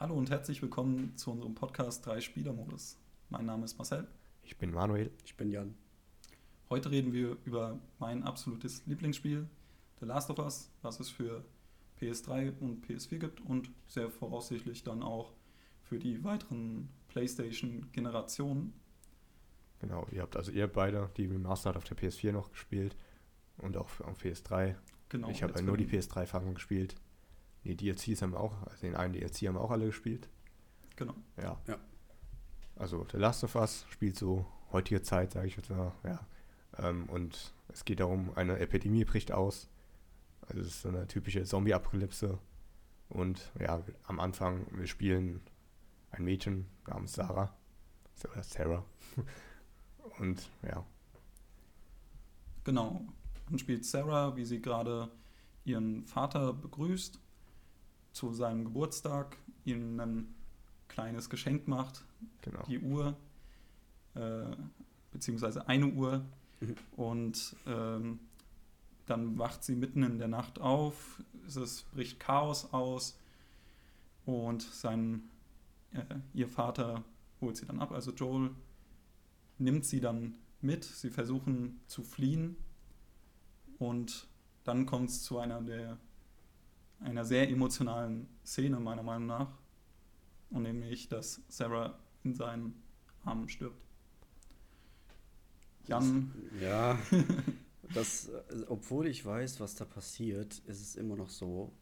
Hallo und herzlich willkommen zu unserem Podcast 3 Spieler-Modus. Mein Name ist Marcel. Ich bin Manuel. Ich bin Jan. Heute reden wir über mein absolutes Lieblingsspiel, The Last of Us, was es für PS3 und PS4 gibt und sehr voraussichtlich dann auch für die weiteren PlayStation-Generationen. Genau, ihr habt also ihr beide die Remastered auf der PS4 noch gespielt und auch auf PS3. Genau. ich habe halt nur die PS3-Fassung gespielt. Die DLCs haben wir auch, also den einen DLC haben wir auch alle gespielt. Genau. Ja. Ja. Also The Last of Us spielt so heutige Zeit, sage ich jetzt mal, ja. Ähm, und es geht darum, eine Epidemie bricht aus. Also es ist so eine typische Zombie-Apokalypse. Und ja, am Anfang, wir spielen ein Mädchen namens Sarah. Oder Sarah. Und ja, Genau. Man spielt Sarah, wie sie gerade ihren Vater begrüßt zu seinem Geburtstag, ihm ein kleines Geschenk macht, genau. die Uhr, äh, beziehungsweise eine Uhr. Mhm. Und ähm, dann wacht sie mitten in der Nacht auf, es bricht Chaos aus und sein, äh, ihr Vater holt sie dann ab, also Joel nimmt sie dann mit, sie versuchen zu fliehen und dann kommt es zu einer der einer sehr emotionalen Szene meiner Meinung nach und nämlich, dass Sarah in seinen Armen stirbt. Jan, Ja, das, äh, obwohl ich weiß, was da passiert, ist es immer noch so,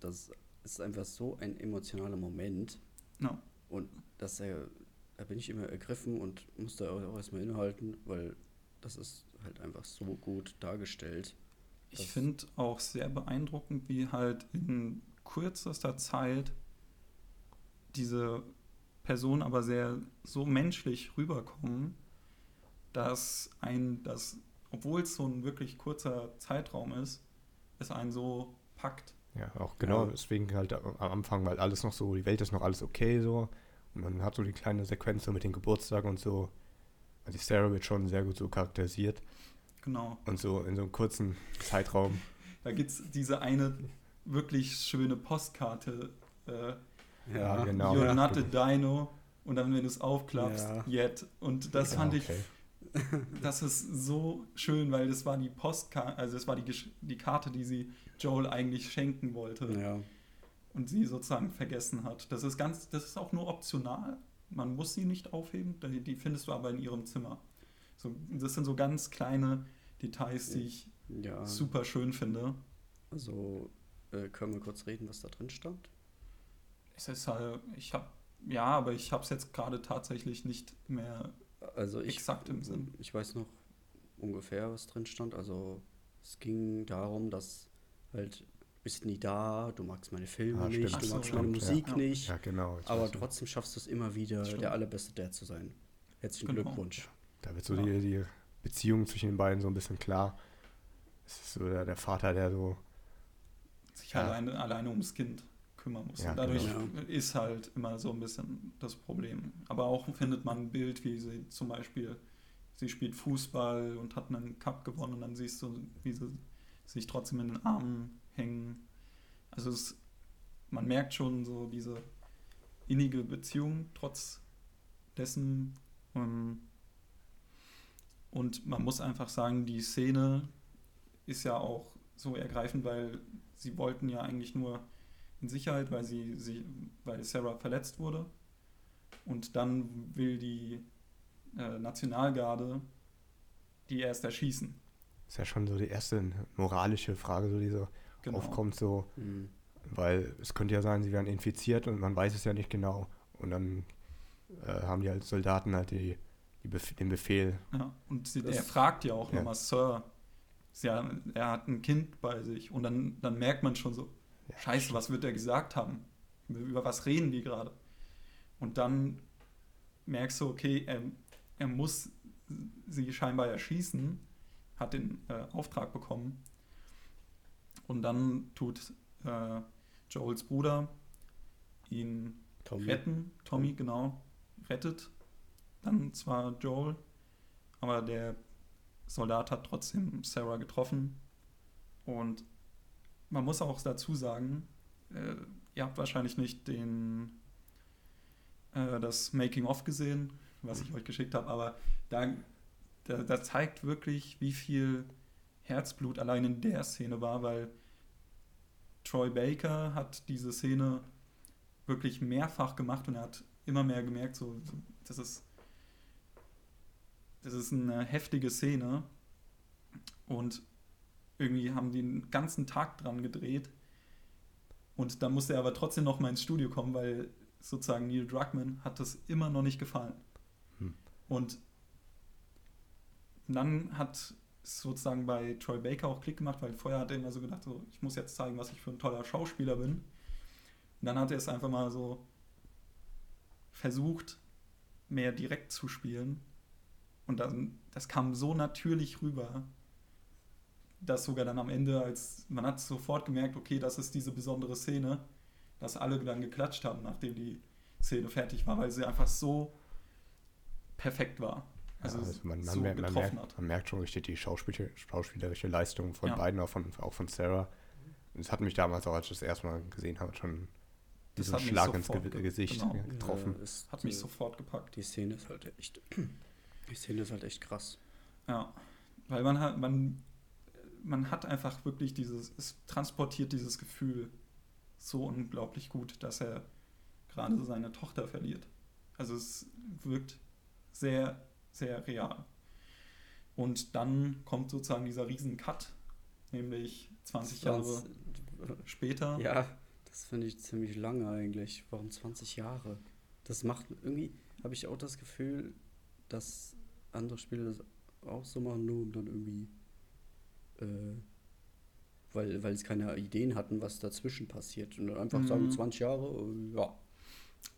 dass es einfach so ein emotionaler Moment ja, und dass er, da bin ich immer ergriffen und musste auch erstmal innehalten, weil das ist halt einfach so gut dargestellt. Ich finde auch sehr beeindruckend, wie halt in kürzester Zeit diese Personen aber sehr so menschlich rüberkommen, dass ein das, obwohl es so ein wirklich kurzer Zeitraum ist, es einen so packt. Ja, auch genau Ja. deswegen halt am Anfang, weil alles noch so, die Welt ist noch alles okay so. Und man hat so die kleine Sequenz so mit den Geburtstagen und so. Also die Sarah wird schon sehr gut so charakterisiert. Genau. Und so in so einem kurzen Zeitraum. Da gibt es diese eine wirklich schöne Postkarte. Äh, Ja, genau. You're not a dino. Und dann, wenn du es aufklappst, Ja. yet. Und das Ja, fand ich okay. Das ist so schön, weil das war die Postkarte, also es war die, die Karte, die sie Joel eigentlich schenken wollte Ja, und sie sozusagen vergessen hat. Das ist ganz, das ist auch nur optional. Man muss sie nicht aufheben, die, die findest du aber in ihrem Zimmer. So, das sind so ganz kleine Details, die ich ja. super schön finde. Also äh, können wir kurz reden, was da drin stand? Es ist halt, ich habe, ja, aber ich habe es jetzt gerade tatsächlich nicht mehr. Also ich, Exakt im Sinn. Ich weiß noch ungefähr, was drin stand. Also es ging darum, dass halt du bist nie da, du magst meine Filme Ah, stimmt. nicht, du so, magst meine Musik Ja. nicht, Ja, genau. aber trotzdem schaffst du es immer wieder, Stimmt. der allerbeste Dad zu sein. Herzlichen Genau. Glückwunsch. Da wird so Ja. die, die Beziehung zwischen den beiden so ein bisschen klar. Es ist so der, der Vater, der so, sich Ja. alleine, alleine ums Kind kümmern muss. Ja, dadurch genau. ist halt immer so ein bisschen das Problem. Aber auch findet man ein Bild, wie sie zum Beispiel, sie spielt Fußball und hat einen Cup gewonnen und dann siehst du, wie sie sich trotzdem in den Armen hängen. Also es, man merkt schon so diese innige Beziehung trotz dessen. Ähm, und man muss einfach sagen, die Szene ist ja auch so ergreifend, weil sie wollten ja eigentlich nur in Sicherheit, weil sie, sie weil Sarah verletzt wurde. Und dann will die äh, Nationalgarde die erst erschießen. ist ja schon so die erste moralische Frage, so die so Genau. aufkommt, so, Mhm. weil es könnte ja sein, sie werden infiziert und man weiß es ja nicht genau. Und dann äh, haben die halt Soldaten halt die, die Bef den Befehl. Ja, und sie, Das- er fragt ja auch ja. nochmal, Sir, sie, er hat ein Kind bei sich. Und dann, dann merkt man schon so, Ja, Scheiße, was wird er gesagt haben? Über was reden die gerade? Und dann merkst du, okay, er, er muss sie scheinbar erschießen, hat den äh, Auftrag bekommen. Und dann tut äh, Joels Bruder ihn Tommy. retten, Tommy, genau, rettet dann zwar Joel, aber der Soldat hat trotzdem Sarah getroffen. Und man muss auch dazu sagen, äh, ihr habt wahrscheinlich nicht den äh, das Making-of gesehen, was ich euch geschickt habe, aber da, da, da zeigt wirklich, wie viel Herzblut allein in der Szene war, weil Troy Baker hat diese Szene wirklich mehrfach gemacht und er hat immer mehr gemerkt, so, das ist, das ist eine heftige Szene und irgendwie haben die den ganzen Tag dran gedreht und dann musste er aber trotzdem noch mal ins Studio kommen, weil sozusagen Neil Druckmann hat das immer noch nicht gefallen. Hm. Und dann hat es sozusagen bei Troy Baker auch Klick gemacht, weil vorher hat er immer so gedacht, so, ich muss jetzt zeigen, was ich für ein toller Schauspieler bin. Und dann hat er es einfach mal so versucht, mehr direkt zu spielen. Und dann, das kam so natürlich rüber, dass sogar dann am Ende, als man hat sofort gemerkt, okay, das ist diese besondere Szene, dass alle dann geklatscht haben, nachdem die Szene fertig war, weil sie einfach so perfekt war. Also, ja, also man, man, so merkt, man, getroffen merkt, hat. man merkt schon richtig die schauspiel schauspielerische Leistung von Ja. beiden, auch von, auch von Sarah. Das hat mich damals auch, als ich das erste Mal gesehen habe, schon Das diesen Schlag ins Gesicht genau. getroffen. Ist, Hat mich sofort gepackt. Die Szene ist halt echt. Die Szene ist halt echt krass. Ja, weil man hat, man, man hat einfach wirklich dieses, es transportiert dieses Gefühl so unglaublich gut, dass er gerade seine Tochter verliert. Also es wirkt sehr, sehr real. Und dann kommt sozusagen dieser riesen Cut, nämlich 20 Jahre später. Ja, das finde ich ziemlich lange eigentlich. Warum 20 Jahre? Das macht irgendwie, habe ich auch das Gefühl, dass andere Spiele das auch so machen, nur um dann irgendwie, äh, weil, weil sie keine Ideen hatten, was dazwischen passiert. Und dann einfach Mhm. sagen, 20 Jahre, äh, ja.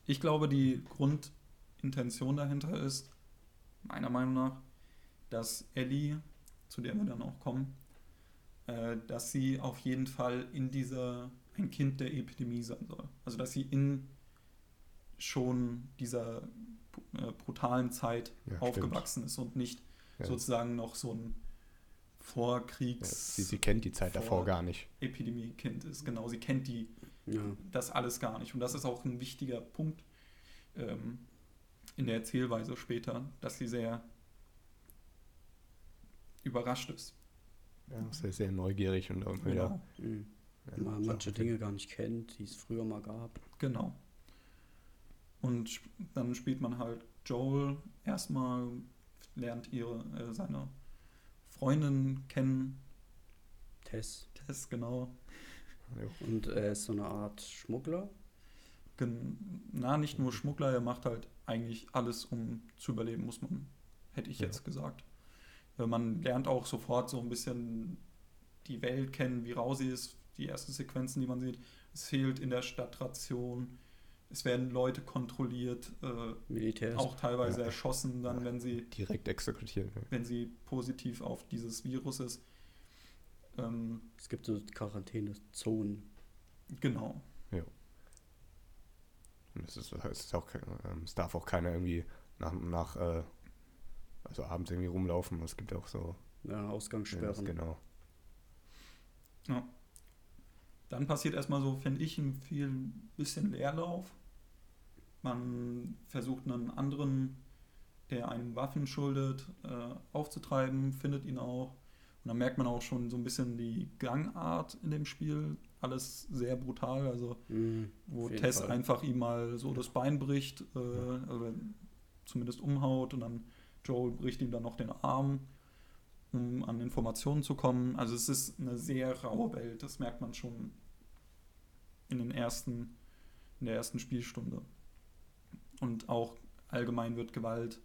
Ich glaube, die Grundintention dahinter ist, meiner Meinung nach, dass Ellie, zu der wir dann auch kommen, äh, dass sie auf jeden Fall in dieser, ein Kind der Epidemie sein soll. Also, dass sie in schon dieser äh, brutalen Zeit Ja, aufgewachsen ist und nicht Ja. sozusagen noch so ein Ja, Vorkriegs- sie, sie kennt die Zeit davor vor- gar nicht. Epidemie-Kind ist. Genau, sie kennt die ja. das alles gar nicht. Und das ist auch ein wichtiger Punkt ähm, in der Erzählweise später, dass sie sehr überrascht ist. Ja, sehr, sehr neugierig und immer wieder. Mhm. Ja, Man manche Dinge gar nicht kennt, die es früher mal gab. Genau. Und dann spielt man halt Joel erstmal, lernt ihre, äh, seine Freundin kennen. Tess. Tess, genau. Und er ist so eine Art Schmuggler. Gen na, nicht nur Schmuggler, er macht halt eigentlich alles, um zu überleben, muss man, hätte ich Ja. jetzt gesagt. Äh, Man lernt auch sofort so ein bisschen die Welt kennen, wie rau sie ist, die ersten Sequenzen, die man sieht. Es fehlt in der Stadtration, es werden Leute kontrolliert, äh, Militär. auch teilweise Ja. erschossen, dann, Ja. wenn sie, direkt exekutiert. wenn sie positiv auf dieses Virus ist. Ähm, Es gibt so Quarantänezonen. genau. Und es, ist, es, ist auch, kein- ähm, es darf auch keiner irgendwie nach, nach äh, also abends irgendwie rumlaufen. Es gibt auch so. Ja, Ja, Ausgangssperren. genau. Dann passiert erstmal so, finde ich, ein viel bisschen Leerlauf. Man versucht einen anderen, der einem Waffen schuldet, äh, aufzutreiben, findet ihn auch. Und dann merkt man auch schon so ein bisschen die Gangart in dem Spiel. Alles sehr brutal. Also, Mhm, wo Tess Fall. einfach ihm mal so das Bein bricht, äh, also zumindest umhaut und dann Joel bricht ihm dann noch den Arm, um an Informationen zu kommen. Also es ist eine sehr raue Welt, das merkt man schon in den ersten, in der ersten Spielstunde. Und auch allgemein wird Gewalt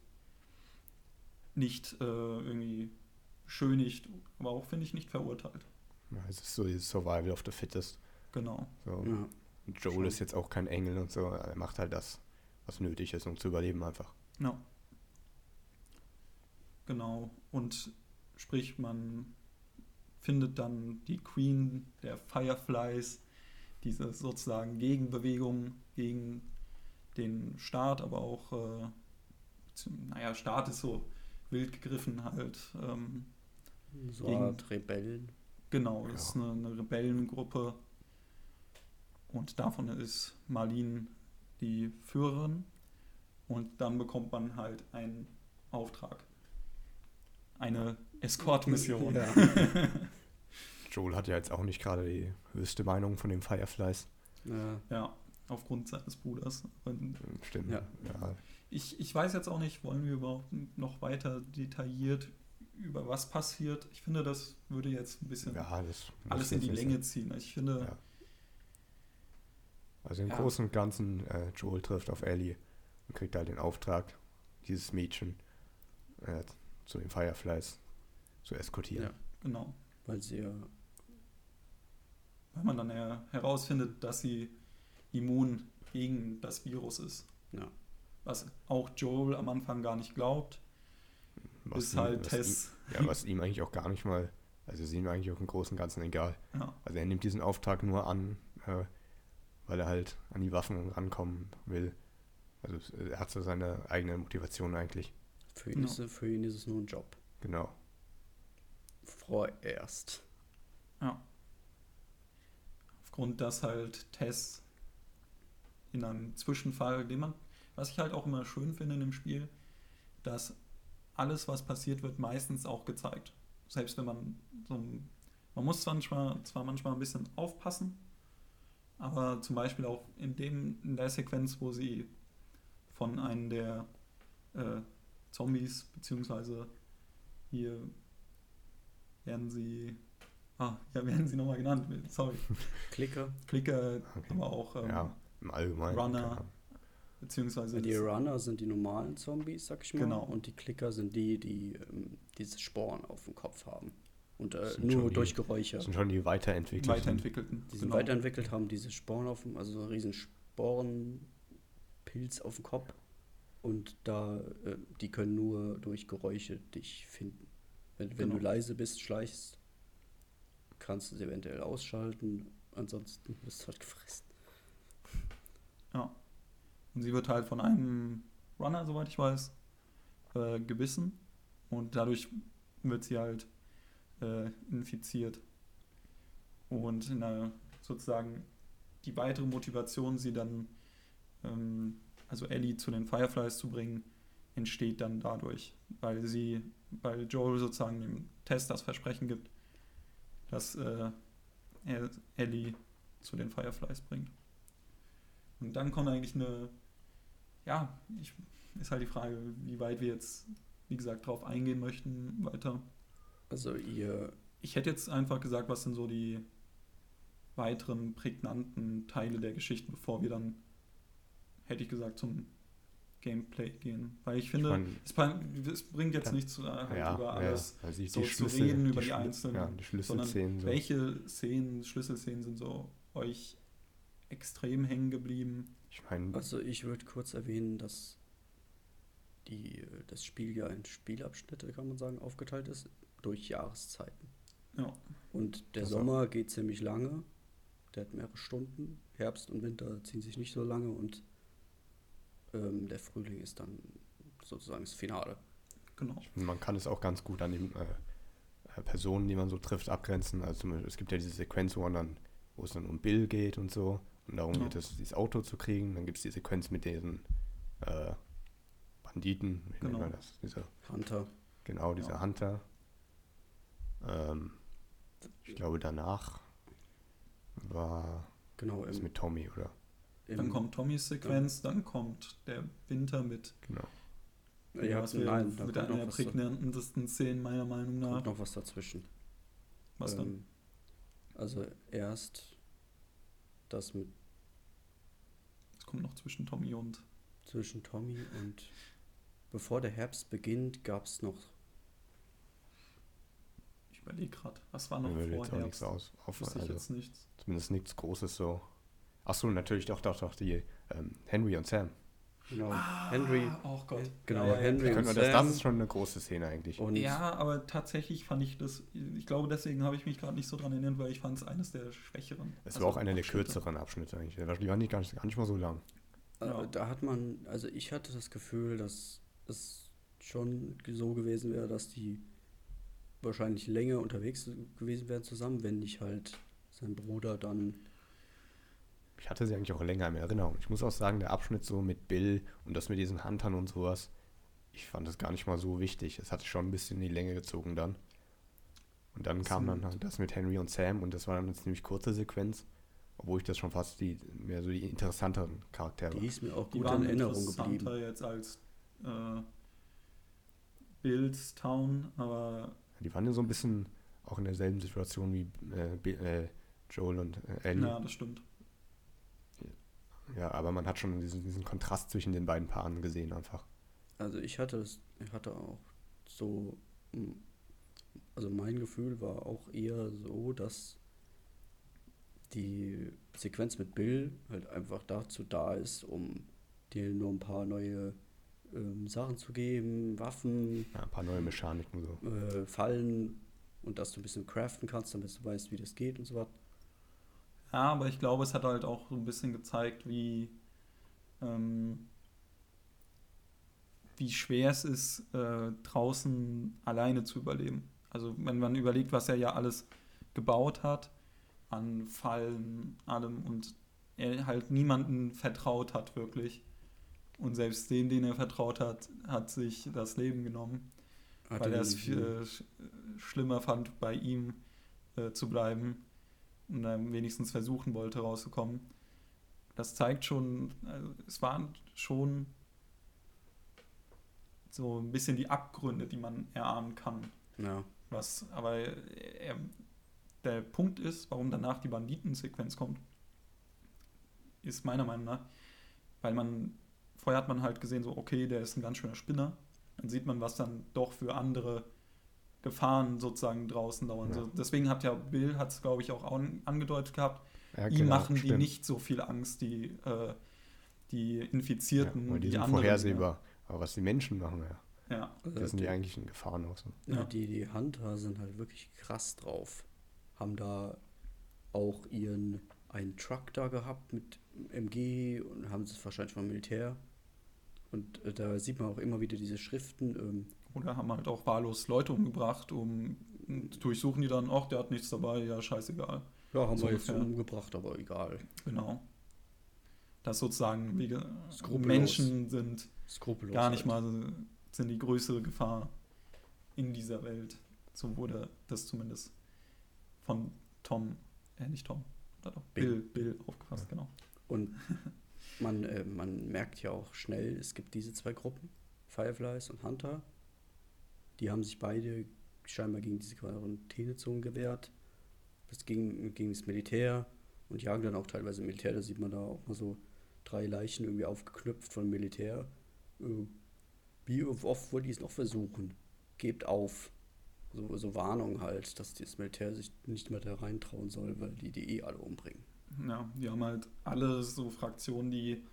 nicht äh, irgendwie schönigt, aber auch, finde ich, nicht verurteilt. Ja, es ist so dieses Survival of the Fittest. Genau. So. Ja. Und Joel schon. ist jetzt auch kein Engel und so. Er macht halt das, was nötig ist, um zu überleben einfach. Ja. Genau. Und sprich, man findet dann die Queen der Fireflies, diese sozusagen Gegenbewegung gegen den Staat, aber auch, äh, naja, Staat ist so wild gegriffen halt. Ähm, So Gegen- Art Rebellen. genau, das ist Ja. eine, eine Rebellengruppe. Und davon ist Marlene die Führerin. Und dann bekommt man halt einen Auftrag. Eine Escort-Mission. Ja. Joel hat ja jetzt auch nicht gerade die höchste Meinung von den Fireflies. Ja. Ja, aufgrund seines Bruders. Und Stimmt. Ja. ja. ich, ich weiß jetzt auch nicht, wollen wir überhaupt noch weiter detailliert über was passiert? Ich finde, das würde jetzt ein bisschen Ja, alles in die Länge sein. ziehen. Ich finde, Ja. Also im Ja. Großen und Ganzen, äh, Joel trifft auf Ellie und kriegt halt den Auftrag, dieses Mädchen äh, zu den Fireflies zu eskortieren. Ja. genau. Weil sie ja. Weil man dann her herausfindet, dass sie immun gegen das Virus ist. Ja. Was auch Joel am Anfang gar nicht glaubt, bis ihm- halt was Tess. Ihm, ja, was ihm eigentlich auch gar nicht mal, also ist ihm eigentlich auch im Großen und Ganzen egal. Ja, Also er nimmt diesen Auftrag nur an, äh, weil er halt an die Waffen rankommen will. Also er hat so seine eigene Motivation eigentlich. Für ihn, Ja. ist, es- für ihn ist es nur ein Job. Genau. Vorerst. ja. Aufgrund, dass halt Tess in einem Zwischenfall, den man, was ich halt auch immer schön finde in dem Spiel, dass alles, was passiert, wird meistens auch gezeigt. Selbst wenn man so ein, man muss zwar manchmal, zwar manchmal ein bisschen aufpassen, aber zum Beispiel auch in dem, in der Sequenz, wo sie von einem der äh, Zombies, beziehungsweise hier werden sie, ah, ja, werden sie nochmal genannt, sorry, Klicker. Klicker, Okay. aber auch ähm, ja, im Allgemeinen. Runner. beziehungsweise Die Runner sind die normalen Zombies, sag ich mal. Genau. Und die Klicker sind die, die ähm, diese Sporen auf dem Kopf haben. Und äh, nur die- durch Geräusche. Das sind schon die weiterentwickelten. weiterentwickelten. Die sind genau. weiterentwickelt, haben diese Sporen auf dem, also so einen riesen Sporenpilz auf dem Kopf. Und da, äh, die können nur durch Geräusche dich finden. Wenn, wenn Genau. du leise bist, schleichst, kannst du sie eventuell ausschalten. Ansonsten bist du halt gefressen. Und sie wird halt von einem Runner, soweit ich weiß, äh, gebissen. Und dadurch wird sie halt äh, infiziert. Und in sozusagen die weitere Motivation, sie dann, ähm, also Ellie zu den Fireflies zu bringen, entsteht dann dadurch, weil sie, weil Joel sozusagen dem Test das Versprechen gibt, dass äh, er Ellie zu den Fireflies bringt. Und dann kommt eigentlich eine, ja, ich, ist halt die Frage, wie weit wir jetzt, wie gesagt, drauf eingehen möchten weiter. Also ihr, Ich hätte jetzt einfach gesagt, was sind so die weiteren prägnanten Teile der Geschichte, bevor wir dann, hätte ich gesagt, zum Gameplay gehen. Weil ich finde, mein, es, bringt jetzt nichts äh, halt ja, über ja, alles. also die, so zu reden über die Schlü- einzelnen, Ja, die Schlüsselszenen. So. Welche Szenen, Schlüsselszenen sind so euch extrem hängen geblieben? Ich meine, also ich würde kurz erwähnen, dass die, das Spiel ja in Spielabschnitte, kann man sagen, aufgeteilt ist, durch Jahreszeiten. Ja, Und der Also- Sommer geht ziemlich lange. Der hat mehrere Stunden. Herbst und Winter ziehen sich nicht so lange und ähm, der Frühling ist dann sozusagen das Finale. genau. man kann es auch ganz gut an den äh, äh, Personen, die man so trifft, abgrenzen. Also zum Beispiel, es gibt ja diese Sequenz, wo, man dann, wo es dann um Bill geht und so. Und darum Ja. geht es, dieses Auto zu kriegen. Dann gibt es die Sequenz mit diesen äh, Banditen, wie Genau. nennt man das? Diese, Hunter. genau, dieser Ja. Hunter. Ähm, ich glaube, danach war Genau, es im, mit Tommy, oder? Dann kommt Tommys Sequenz, dann kommt der Winter mit, Genau. Ja, was wir, nein, da mit einer der prägnantesten Szenen meiner Meinung nach. kommt noch was dazwischen. was dann? Ähm, also erst das mit Es kommt noch zwischen Tommy und zwischen Tommy und bevor der Herbst beginnt, gab es noch ich überlege gerade, was war noch Mir jetzt vor auch nichts Herbst? aus, auf, Wüsste ich also jetzt nichts. zumindest nichts Großes so. Achso, natürlich doch, doch, doch, die ähm, Henry und Sam. Genau, Henry. Oh Gott. Genau, Ja, Henry ja. Und das, Sam. das ist schon eine große Szene eigentlich. Und Ja, aber tatsächlich fand ich das, ich glaube, deswegen habe ich mich gerade nicht so dran erinnert, weil ich fand es eines der schwächeren. Es Also war auch einer der kürzeren Abschnitte eigentlich. Die waren nicht, gar, nicht, gar nicht mal so lang. Äh, Ja. Da hat man, also ich hatte das Gefühl, dass es schon so gewesen wäre, dass die wahrscheinlich länger unterwegs gewesen wären zusammen, wenn nicht halt sein Bruder dann ich hatte sie eigentlich auch länger in Erinnerung. Ich muss auch sagen, der Abschnitt so mit Bill und das mit diesen Huntern und sowas, ich fand das gar nicht mal so wichtig. Es hat schon ein bisschen in die Länge gezogen dann. Und dann kam dann halt das mit Henry und Sam und das war dann eine ziemlich kurze Sequenz, obwohl ich das schon fast die mehr so die interessanteren Charaktere. Die ist mir auch Die gut in waren Erinnerung interessanter geblieben. jetzt als äh, Bills Town, aber Die waren ja so ein bisschen auch in derselben Situation wie äh, äh, Joel und äh, Ellie. ja, das stimmt. Ja, aber man hat schon diesen, diesen Kontrast zwischen den beiden Paaren gesehen einfach. Also ich hatte es, ich hatte auch so, mm, also mein Gefühl war auch eher so, dass die Sequenz mit Bill halt einfach dazu da ist, um dir nur ein paar neue ähm, Sachen zu geben, Waffen, Ja, ein paar neue Mechaniken so. äh, Fallen und dass du ein bisschen craften kannst, damit du weißt, wie das geht und so was. Ja, aber ich glaube, es hat halt auch so ein bisschen gezeigt, wie, ähm, wie schwer es ist, äh, draußen alleine zu überleben. Also wenn man überlegt, was er ja alles gebaut hat, an Fallen, allem, und er halt niemanden vertraut hat wirklich. Und selbst den, den er vertraut hat, hat sich das Leben genommen Hat weil er es viel sch- schlimmer fand, bei ihm äh, zu bleiben und dann wenigstens versuchen wollte, rauszukommen. Das zeigt schon, also es waren schon so ein bisschen die Abgründe, die man erahnen kann. ja, Was, aber er, der Punkt ist, warum danach die Banditensequenz kommt, ist meiner Meinung nach, weil man, vorher hat man halt gesehen, so, okay, der ist ein ganz schöner Spinner. Dann sieht man, was dann doch für andere Gefahren sozusagen draußen dauern. Ja. So, deswegen hat ja Bill, hat es glaube ich auch an, angedeutet gehabt, Ja, ihm genau, machen die stimmt. nicht so viel Angst, die, äh, die ja, Infizierten, weil die, sind anderen. vorhersehbar. Aber was die Menschen machen, ja, Ja, also das sind die die, eigentlichen Gefahren auch so. ja, Ja. die, die Hunter sind halt wirklich krass drauf. Haben da auch ihren einen Truck da gehabt mit MG und haben es wahrscheinlich vom Militär. Und äh, da sieht man auch immer wieder diese Schriften. Ähm, Oder haben halt auch wahllos Leute umgebracht, um durchsuchen die dann, ach, der hat nichts dabei, ja, scheißegal. ja, haben So wir jetzt ungefähr. umgebracht, aber egal. Genau. Dass sozusagen wie, Skrupellos. Menschen sind Skrupellos. gar nicht halt. mal sind die größere Gefahr in dieser Welt. So wurde das zumindest von Tom, äh nicht Tom, Bill. Bill aufgefasst, genau. Und man, äh, man merkt ja auch schnell, es gibt diese zwei Gruppen, Fireflies und Hunter. Die haben sich beide scheinbar gegen diese Quarantänezone gewehrt. Das ging gegen das Militär und jagen dann auch teilweise Militär. Da sieht man da auch mal so drei Leichen irgendwie aufgeknüpft von Militär. Äh, Wie oft wollt ihr es noch versuchen? Gebt auf. So, so Warnung halt, dass das Militär sich nicht mehr da reintrauen soll, weil die die eh alle umbringen. Ja, die haben halt alle so Fraktionen, die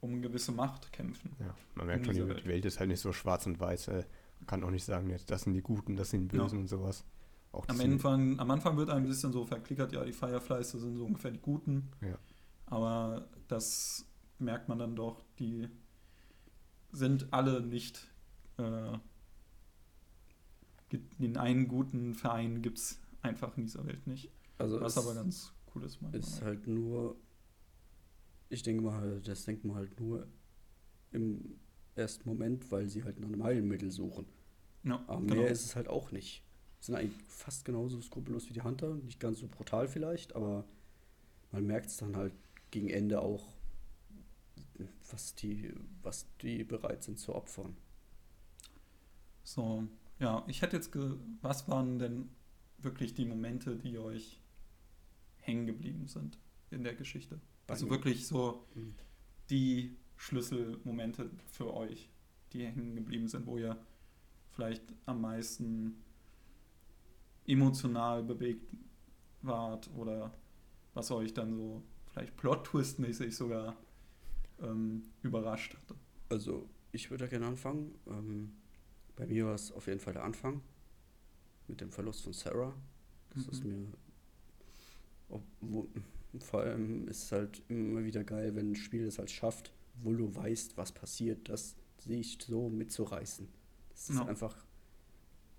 um eine gewisse Macht kämpfen. Ja, man merkt schon, die Welt. Welt. ist halt nicht so schwarz und weiß. Äh, kann auch nicht sagen, jetzt, das sind die Guten, das sind die Ja. Bösen und sowas. Auch Am Anfang, am Anfang wird ein bisschen so verklickert, ja, die Fireflies, das sind so ungefähr die Guten. Ja. Aber das merkt man dann doch, die sind alle nicht. Äh, gibt- den einen guten Verein gibt es einfach in dieser Welt nicht. Also Was aber ganz cool ist, meiner ist Meinung halt nur, ich denke mal, das denkt man halt nur im ersten Moment, weil sie halt nach einem Heilmittel suchen. Ja, Aber genau. mehr ist es halt auch nicht. Sind eigentlich fast genauso skrupellos wie die Hunter, nicht ganz so brutal vielleicht, aber man merkt es dann halt gegen Ende auch, was die, was die bereit sind zu opfern. So, ja, ich hätte jetzt, ge was waren denn wirklich die Momente, die euch hängen geblieben sind in der Geschichte? Bei Also mir- wirklich so Mhm. die Schlüsselmomente für euch, die hängen geblieben sind, wo ihr vielleicht am meisten emotional bewegt wart oder was euch dann so vielleicht Plot-Twist-mäßig sogar ähm, überrascht hatte. Also, ich würde da gerne anfangen. Ähm, bei mir war es auf jeden Fall der Anfang mit dem Verlust von Sarah. Das ist Mhm. mir. Obwohl, vor allem ist es halt immer wieder geil, wenn ein Spiel es halt schafft, wo du weißt, was passiert, das sich so mitzureißen. Das ist Ja. einfach.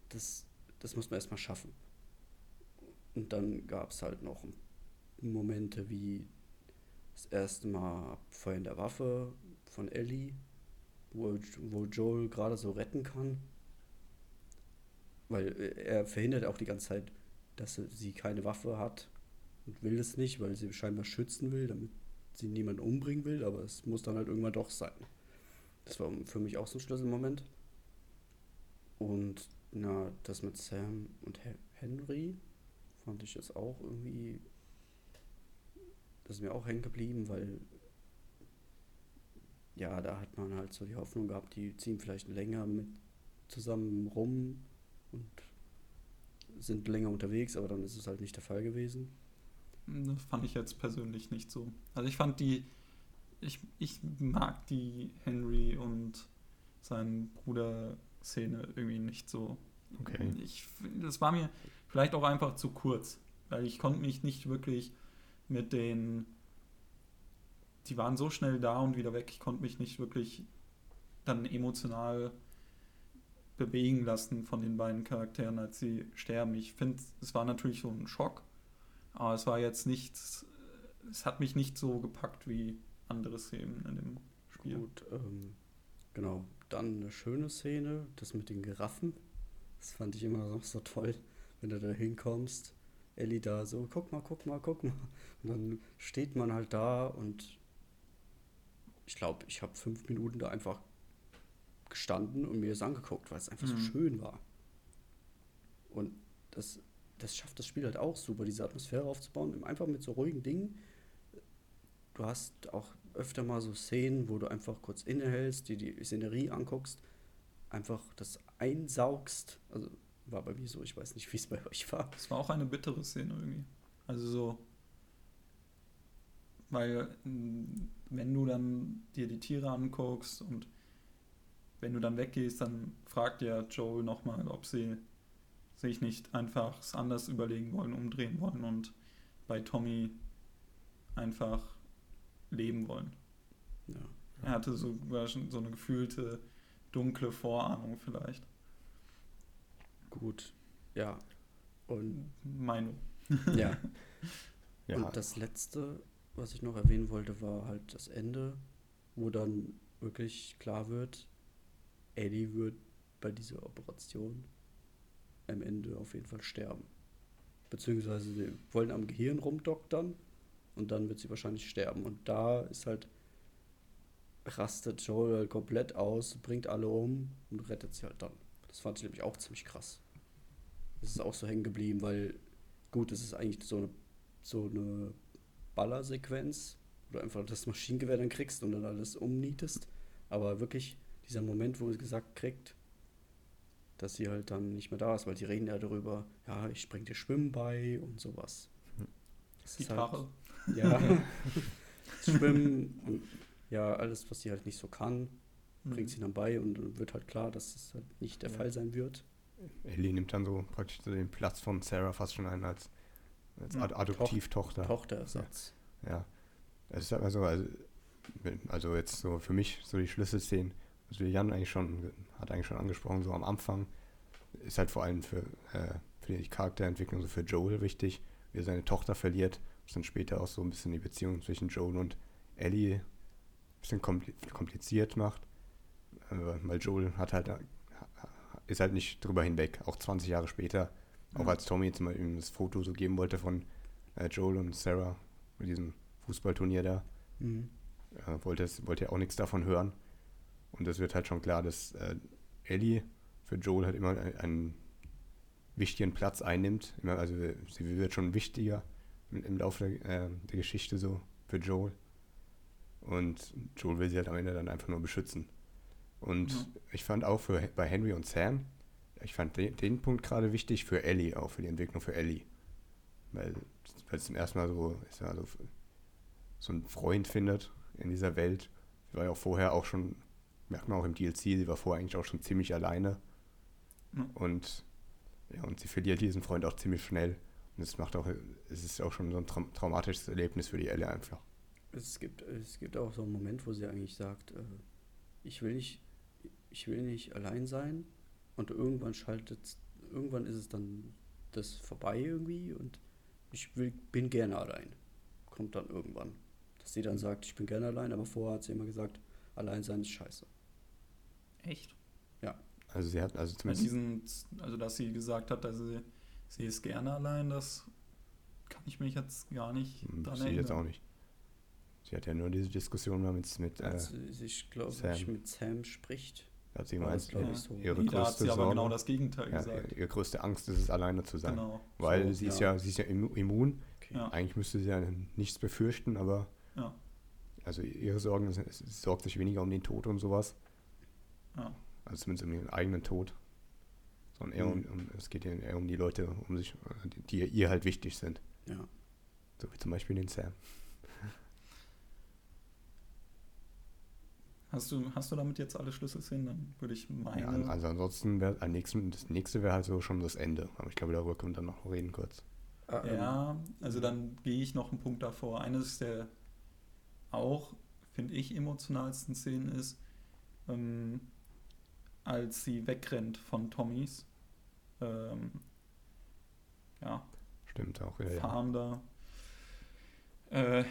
Das, das muss man erstmal schaffen. Und dann gab es halt noch Momente wie das erste Mal Abfeuern der Waffe von Ellie, wo, wo Joel gerade so retten kann. Weil äh, er verhindert auch die ganze Zeit, dass sie keine Waffe hat und will es nicht, weil sie scheinbar schützen will, damit sie niemanden umbringen will, aber es muss dann halt irgendwann doch sein. Das war für mich auch so ein Schlüsselmoment. Und na, das mit Sam und Henry fand ich jetzt auch irgendwie. Das ist mir auch hängen geblieben, weil. Ja, da hat man halt so die Hoffnung gehabt, die ziehen vielleicht länger mit zusammen rum und sind länger unterwegs, aber dann ist es halt nicht der Fall gewesen. Das fand ich jetzt persönlich nicht so. Also ich fand die, ich, ich mag die Henry und seinen Bruder Szene irgendwie nicht so. Okay. Ich, das war mir vielleicht auch einfach zu kurz, weil ich konnte mich nicht wirklich mit den, die waren so schnell da und wieder weg, ich konnte mich nicht wirklich dann emotional bewegen lassen von den beiden Charakteren, als sie sterben. Ich finde, es war natürlich so ein Schock, aber es war jetzt nichts, es hat mich nicht so gepackt wie andere Szenen in dem Spiel. Gut, ähm, genau. Dann eine schöne Szene, das mit den Giraffen. Das fand ich immer noch so toll, wenn du da hinkommst. Ellie da so, guck mal, guck mal, guck mal. Und dann steht man halt da und ich glaube, ich habe fünf Minuten da einfach gestanden und mir das angeguckt, weil es einfach mhm. so schön war. Und das, das schafft das Spiel halt auch super, diese Atmosphäre aufzubauen, einfach mit so ruhigen Dingen. Du hast auch öfter mal so Szenen, wo du einfach kurz innehältst, dir die Szenerie anguckst, einfach das einsaugst. Also war bei mir so, ich weiß nicht, wie es bei euch war. Es war auch eine bittere Szene irgendwie. Also so, weil wenn du dann dir die Tiere anguckst und wenn du dann weggehst, dann fragt ja Joel nochmal, ob sie sich nicht einfach anders überlegen wollen, umdrehen wollen und bei Tommy einfach leben wollen. Ja. Er hatte so, so eine gefühlte dunkle Vorahnung vielleicht. Gut, ja. Und Meinung. Ja. ja. Und das letzte, was ich noch erwähnen wollte, war halt das Ende, wo dann wirklich klar wird, Eddie wird bei dieser Operation am Ende auf jeden Fall sterben. Beziehungsweise sie wollen am Gehirn rumdoktern und dann wird sie wahrscheinlich sterben. Und da ist halt, rastet Joel komplett aus, bringt alle um und rettet sie halt dann. Das fand ich nämlich auch ziemlich krass. Das ist auch so hängen geblieben, weil, gut, es ist eigentlich so eine, so eine Ballersequenz, wo du einfach das Maschinengewehr dann kriegst und dann alles umnietest. Aber wirklich dieser Moment, wo sie gesagt kriegt, dass sie halt dann nicht mehr da ist, weil die reden ja darüber, ja, ich bring dir Schwimmen bei und sowas. Das Gitarre. Halt, ja. Schwimmen und ja, alles, was sie halt nicht so kann, bringt sie mhm. dann bei und wird halt klar, dass es halt nicht der ja. Fall sein wird. Ellie nimmt dann so praktisch den Platz von Sarah fast schon ein als, als Ad Adoptivtochter. Tochterersatz. Ja. ja. Es ist also, also, also jetzt so für mich so die Schlüsselszenen, also Jan eigentlich schon, hat eigentlich schon angesprochen, so am Anfang ist halt vor allem für, äh, für die Charakterentwicklung so für Joel wichtig, wie er seine Tochter verliert was dann später auch so ein bisschen die Beziehung zwischen Joel und Ellie ein bisschen kompliziert macht. Äh, weil Joel hat halt, ist halt nicht drüber hinweg, auch 20 Jahre später. Auch als Tommy jetzt mal ihm das Foto so geben wollte von äh, Joel und Sarah mit diesem Fußballturnier da, mhm. äh, wollte, wollte er auch nichts davon hören. Und es wird halt schon klar, dass äh, Ellie für Joel halt immer einen, einen wichtigen Platz einnimmt. Immer, also sie wird schon wichtiger im Laufe der, äh, der Geschichte so für Joel. Und Joel will sie halt am Ende dann einfach nur beschützen. Und ja. ich fand auch für, bei Henry und Sam, ich fand den, den Punkt gerade wichtig für Ellie, auch für die Entwicklung für Ellie. Weil, weil es zum ersten Mal so, ist ja so, so einen Freund findet in dieser Welt. Sie war ja auch vorher auch schon, merkt man auch im DLC, sie war vorher eigentlich auch schon ziemlich alleine. Ja. Und, ja, und sie verliert diesen Freund auch ziemlich schnell. Und es macht auch, es ist auch schon so ein tra traumatisches Erlebnis für die Elle einfach. Es gibt, es gibt auch so einen Moment, wo sie eigentlich sagt, äh, ich will nicht, ich will nicht allein sein und irgendwann schaltet, irgendwann ist es dann das vorbei irgendwie und ich will, bin gerne allein. Kommt dann irgendwann. Dass sie dann sagt, ich bin gerne allein, aber vorher hat sie immer gesagt, allein sein ist scheiße. Echt? Also sie hat, also zumindest, diesen, also dass sie gesagt hat, dass sie, sie ist gerne allein, das kann ich mich jetzt gar nicht hm, dran sie erinnern. jetzt auch nicht. Sie hat ja nur diese Diskussion mal mit, mit äh, Als sie sich, glaube Sam. ich, mit Sam spricht. da hat sie gemeint, Ja. ich, so. ihre Nee, da hat größte sie aber Sorge, genau das Gegenteil ja, gesagt. ihre größte Angst ist es, alleine zu sein. Genau. Weil So, sie ist ja. ja, sie ist ja immu- immun. Okay. Ja. Eigentlich müsste sie ja nichts befürchten, aber Ja. also ihre Sorgen, sie sorgt sich weniger um den Tod und sowas. Ja. Also zumindest um ihren eigenen Tod. Sondern eher um, Mhm. um, es geht eher um die Leute, um sich, die, die ihr halt wichtig sind. Ja. So wie zum Beispiel den Sam. Hast du, hast du damit jetzt alle Schlüsselszenen? Dann würde ich meine. Ja, also ansonsten wäre am nächsten, das nächste wäre halt so schon das Ende. Aber ich glaube, darüber können wir dann noch reden kurz. Ah, ähm, Ja, also dann gehe ich noch einen Punkt davor. Eines der auch, finde ich, emotionalsten Szenen ist, ähm, als sie wegrennt von Tommys ähm, ja, Stimmt auch. Ja, ja. Farm da. Äh,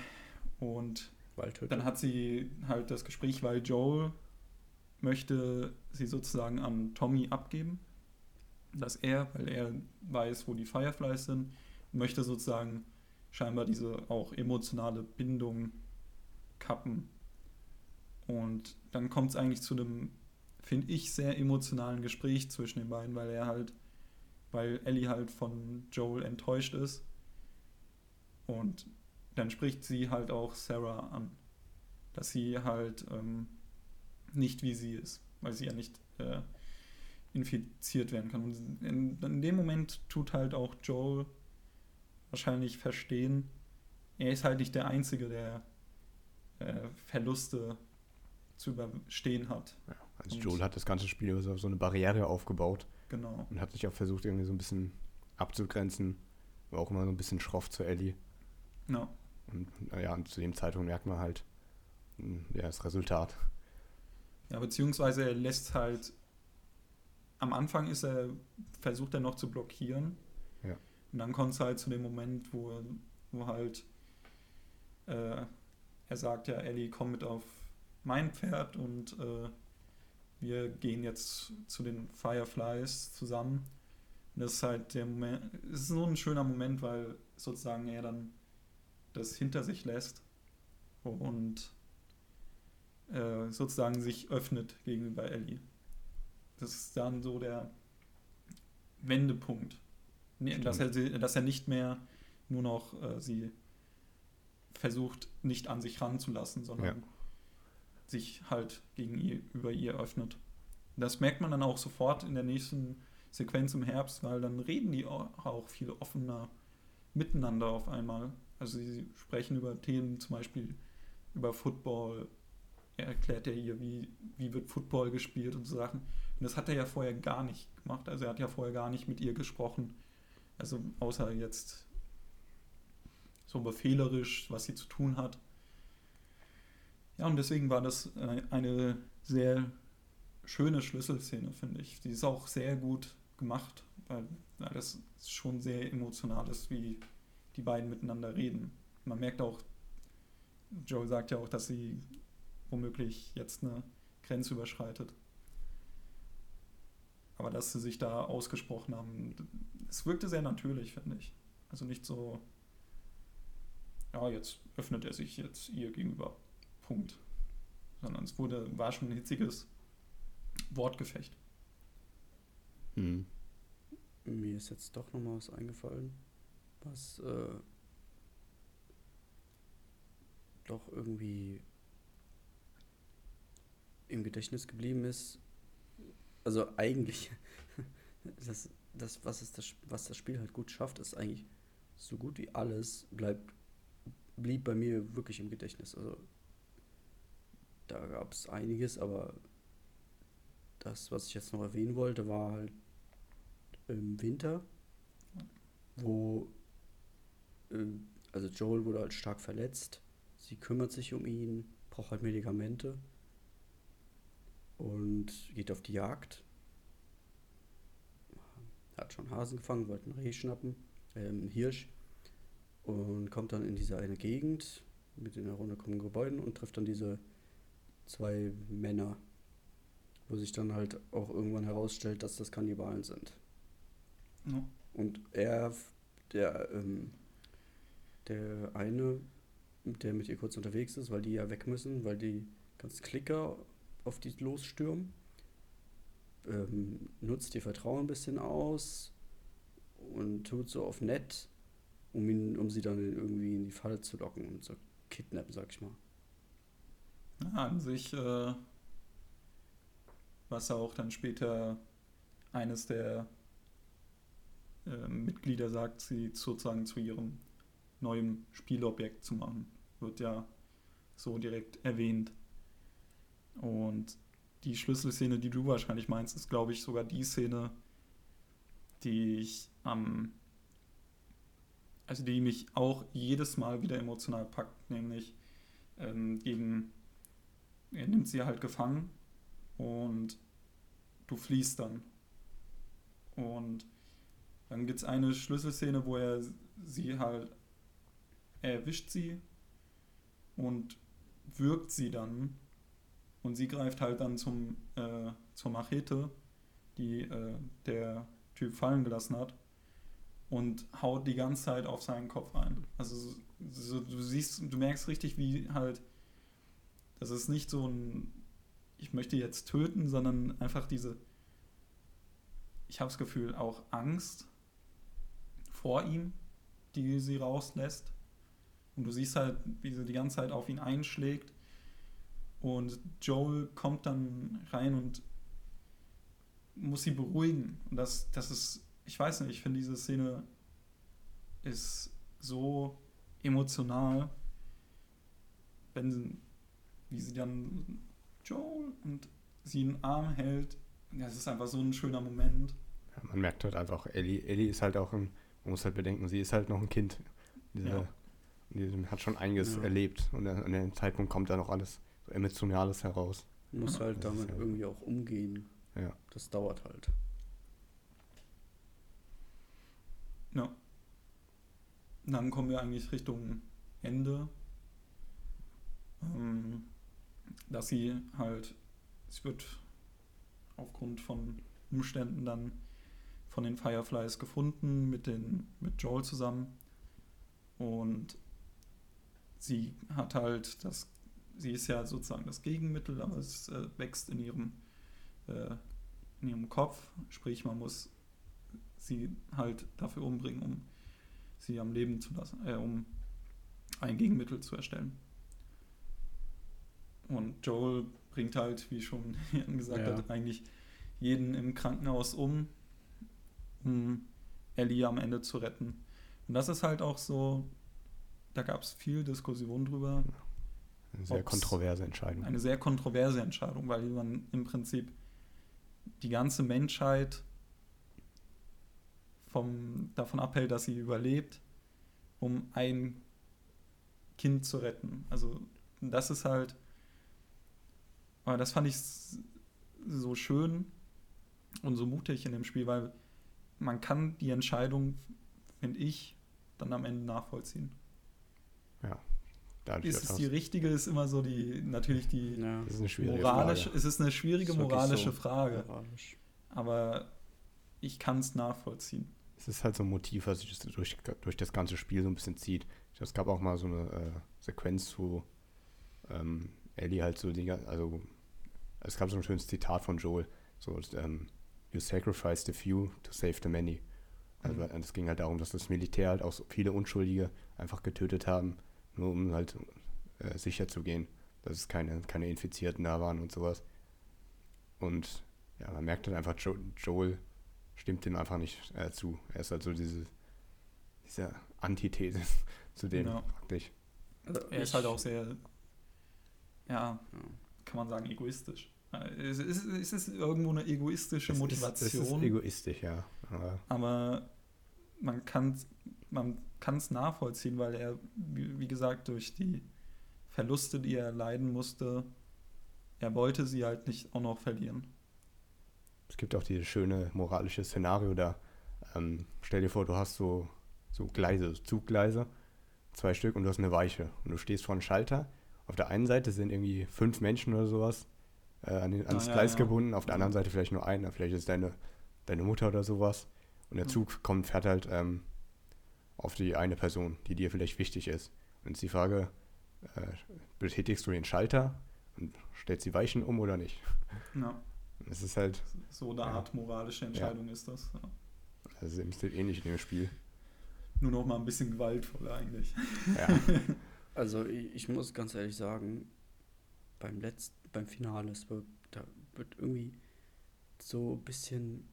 und Waldhütte. dann hat sie halt das Gespräch, weil Joel möchte sie sozusagen an Tommy abgeben. Dass er, weil er weiß, wo die Fireflies sind, möchte sozusagen scheinbar diese auch emotionale Bindung kappen. Und dann kommt es eigentlich zu einem, finde ich, sehr emotionalen Gespräch zwischen den beiden, weil er halt, weil Ellie halt von Joel enttäuscht ist. Und dann spricht sie halt auch Sarah an, dass sie halt ähm, nicht wie sie ist, weil sie ja nicht äh, infiziert werden kann. Und in, in dem Moment tut halt auch Joel wahrscheinlich verstehen, er ist halt nicht der Einzige, der äh, Verluste zu überstehen hat. Ja. Also Und- Joel hat das ganze Spiel über so, so eine Barriere aufgebaut Genau. und hat sich auch versucht, irgendwie so ein bisschen abzugrenzen. War auch immer so ein bisschen schroff zu Ellie. Ja. Und naja, und zu dem Zeitpunkt merkt man halt, mh, ja, das Resultat. Ja, beziehungsweise er lässt halt, am Anfang ist er, versucht er noch zu blockieren. Ja. Und dann kommt es halt zu dem Moment, wo, er- wo halt, äh, er sagt ja, Ellie, komm mit auf mein Pferd und äh, wir gehen jetzt zu den Fireflies zusammen. Und das ist halt der Moment, es ist so ein schöner Moment, weil sozusagen er dann das hinter sich lässt und äh, sozusagen sich öffnet gegenüber Ellie. Das ist dann so der Wendepunkt. Dass, er, dass er nicht mehr nur noch äh, sie versucht, nicht an sich ranzulassen, sondern Ja. Sich halt gegen ihr, öffnet. Das merkt man dann auch sofort in der nächsten Sequenz im Herbst, weil dann reden die au- auch viel offener miteinander auf einmal. Also sie sprechen über Themen, zum Beispiel über Football. Er erklärt ja ihr, wie, wie wird Football gespielt und so Sachen. Und das hat er ja vorher gar nicht gemacht. Also er hat ja vorher gar nicht mit ihr gesprochen. Also außer jetzt so befehlerisch, was sie zu tun hat. Ja, und deswegen war das äh, eine sehr schöne Schlüsselszene, finde ich. Die ist auch sehr gut gemacht, weil ja, das schon sehr emotional ist, wie die beiden miteinander reden. Man merkt auch, Joe sagt ja auch, dass sie womöglich jetzt eine Grenze überschreitet. Aber dass sie sich da ausgesprochen haben, es wirkte sehr natürlich, finde ich. Also nicht so, ja, jetzt öffnet er sich jetzt ihr gegenüber. Punkt. Sondern es wurde, war schon ein hitziges Wortgefecht. Mhm. Mir ist jetzt doch noch mal was eingefallen, was äh, doch irgendwie im Gedächtnis geblieben ist. Also eigentlich, das, das, was, es das, was das Spiel halt gut schafft, ist eigentlich so gut wie alles bleibt, blieb bei mir wirklich im Gedächtnis. Also da gab es einiges, aber das, was ich jetzt noch erwähnen wollte, war halt im Winter, wo äh, also Joel wurde halt stark verletzt. Sie kümmert sich um ihn, braucht halt Medikamente und geht auf die Jagd. Hat schon Hasen gefangen, wollte einen Reh schnappen, äh, einen Hirsch und kommt dann in diese eine Gegend, mit in der Gebäuden und trifft dann diese zwei Männer, wo sich dann halt auch irgendwann herausstellt, dass das Kannibalen sind. Ja. Und er, der, ähm, der eine, der mit ihr kurz unterwegs ist, weil die ja weg müssen, weil die ganz Klicker auf die losstürmen, ähm, nutzt ihr Vertrauen ein bisschen aus und tut so auf nett, um, ihn, um sie dann irgendwie in die Falle zu locken und zu kidnappen, sag ich mal. Ja, an sich, äh, was auch dann später eines der äh, Mitglieder sagt, sie sozusagen zu ihrem neuen Spielobjekt zu machen. Wird ja so direkt erwähnt. Und die Schlüsselszene, die du wahrscheinlich meinst, ist, glaube ich, sogar die Szene, die ich am. also die mich auch jedes Mal wieder emotional packt, nämlich ähm, gegen. Er nimmt sie halt gefangen und du fliehst dann. Und dann gibt es eine Schlüsselszene, wo er sie halt. Er erwischt sie und wirkt sie dann und sie greift halt dann zum, äh, zur Machete, die äh, der Typ fallen gelassen hat, und haut die ganze Zeit auf seinen Kopf rein. Also so, so, du siehst, du merkst richtig, wie halt, das ist nicht so ein, ich möchte jetzt töten, sondern einfach diese, ich habe das Gefühl, auch Angst vor ihm, die sie rauslässt. Und du siehst halt, wie sie die ganze Zeit auf ihn einschlägt und Joel kommt dann rein und muss sie beruhigen. Und das, das ist, ich weiß nicht, ich finde diese Szene ist so emotional, wenn sie, wie sie dann Joel und sie in den Arm hält. Das ist einfach so ein schöner Moment. Ja, man merkt halt einfach, Ellie, Ellie ist halt auch ein, man muss halt bedenken, sie ist halt noch ein Kind. Diese, Ja. Die hat schon einiges Ja. erlebt und an dem Zeitpunkt kommt da noch alles so Emotionales heraus. Muss halt das damit ja- irgendwie auch umgehen. Ja. Das dauert halt. Ja. Dann kommen wir eigentlich Richtung Ende. Ähm, dass sie halt, es wird aufgrund von Umständen dann von den Fireflies gefunden mit, den, mit Joel zusammen. Und sie hat halt das, sie ist ja sozusagen das Gegenmittel, aber es äh, wächst in ihrem, äh, in ihrem Kopf. Sprich, man muss sie halt dafür umbringen, um sie am Leben zu lassen, äh, um ein Gegenmittel zu erstellen. Und Joel bringt halt, wie schon gesagt Ja. hat, eigentlich jeden im Krankenhaus um, um Ellie am Ende zu retten. Und das ist halt auch so, da gab es viel Diskussion drüber. Eine sehr kontroverse Entscheidung. Eine sehr kontroverse Entscheidung, weil man im Prinzip die ganze Menschheit vom, davon abhält, dass sie überlebt, um ein Kind zu retten. Also das ist halt, aber das fand ich so schön und so mutig in dem Spiel, weil man kann die Entscheidung, finde ich, dann am Ende nachvollziehen. Dadurch Ist es die richtige, ist immer so die, natürlich die Ja. das ist eine schwierige moralisch, Frage. es ist eine schwierige Ist moralische so. Frage, Moralisch. aber ich kann es nachvollziehen. Es ist halt so ein Motiv, was sich das durch, durch das ganze Spiel so ein bisschen zieht. Es gab auch mal so eine äh, Sequenz, wo ähm, Ellie halt so die, also es gab so ein schönes Zitat von Joel, so ähm, You sacrifice the few to save the many. Also Mhm. es ging halt darum, dass das Militär halt auch so viele Unschuldige einfach getötet haben, nur um halt äh, sicher zu gehen, dass es keine, keine Infizierten da waren und sowas. Und ja, man merkt dann einfach, jo Joel stimmt dem einfach nicht äh, zu. Er ist halt so diese, diese Antithese zu dem Ja. praktisch. Also Er ist halt auch sehr, ja, kann man sagen, egoistisch. Es ist, es ist irgendwo eine egoistische Es ist- Motivation, Es ist egoistisch, ja. Aber aber man kann es man kann's nachvollziehen, weil er, wie, wie gesagt, durch die Verluste, die er leiden musste, er wollte sie halt nicht auch noch verlieren. es gibt auch dieses schöne moralische Szenario da. Ähm, stell dir vor, du hast so, so Gleise, so Zuggleise zwei Stück und du hast eine Weiche. Und du stehst vor einem Schalter. Auf der einen Seite sind irgendwie fünf Menschen oder sowas äh, an den, ans Ah, ja, Gleis ja. gebunden, auf der anderen Seite vielleicht nur einer, vielleicht ist deine, deine Mutter oder sowas. Und der Mhm. Zug kommt, fährt halt ähm, auf die eine Person, die dir vielleicht wichtig ist. Und jetzt die Frage, äh, betätigst du den Schalter und stellst die Weichen um oder nicht? Ja, Das ist halt, so eine Ja. Art moralische Entscheidung ist das. Ja. das ist ein bisschen ähnlich in dem Spiel. Nur noch mal ein bisschen gewaltvoller eigentlich. Ja, Also ich, muss ganz ehrlich sagen, beim letzten, beim Finale, es wird, da wird irgendwie so ein bisschen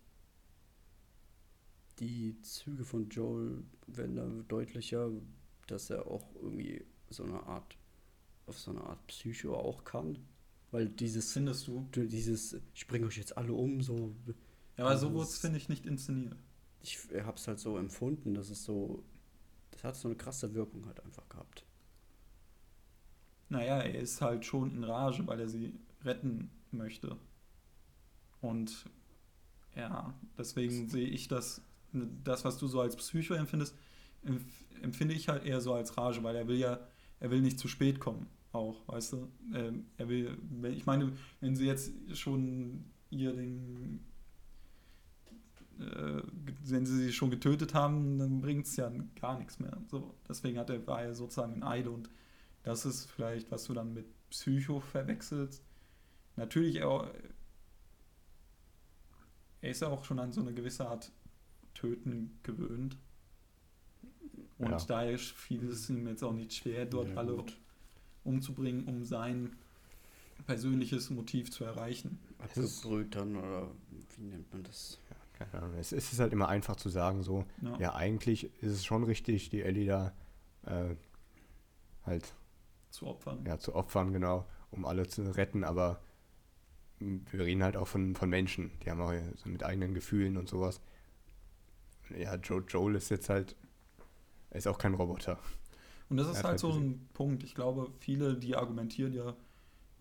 die Züge von Joel werden da deutlicher, dass er auch irgendwie so eine Art, auf so eine Art Psycho auch kann. Weil dieses, Findest du? dieses, ich bringe euch jetzt alle um, so, Ja, aber so wurde es- finde ich, nicht inszeniert. ich hab's halt so empfunden, dass es so, das hat so eine krasse Wirkung halt einfach gehabt. Naja, er ist halt schon in Rage, weil er sie retten möchte. Und ja, deswegen sehe ich das, das, was du so als Psycho empfindest, empf- empfinde ich halt eher so als Rage, weil er will ja, er will nicht zu spät kommen, auch, weißt du? Ähm, er will, ich meine, wenn sie jetzt schon ihr den, äh, wenn sie sie schon getötet haben, dann bringt es ja gar nichts mehr. So, deswegen hat er, war er sozusagen in Eile und das ist vielleicht, was du dann mit Psycho verwechselst. Natürlich, er, er ist ja auch schon an so eine gewisse Art Töten gewöhnt. Und Ja. daher fiel es ihm jetzt auch nicht schwer, dort Ja, alle gut. umzubringen, um sein persönliches Motiv zu erreichen. Abgebrüht dann, oder wie nennt man das? keine Ahnung. Es ist halt immer einfach zu sagen, so, Ja. ja, eigentlich ist es schon richtig, die Ellie da äh, halt Zu opfern. ja, zu opfern, genau, um alle zu retten, aber wir reden halt auch von, von Menschen, die haben auch so mit eigenen Gefühlen und sowas. Ja, Joe, Joel ist jetzt halt, er ist auch kein Roboter. Und das ist halt halt so ein Punkt. Ich glaube, viele, die argumentieren ja,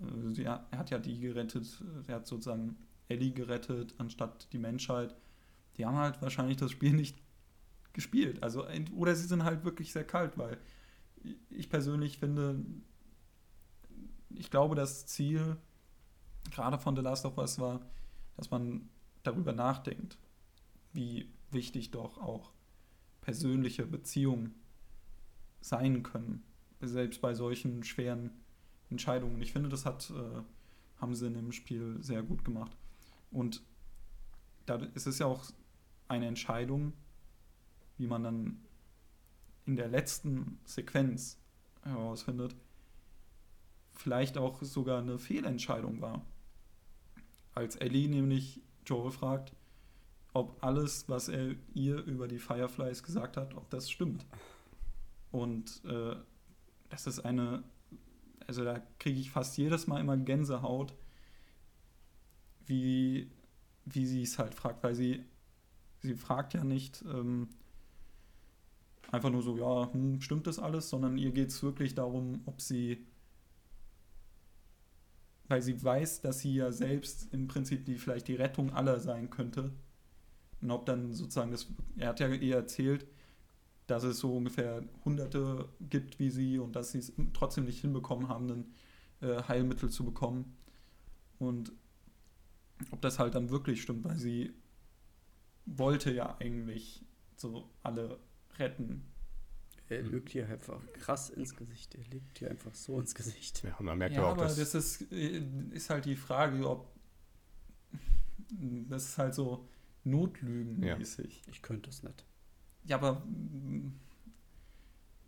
äh, er hat ja die gerettet, er hat sozusagen Ellie gerettet, anstatt die Menschheit. Die haben halt wahrscheinlich das Spiel nicht gespielt. Also, oder sie sind halt wirklich sehr kalt, weil ich persönlich finde, ich glaube, das Ziel gerade von The Last of Us war, dass man darüber nachdenkt, wie wichtig doch auch persönliche Beziehungen sein können, selbst bei solchen schweren Entscheidungen. Ich finde, das hat, äh, haben sie in dem Spiel sehr gut gemacht. Und da ist es ja auch eine Entscheidung, wie man dann in der letzten Sequenz herausfindet, vielleicht auch sogar eine Fehlentscheidung war. Als Ellie nämlich Joel fragt, ob alles, was er ihr über die Fireflies gesagt hat, ob das stimmt. Und äh, das ist eine, also da kriege ich fast jedes Mal immer Gänsehaut, wie, wie sie es halt fragt, weil sie, sie fragt ja nicht ähm, einfach nur so, ja, hm, stimmt das alles, sondern ihr geht es wirklich darum, ob sie, weil sie weiß, dass sie ja selbst im Prinzip die vielleicht die Rettung aller sein könnte. Und ob dann sozusagen das, er hat ja ihr erzählt, dass es so ungefähr Hunderte gibt wie sie und dass sie es trotzdem nicht hinbekommen haben, ein äh, Heilmittel zu bekommen. Und ob das halt dann wirklich stimmt, weil sie wollte ja eigentlich so alle retten. Er Hm. lügt dir einfach krass ins Gesicht. Er lügt dir einfach so ins Gesicht. Ja, und man merkt Ja, auch, aber dass das ist, äh, ist halt die Frage, ob das ist halt so Notlügenmäßig. Ich könnte es nicht. Ja, aber mm,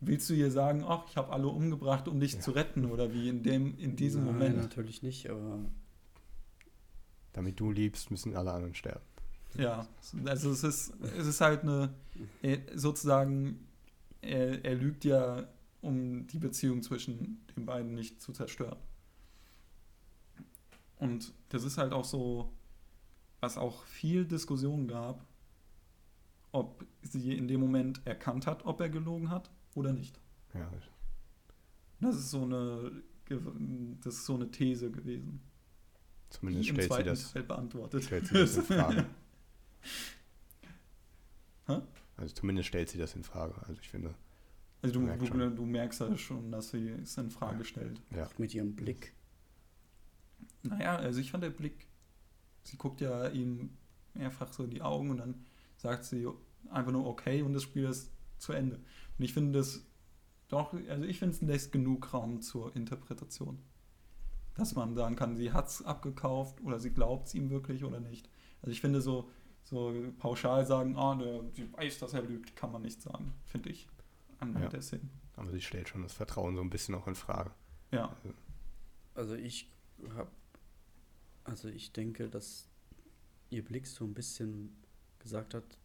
willst du ihr sagen, ach, ich habe alle umgebracht, um dich Ja. zu retten oder wie in dem in diesem Nein, Moment? natürlich nicht, aber damit du liebst, müssen alle anderen sterben. Ja, also es ist es ist halt eine er- sozusagen er, er lügt ja, um die Beziehung zwischen den beiden nicht zu zerstören. Und das ist halt auch so, was auch viel Diskussion gab, ob sie in dem Moment erkannt hat, ob er gelogen hat oder nicht. Ja, Das ist so eine, das ist so eine These gewesen, zumindest stellt sie das, Teil beantwortet. stellt sie das in Frage. Hä? Also zumindest stellt sie das in Frage. Also ich finde, Also du, Merkt du, schon. du merkst ja schon, dass sie es in Frage Ja. stellt. Ja. Auch mit ihrem Blick. Naja, also ich fand der Blick, sie guckt ja ihm mehrfach so in die Augen und dann sagt sie einfach nur okay und das Spiel ist zu Ende. Und ich finde das doch, also ich finde es lässt genug Raum zur Interpretation. Dass man sagen kann, sie hat es abgekauft oder sie glaubt es ihm wirklich oder nicht. Also ich finde so, so pauschal sagen, ah, der, sie weiß, dass er lügt, kann man nicht sagen, finde ich. Anhand Ja. der Szene. Aber sie stellt schon das Vertrauen so ein bisschen auch in Frage. Ja, Also ich habe, also ich denke, dass ihr Blick so ein bisschen gesagt hat,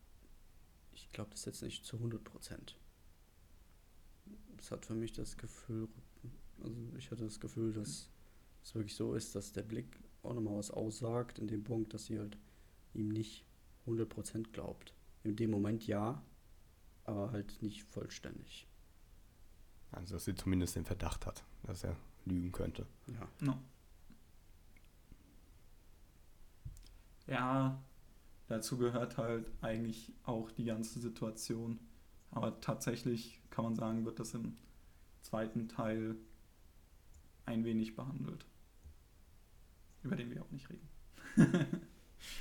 ich glaube das jetzt nicht zu 100 Prozent. Es hat für mich das Gefühl, also ich hatte das Gefühl, dass es wirklich so ist, dass der Blick auch nochmal was aussagt, in dem Punkt, dass sie halt ihm nicht 100 Prozent glaubt. In dem Moment ja, aber halt nicht vollständig. Also, dass sie zumindest den Verdacht hat, dass er lügen könnte. Ja. No. Ja, dazu gehört halt eigentlich auch die ganze Situation. Aber tatsächlich kann man sagen, wird das im zweiten Teil ein wenig behandelt. Über den wir auch nicht reden.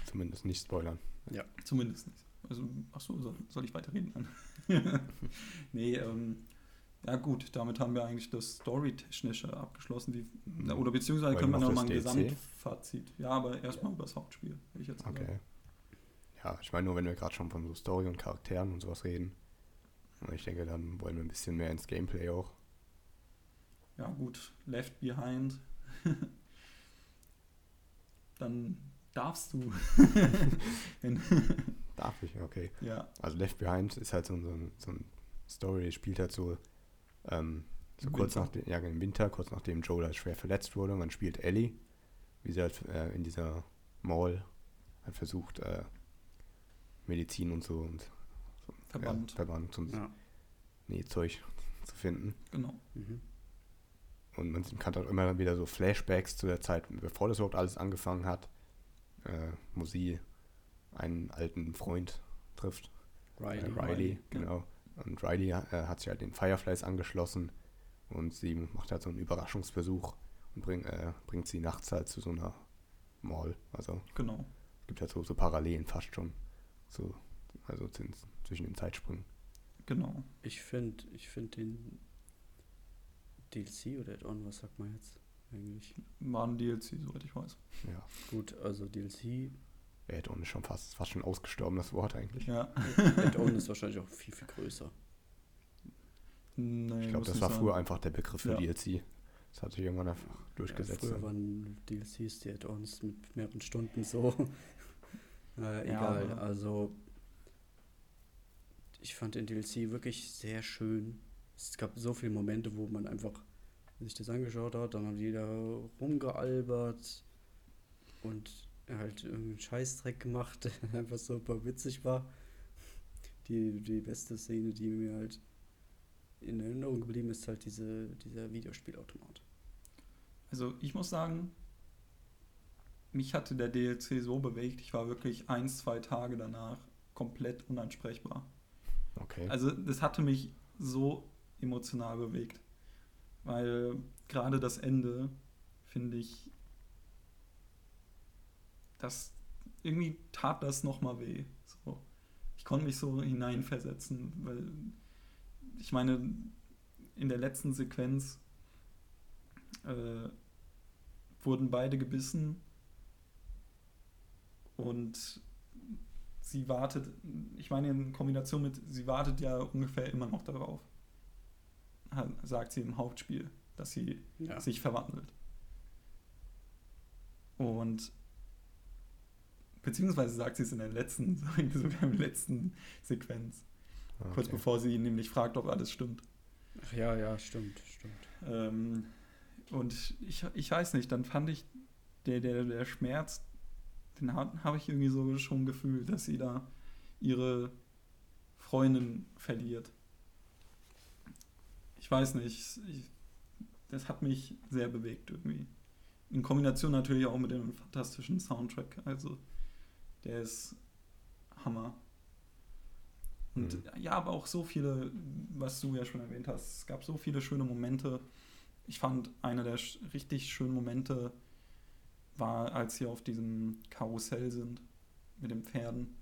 Zumindest nicht spoilern. Zumindest nicht. Also, achso, soll, soll ich weiterreden? nee, ähm, ja gut, damit haben wir eigentlich das Story-Technische abgeschlossen. Wie, oder beziehungsweise Weil können wir noch noch mal ein DLC? Gesamtfazit. Ja, aber erstmal über das Hauptspiel, hätte ich jetzt. Okay. Ja, ich meine nur, wenn wir gerade schon von so Story und Charakteren und sowas reden. Und ich denke, dann wollen wir ein bisschen mehr ins Gameplay auch. Ja gut, Left Behind. Dann darfst du. Darf ich, okay. ja, Also Left Behind ist halt so, ein- so, ein- so ein Story, spielt halt so, ähm, so kurz Winter. nach dem, ja, im Winter, kurz nachdem Joel halt schwer verletzt wurde. Man spielt Ellie, wie sie halt äh, in dieser Mall halt versucht, äh, Medizin und so und so, Verband. Ja, Verband und Ja. Nähzeug zu finden. genau. Mhm. Und man kann auch immer wieder so Flashbacks zu der Zeit, bevor das überhaupt alles angefangen hat, äh, wo sie einen alten Freund trifft. Riley. Riley, Riley, genau. Und Riley äh, hat sich halt den Fireflies angeschlossen und sie macht halt so einen Überraschungsbesuch und bring, äh, bringt sie nachts halt zu so einer Mall. Also Genau. gibt halt so, so Parallelen fast schon. So, also zwischen den Zeitsprüngen. Genau. Ich finde ich find den DLC oder Add-on, was sagt man jetzt eigentlich? War ein DLC, soweit ich weiß. Ja, Gut, also DLC, Add-on ist schon fast, fast schon ausgestorben, das Wort eigentlich. Ja. Add-on ist wahrscheinlich auch viel, viel größer. Nee, Ich glaube, das war sein. früher einfach der Begriff für Ja. DLC. Das hat sich irgendwann einfach durchgesetzt. Ja, früher waren DLCs die Add-ons mit mehreren Stunden so. äh, Ja, egal, aber- also ich fand den DLC wirklich sehr schön. Es gab so viele Momente, wo man einfach sich das angeschaut hat, dann hat jeder rumgealbert und halt irgendeinen Scheißdreck gemacht, der einfach super witzig war. Die, die beste Szene, die mir halt in Erinnerung geblieben ist, halt diese, dieser Videospielautomat. Also ich muss sagen, mich hatte der DLC so bewegt, ich war wirklich ein, zwei Tage danach komplett unansprechbar. Okay. Also das hatte mich so emotional bewegt. Weil gerade das Ende, finde ich, das irgendwie tat das nochmal weh. So. Ich konnte mich so hineinversetzen, weil ich meine, in der letzten Sequenz äh, wurden beide gebissen und sie wartet, ich meine in Kombination mit, sie wartet ja ungefähr immer noch darauf, sagt sie im Hauptspiel, dass sie Ja. sich verwandelt. Und beziehungsweise sagt sie es in der letzten, sogar in der letzten Sequenz, kurz okay. bevor sie ihn nämlich fragt, ob alles stimmt. Ach ja, ja, stimmt, stimmt. Ähm, und ich, ich weiß nicht, dann fand ich, der, der, der Schmerz, den habe hab ich irgendwie so schon gefühlt, dass sie da ihre Freundin verliert. Ich weiß nicht, ich, das hat mich sehr bewegt irgendwie. In Kombination natürlich auch mit dem fantastischen Soundtrack, also der ist Hammer. Und Mhm. ja, aber auch so viele, was du ja schon erwähnt hast, es gab so viele schöne Momente. Ich fand, einer der sch- richtig schönen Momente war, als sie auf diesem Karussell sind mit den Pferden.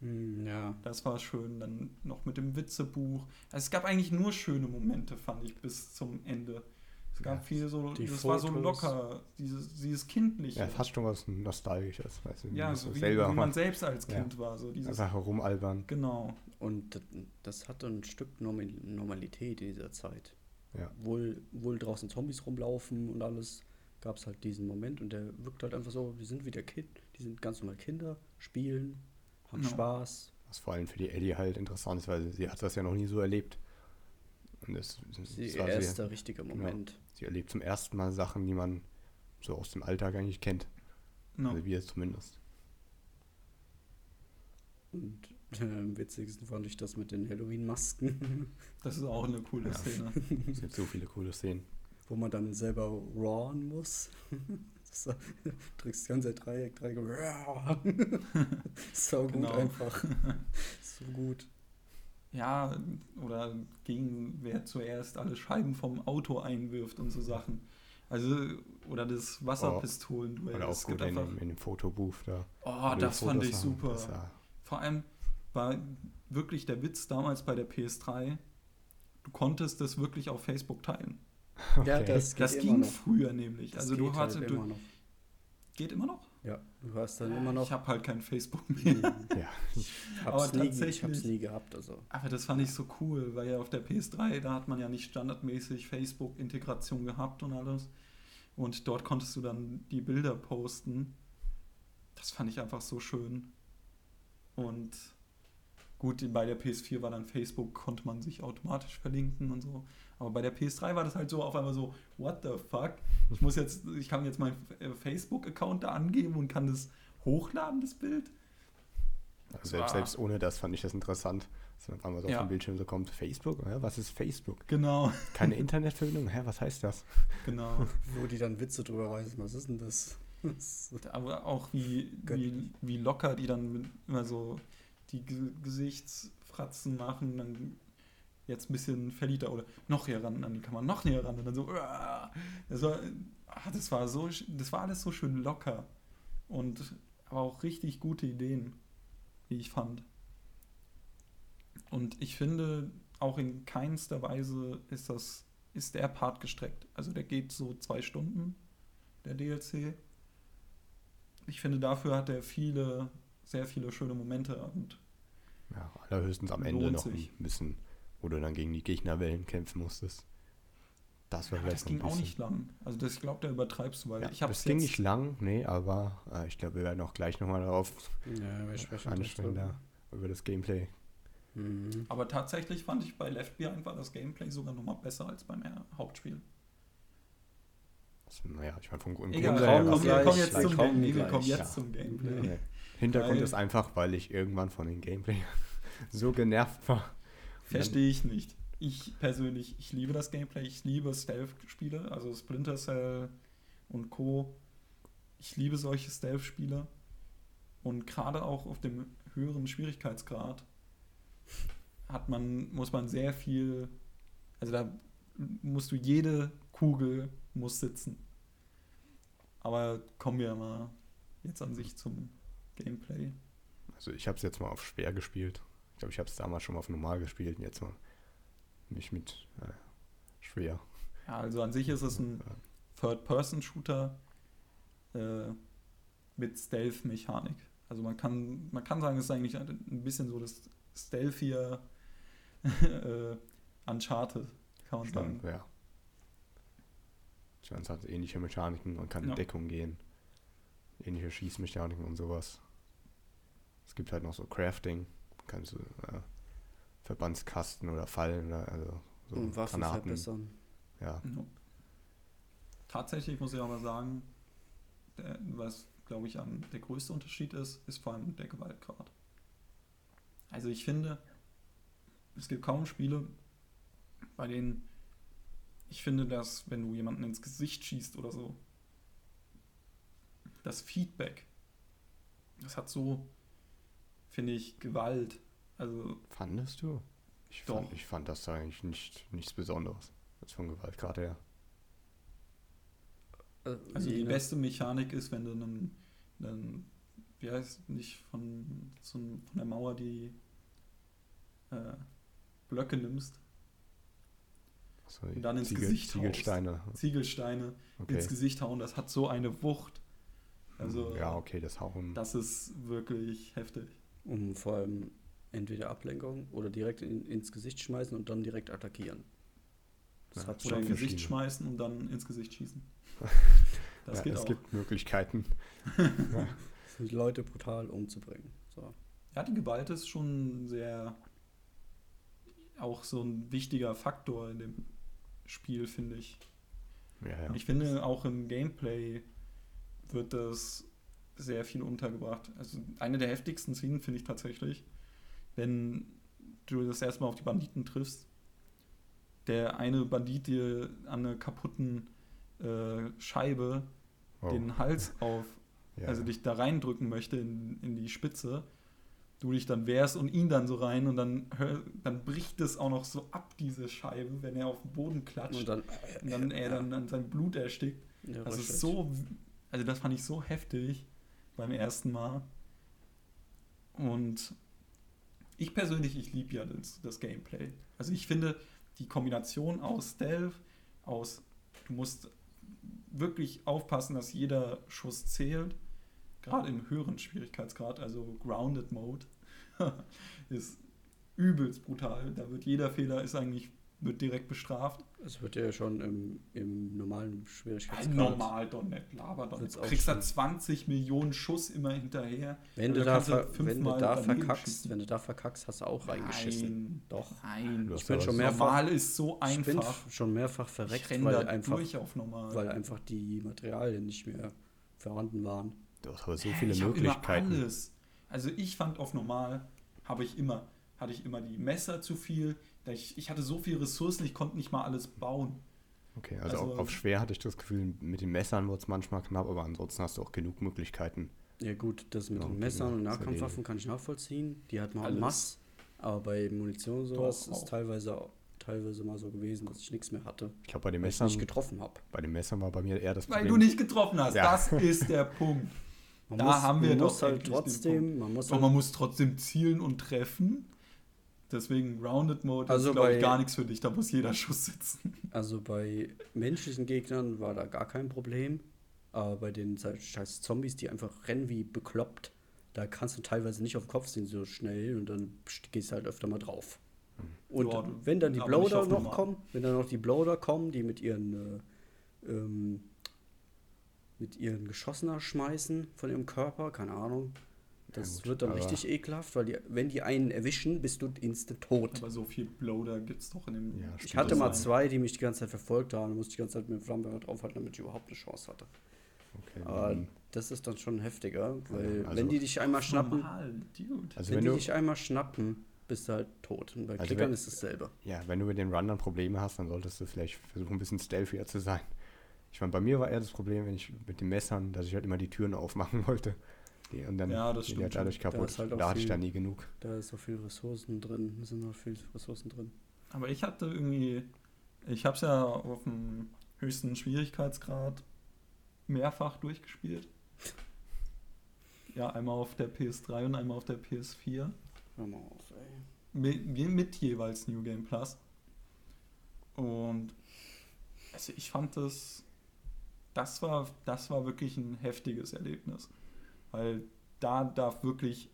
Hm, ja. Das war schön. Dann noch mit dem Witzebuch. Also es gab eigentlich nur schöne Momente, fand ich, bis zum Ende. Es gab Ja, viel so, die das war so Fotos. locker, dieses, dieses Kindliche. Ja, fast schon was Nostalgisches. Weißt du, Ja, wie so wie, selber wie man selbst als Ja. Kind war. So dieses, einfach herumalbern. genau. Und das, das hatte ein Stück Normal- Normalität in dieser Zeit. Ja. Wohl, wohl draußen Zombies rumlaufen und alles, gab es halt diesen Moment und der wirkt halt einfach so, die sind wieder Kind, die sind ganz normal Kinder, spielen, haben Ja. Spaß. Was vor allem für die Ellie halt interessant ist, weil sie hat das ja noch nie so erlebt. Und das, das ihr war erster richtiger genau. Moment. sie erlebt zum ersten Mal Sachen, die man so aus dem Alltag eigentlich kennt. No. Also wir zumindest. Und äh, am witzigsten fand ich das mit den Halloween-Masken, Das ist auch eine coole Ja. Szene. Es gibt so viele coole Szenen. wo man dann selber rawen muss. So, du drückst das ganze Dreieck, Dreieck, so gut Genau. einfach. So gut. Ja, oder gegen wer zuerst alle Scheiben vom Auto einwirft und so Sachen. Also, oder das Wasserpistolen-Duell. Oder auch gut in, in dem Fotobooth da. Oh, wo die das fand ich super. Das war, Vor allem war wirklich der Witz damals bei der PS3, du konntest das wirklich auf Facebook teilen. Ja, okay. das geht Das immer ging noch. früher nämlich. Das also du geht halt hattest, immer du, noch. geht immer noch? Ja, du hast dann immer noch. Ich habe halt kein Facebook mehr. ja, Ich Aber hab's, nie, ich hab's nie gehabt, also. Aber das fand ich so cool, weil ja auf der PS3, da hat man ja nicht standardmäßig Facebook-Integration gehabt und alles. Und dort konntest du dann die Bilder posten. Das fand ich einfach so schön. Und gut, bei der PS4 war dann Facebook, konnte man sich automatisch verlinken und so. Aber bei der PS3 war das halt so auf einmal so, what the fuck? Ich muss jetzt, ich kann jetzt meinen äh, Facebook-Account da angeben und kann das hochladen, das Bild. also selbst, selbst ohne das fand ich das interessant. Dass dann auf einmal so Ja. auf dem Bildschirm so kommt, Facebook? Hä, was ist Facebook? Genau, Keine Internetverbindung? Hä, was heißt das? genau. Wo die dann Witze drüber reißen, was ist denn das? Das- Aber auch wie, wie, wie locker die dann immer so die Ge Gesichtsfratzen machen, dann jetzt ein bisschen verliebter oder noch näher ran an die Kamera, noch näher ran und dann so. Das war, ah, das war so, das war alles so schön locker und aber auch richtig gute Ideen, wie ich fand. Und ich finde, auch in keinster Weise ist das, ist der Part gestreckt. Also der geht so zwei Stunden, der DLC. Ich finde, dafür hat er viele, sehr viele schöne Momente und Ja, allerhöchstens am Ende noch ein bisschen, wo du dann gegen die Gegnerwellen kämpfen musstest. Das war vielleicht das ging auch nicht lang. Also das, ich glaube, da übertreibst du, weil Ja, ich habe das ging nicht lang, nee, aber äh, ich glaube, wir werden auch gleich nochmal darauf Ja, wir sprechen gleich ansprechen, da, über das Gameplay. Mhm. Aber tatsächlich fand ich bei Left Behind war das Gameplay sogar noch mal besser als beim Hauptspiel. Also, naja, ich meine, vom Grund Egal, Grunde her komm, gleich, kommen jetzt zum kommen Gameplay. Wir kommen jetzt Ja. zum Gameplay. Nee. Hintergrund Weil- ist einfach, weil ich irgendwann von dem Gameplay so genervt war. Verstehe ich nicht. Ich persönlich, ich liebe das Gameplay, ich liebe Stealth-Spiele, also Splinter Cell und Co. Ich liebe solche Stealth-Spiele. Und gerade auch auf dem höheren Schwierigkeitsgrad hat man, muss man sehr viel, also da musst du jede Kugel muss sitzen. Aber kommen wir mal jetzt an sich zum Gameplay. Also ich habe es jetzt mal auf schwer gespielt. Ich glaube, ich habe es damals schon mal auf normal gespielt und jetzt mal mich mit äh, schwer. Ja, also an sich ist es ein Third-Person-Shooter äh, mit Stealth-Mechanik. Also man kann, man kann sagen, es ist eigentlich ein bisschen so das Stealthier äh, Uncharted, kann man sagen. Ja. Ich meine, es hat ähnliche Mechaniken, man kann Ja. in Deckung gehen. Ähnliche Schießmechaniken und sowas. Es gibt halt noch so Crafting. Man kann so äh, Verbandskasten oder Fallen oder also so Und Waffen Granaten. verbessern. Ja. Ja. Tatsächlich muss ich aber sagen, der, was glaube ich am, der größte Unterschied ist, ist vor allem der Gewaltgrad. Also ich finde, es gibt kaum Spiele, bei denen ich finde, dass wenn du jemanden ins Gesicht schießt oder so, das Feedback, das hat so, finde ich, Gewalt Also, Fandest du? Ich Doch. fand, ich fand das eigentlich nicht, nichts Besonderes. Jetzt von Gewalt gerade her. Äh, also die beste Mechanik ist, wenn du einen, einen wie heißt nicht von, so von der Mauer die äh, Blöcke nimmst, So, Und dann ins Gesicht haust. Ziegelsteine. Ziegelsteine Okay. ins Gesicht hauen, das hat so eine Wucht. Also ja, okay, das Hauen. das ist wirklich heftig. Um vor allem entweder Ablenkung oder direkt in, ins Gesicht schmeißen und dann direkt attackieren. Das Ja, hat Oder ins Gesicht schmeißen und dann ins Gesicht schießen. Das ja, geht es auch. gibt Möglichkeiten. die Leute brutal umzubringen. So. Ja, die Gewalt ist schon sehr auch so ein wichtiger Faktor in dem Spiel, finde ich. Ja, ja. Ich finde, auch im Gameplay wird das sehr viel untergebracht. Also eine der heftigsten Szenen finde ich tatsächlich, wenn du das erstmal auf die Banditen triffst. Der eine Bandit dir an einer kaputten äh, Scheibe Oh. den Hals auf, ja. also dich da reindrücken möchte in, in die Spitze. Du dich dann wehrst und ihn dann so rein und dann, hör, dann bricht es auch noch so ab, diese Scheibe, wenn er auf den Boden klatscht Und dann, und dann er dann an sein Blut erstickt. Ja, Das ist so, also das fand ich so heftig beim ersten Mal. Und ich persönlich, ich liebe ja das, das Gameplay. Also ich finde die Kombination aus Stealth, aus, du musst wirklich aufpassen, dass jeder Schuss zählt, gerade im höheren Schwierigkeitsgrad, also Grounded Mode, ist übelst brutal. Da wird jeder Fehler ist eigentlich wird direkt bestraft. Es wird ja schon im, im normalen Ein Schwierigkeitsgrad. normal doch nicht, laber doch nicht. Du kriegst da schon. 20 Millionen Schuss immer hinterher. Wenn Also du, da ver wenn du fünfmal da verkackst, schießen. wenn du da verkackst, hast du auch reingeschissen. Nein, Doch. nein. Du Ich bin schon so- mehrfach, Normal ist so ich bin einfach. schon mehrfach verreckt, weil einfach, durch auf normal. weil einfach die Materialien nicht mehr vorhanden waren. Du hast aber so viele ich Möglichkeiten. Immer alles. Also ich fand auf normal habe ich immer hatte ich immer die Messer zu viel. Ich, ich hatte so viele Ressourcen, ich konnte nicht mal alles bauen. Okay, also, Also- auf, auf schwer hatte ich das Gefühl, mit den Messern wird es manchmal knapp, aber ansonsten hast du auch genug Möglichkeiten. Ja gut, das mit Ja, den und Messern und Gegner zu Nahkampfwaffen kann ich nachvollziehen. Die hat man Alles. masse. Aber bei Munition und sowas Doch, ist auch. teilweise, teilweise mal so gewesen, dass ich nichts mehr hatte, Ich glaube, bei den weil ich Messern, nicht getroffen habe. bei den Messern war bei mir eher das Weil Problem. du nicht getroffen hast. Ja. Das ist der Punkt. Man Da muss, haben wir man doch muss halt trotzdem, man muss Aber halt, man muss trotzdem zielen und treffen. Deswegen Grounded Mode Also ist, glaube ich, gar nichts für dich. Da muss jeder Schuss sitzen. also bei menschlichen Gegnern war da gar kein Problem. Aber bei den scheiß Zombies, die einfach rennen wie bekloppt, da kannst du teilweise nicht auf den Kopf sehen so schnell und dann gehst du halt öfter mal drauf. Und Ja, wenn dann die auf noch kommen, wenn dann noch die Bloader kommen, die mit ihren äh, ähm, mit ihren Geschossener schmeißen von ihrem Körper, keine Ahnung. Das gut, wird dann aber- richtig ekelhaft, weil die, wenn die einen erwischen, bist du instant tot. Aber so viel Bloader gibt es doch in dem. Ja, Ich hatte mal sein. zwei, die mich die ganze Zeit verfolgt haben. Da musste ich die ganze Zeit mit dem Flammenwerfer draufhalten, damit ich überhaupt eine Chance hatte. Okay, Aber das ist dann schon heftiger, weil also- wenn die dich einmal schnappen, Normal, Dude. also wenn, wenn die du, dich einmal schnappen, bist du halt tot. Und bei Also Klickern wenn- ist dasselbe. ja, wenn du mit den Run dann Probleme hast, dann solltest du vielleicht versuchen, ein bisschen stealthier zu sein. Ich meine, bei mir war eher das Problem, wenn ich mit den Messern, dass ich halt immer die Türen aufmachen wollte. Die, und dann Ja, das stimmt dadurch Da kaputt. ist halt da hatte ich da nie genug. Da ist so viel Ressourcen drin, da sind noch viel Ressourcen drin. Aber ich hatte irgendwie. Ich habe es ja auf dem höchsten Schwierigkeitsgrad mehrfach durchgespielt. Ja, einmal auf der PS3 und einmal auf der PS4. Hör mal auf, ey. Mit, mit jeweils New Game Plus. Und also ich fand das, das war, das war wirklich ein heftiges Erlebnis. Weil da darf wirklich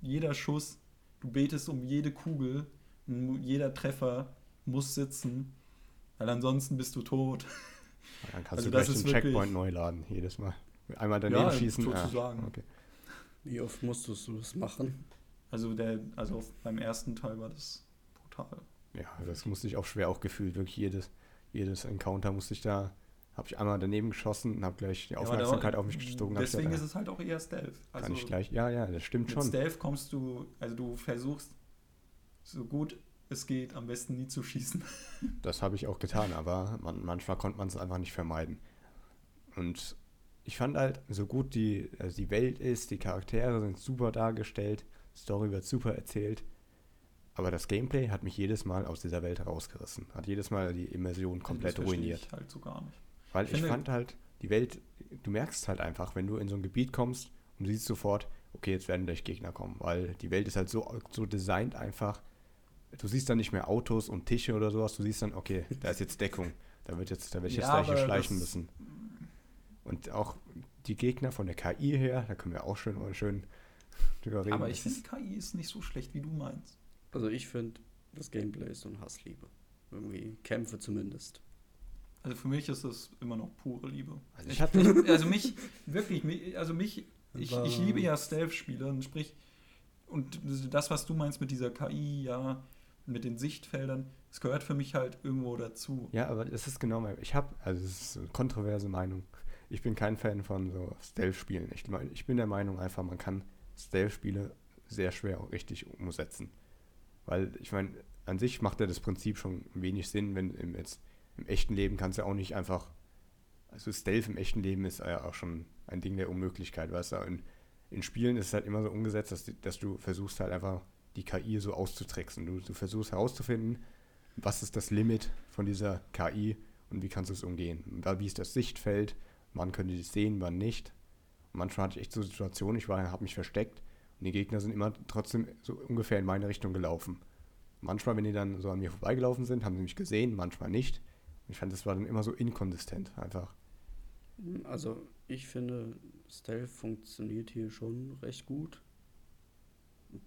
jeder Schuss, du betest um jede Kugel, und jeder Treffer muss sitzen, weil ansonsten bist du tot. Dann kannst Also du das gleich den wirklich- Checkpoint neu laden, jedes Mal. Einmal daneben Ja, schießen. sozusagen. okay. Wie oft musstest du das machen? Also der, also beim ersten Teil war das brutal. Ja, das musste ich auch schwer auch gefühlt. Wirklich jedes, jedes Encounter musste ich da, habe ich einmal daneben geschossen und habe gleich die Ja, Aufmerksamkeit da- auf mich ich Deswegen gesagt, ist es halt auch eher Stealth. ja, Also kann ich gleich. Ja, ja, das stimmt Mit schon. Stealth kommst du, also du versuchst so gut es geht, am besten nie zu schießen. Das habe ich auch getan, aber man, manchmal konnte man es einfach nicht vermeiden. Und ich fand halt, so gut die, also die Welt ist, die Charaktere sind super dargestellt, Story wird super erzählt. Aber das Gameplay hat mich jedes Mal aus dieser Welt rausgerissen. Hat jedes Mal die Immersion komplett das ruiniert. Ich halt so gar nicht. Weil Ich ich, fand halt, die Welt, du merkst halt einfach, wenn du in so ein Gebiet kommst und siehst sofort, okay, jetzt werden gleich Gegner kommen, weil die Welt ist halt so, so designt einfach. Du siehst dann nicht mehr Autos und Tische oder sowas, du siehst dann, okay, da ist jetzt Deckung. Da wird jetzt, da werde ich jetzt Ja, gleich hier schleichen müssen. Und auch die Gegner von der KI her, da können wir auch schön, schön drüber reden. Aber ich finde, KI ist nicht so schlecht, wie du meinst. Also ich finde, das Gameplay ist so ein Hassliebe. Irgendwie Kämpfe zumindest. Also für mich ist es immer noch pure Liebe. Also ich ich, also mich, wirklich, mich, also mich, ich, ich liebe ja Stealth-Spiele und sprich, und das, was du meinst mit dieser KI, ja, mit den Sichtfeldern, das gehört für mich halt irgendwo dazu. Ja, aber das ist genau mein. Ich habe, also es ist eine kontroverse Meinung. Ich bin kein Fan von so Stealth-Spielen. Ich, ich bin der Meinung einfach, man kann Stealth-Spiele sehr schwer auch richtig umsetzen. Weil ich meine, an sich macht ja das Prinzip schon wenig Sinn, wenn im, jetzt, im echten Leben kannst du auch nicht einfach. Also Stealth im echten Leben ist ja auch schon ein Ding der Unmöglichkeit, weißt du. In, in Spielen ist es halt immer so umgesetzt, dass, dass du versuchst halt einfach die KI so auszutricksen. Du, du versuchst herauszufinden, was ist das Limit von dieser KI und wie kannst du es umgehen? Wie ist das Sichtfeld? Wann können die dich sehen, wann nicht? Und manchmal hatte ich echt so Situationen, ich habe mich versteckt und die Gegner sind immer trotzdem so ungefähr in meine Richtung gelaufen. Manchmal, wenn die dann so an mir vorbeigelaufen sind, haben sie mich gesehen, manchmal nicht. Und ich fand, das war dann immer so inkonsistent einfach. Also ich finde, Stealth funktioniert hier schon recht gut.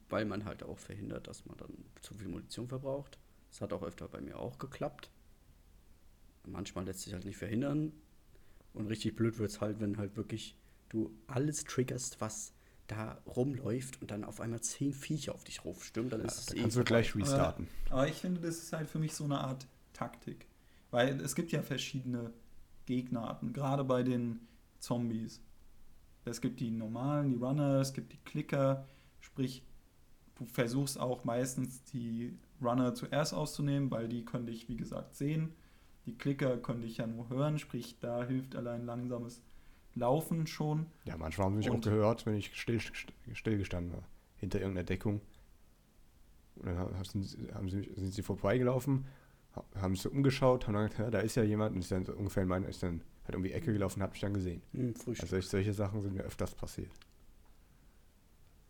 Weil man halt auch verhindert, dass man dann zu viel Munition verbraucht. Das hat auch öfter bei mir auch geklappt. Manchmal lässt sich halt nicht verhindern. Und richtig blöd wird es halt, wenn halt wirklich du alles triggerst, was da rumläuft und dann auf einmal zehn Viecher auf dich raufstürmen, dann ist es Da eh kannst du gleich restarten. Aber ich finde, das ist halt für mich so eine Art Taktik. Weil es gibt ja verschiedene Gegnerarten, gerade bei den Zombies. Es gibt die normalen, die Runner, es gibt die Klicker, sprich, du versuchst auch meistens die Runner zuerst auszunehmen, weil die können dich, wie gesagt, sehen. Die Klicker können dich ja nur hören, sprich, da hilft allein langsames Laufen schon. Ja, manchmal haben sie mich Und- auch gehört, wenn ich still, stillgestanden war, hinter irgendeiner Deckung. Und dann ha- sind, sie- haben sie, sind sie vorbeigelaufen, haben sich so umgeschaut, haben dann gesagt, ja, da ist ja jemand und ist dann so ungefähr in meine, ist dann halt um die Ecke gelaufen und hat mich dann gesehen. Hm, Frühstück. Also solch- solche Sachen sind mir öfters passiert.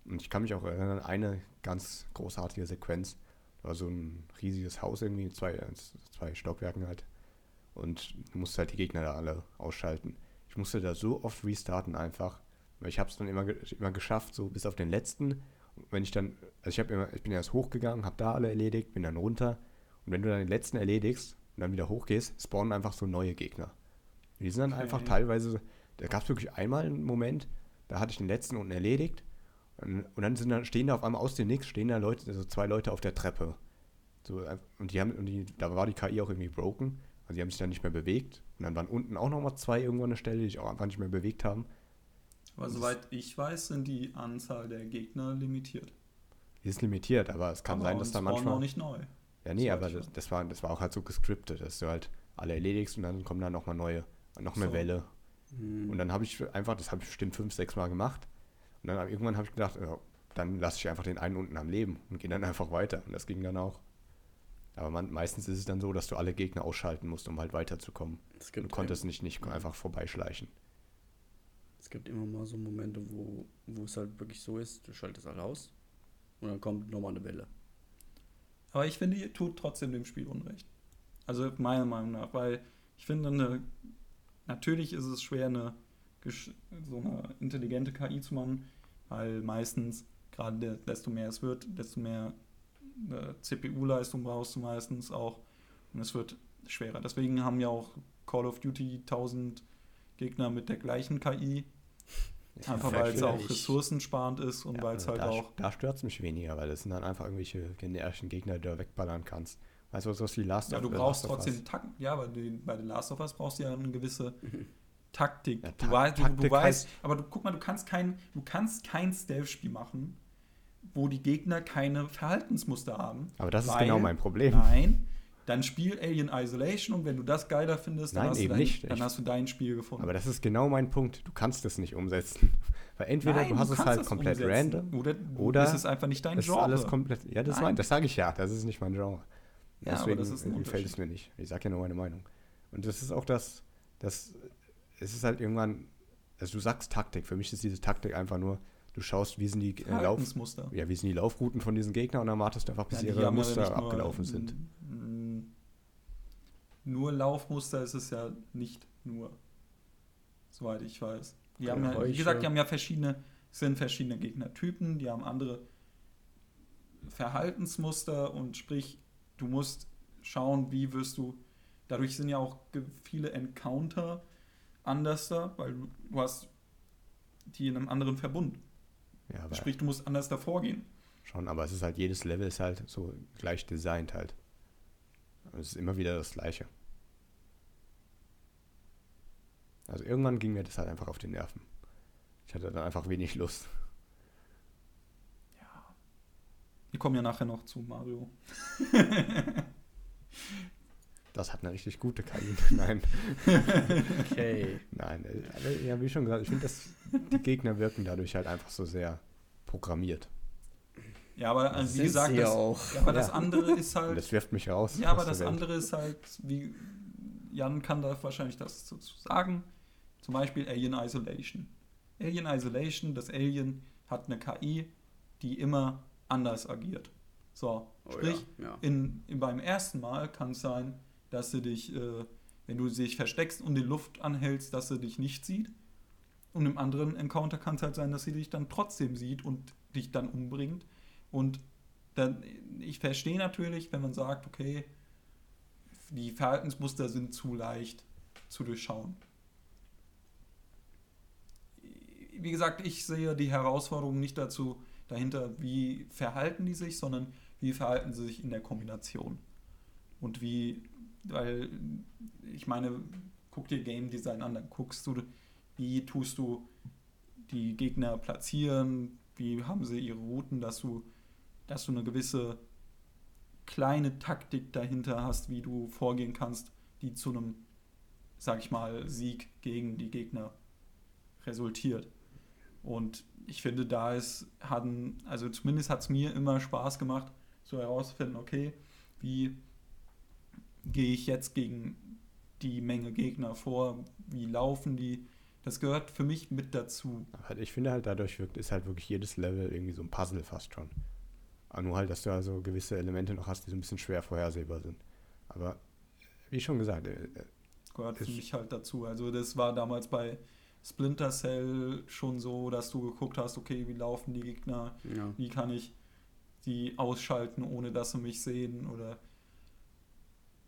Und ich kann mich auch erinnern eine ganz großartige Sequenz. Da war so ein riesiges Haus irgendwie, zwei, zwei Stockwerken halt. Und du musst halt die Gegner da alle ausschalten. Ich musste da so oft restarten einfach. Weil ich habe es dann immer, immer geschafft, so bis auf den letzten. Und wenn ich dann, also ich, immer, ich bin erst hochgegangen, habe da alle erledigt, bin dann runter. Und wenn du dann den letzten erledigst und dann wieder hochgehst, spawnen einfach so neue Gegner. Die sind dann Okay. einfach teilweise, da gab es wirklich einmal einen Moment, da hatte ich den letzten unten erledigt. Und, und dann sind da, stehen da auf einmal aus dem Nix, stehen da Leute, also zwei Leute auf der Treppe. So, und die haben, und die, da war die KI auch irgendwie broken. Also die haben sich dann nicht mehr bewegt. Und dann waren unten auch nochmal zwei irgendwo an der Stelle, die sich auch einfach nicht mehr bewegt haben. Aber soweit ich weiß, sind die Anzahl der Gegner limitiert. Die ist limitiert, aber es kann Aber sein, dass und da spawnen manchmal. auch nicht neu. Ja, nee, aber das, das, war, das war auch halt so gescriptet, dass du halt alle erledigst und dann kommen da nochmal neue, noch eine So. Welle. Hm. Und dann habe ich einfach, das habe ich bestimmt fünf, sechs Mal gemacht. Und dann irgendwann habe ich gedacht, ja, dann lasse ich einfach den einen unten am Leben und gehe dann einfach weiter. Und das ging dann auch. Aber man, meistens ist es dann so, dass du alle Gegner ausschalten musst, um halt weiterzukommen. Du konntest nicht, nicht einfach vorbeischleichen. Es gibt immer mal so Momente, wo, wo es halt wirklich so ist, du schaltest alle aus und dann kommt nochmal eine Welle. Aber ich finde, ihr tut trotzdem dem Spiel Unrecht. Also meiner Meinung nach, weil ich finde, eine, natürlich ist es schwer, eine, so eine intelligente KI zu machen, weil meistens, gerade de- desto mehr es wird, desto mehr äh, CPU-Leistung brauchst du meistens auch und es wird schwerer. Deswegen haben ja auch Call of Duty 1000 Gegner mit der gleichen KI, einfach weil es auch ressourcensparend ist und Ja, weil es also halt da, auch Da stört es mich weniger, weil das sind dann einfach irgendwelche generischen Gegner, die du wegballern kannst. Weißt du, was wie Last Ja, of du The brauchst Last of Us? trotzdem Taktik. Ja, aber die, bei The Last of Us brauchst du ja eine gewisse Taktik. Ja, du, Tak- weißt, du, Taktik du weißt, heißt- aber du guck mal, du kannst kein, du kannst kein Stealth-Spiel machen, wo die Gegner keine Verhaltensmuster haben. Aber das ist genau mein Problem. Nein, dann spiel Alien Isolation und wenn du das geiler findest, dann, Nein, hast, du dein, nicht. dann hast du dein Spiel gefunden. Aber das ist genau mein Punkt. Du kannst das nicht umsetzen. Weil entweder Nein, du hast es kannst halt komplett umsetzen. random Oder, du- oder das ist einfach nicht dein es ist Genre. alles komplett. Ja, das, mein, das sage ich ja. Das ist nicht mein Genre. Ja, aber Deswegen das ist ein gefällt es mir nicht. Ich sage ja nur meine Meinung. Und das ist auch das, das, es ist halt irgendwann, also du sagst Taktik. Für mich ist diese Taktik einfach nur, du schaust, wie sind die äh, Lauf, ja, wie sind die Laufrouten von diesen Gegnern und dann wartest du einfach, bis Ja, die ihre Muster nur, abgelaufen sind. Nur Laufmuster ist es ja nicht nur, soweit ich weiß. Die haben ja, wie Geräusche. gesagt, die haben ja verschiedene, sind verschiedene Gegnertypen, die haben andere Verhaltensmuster und sprich, du musst schauen, wie wirst du, dadurch sind ja auch viele Encounter anders da, weil du, du hast die in einem anderen Verbund. Ja, Sprich, du musst anders davor gehen. schon, aber es ist halt, jedes Level ist halt so gleich designt halt. Es ist immer wieder das Gleiche. Also irgendwann ging mir das halt einfach auf die Nerven. Ich hatte dann einfach wenig Lust. Ja. Wir kommen ja nachher noch zu Mario. Das hat eine richtig gute KI. Nein, Okay. nein. äh, aber Ja, wie schon gesagt, ich finde, dass die Gegner wirken dadurch halt einfach so sehr programmiert. Ja, aber also, wie gesagt, ja das, auch. ja, aber das Ja. andere ist halt. das wirft mich raus. Ja, aber das andere ist halt, wie Jan kann da wahrscheinlich das dazu sagen. Zum Beispiel Alien Isolation. Alien Isolation, das Alien hat eine KI, die immer anders agiert. So, Oh sprich, ja, ja. in, in, beim ersten Mal kann es sein, dass sie dich, äh, wenn du dich versteckst und die Luft anhältst, dass sie dich nicht sieht. Und im anderen Encounter kann es halt sein, dass sie dich dann trotzdem sieht und dich dann umbringt. Und dann, ich verstehe natürlich, wenn man sagt, okay, die Verhaltensmuster sind zu leicht zu durchschauen. Wie gesagt, ich sehe die Herausforderung nicht dazu dahinter, wie verhalten die sich, sondern wie verhalten sie sich in der Kombination. Und wie, weil ich meine, guck dir Game Design an, dann guckst du, wie tust du die Gegner platzieren, wie haben sie ihre Routen, dass du, dass du eine gewisse kleine Taktik dahinter hast, wie du vorgehen kannst, die zu einem, sag ich mal, Sieg gegen die Gegner resultiert. Und ich finde, da ist, hatten, also zumindest hat es mir immer Spaß gemacht, so herauszufinden, okay, wie gehe ich jetzt gegen die Menge Gegner vor, wie laufen die, das gehört für mich mit dazu. Aber ich finde halt, dadurch wirkt, ist halt wirklich jedes Level irgendwie so ein Puzzle fast schon. Aber nur halt, dass du also gewisse Elemente noch hast, die so ein bisschen schwer vorhersehbar sind. Aber wie schon gesagt, äh, gehört für mich halt dazu. Also das war damals bei Splinter Cell schon so, dass du geguckt hast, okay, wie laufen die Gegner, ja. wie kann ich die ausschalten, ohne dass sie mich sehen oder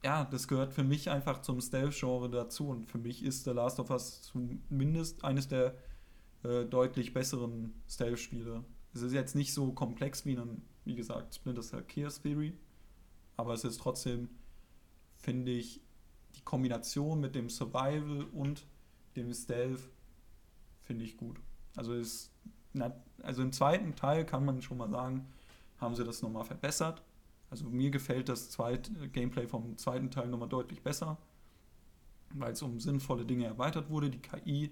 ja, das gehört für mich einfach zum Stealth-Genre dazu und für mich ist The Last of Us zumindest eines der äh, deutlich besseren Stealth-Spiele. Es ist jetzt nicht so komplex wie ein, wie gesagt, Splinter Cell Chaos Theory, aber es ist trotzdem, finde ich, die Kombination mit dem Survival und dem Stealth finde ich gut. Also ist also im zweiten Teil kann man schon mal sagen, haben sie das nochmal verbessert. Also mir gefällt das zweit, Gameplay vom zweiten Teil nochmal deutlich besser, weil es um sinnvolle Dinge erweitert wurde. Die KI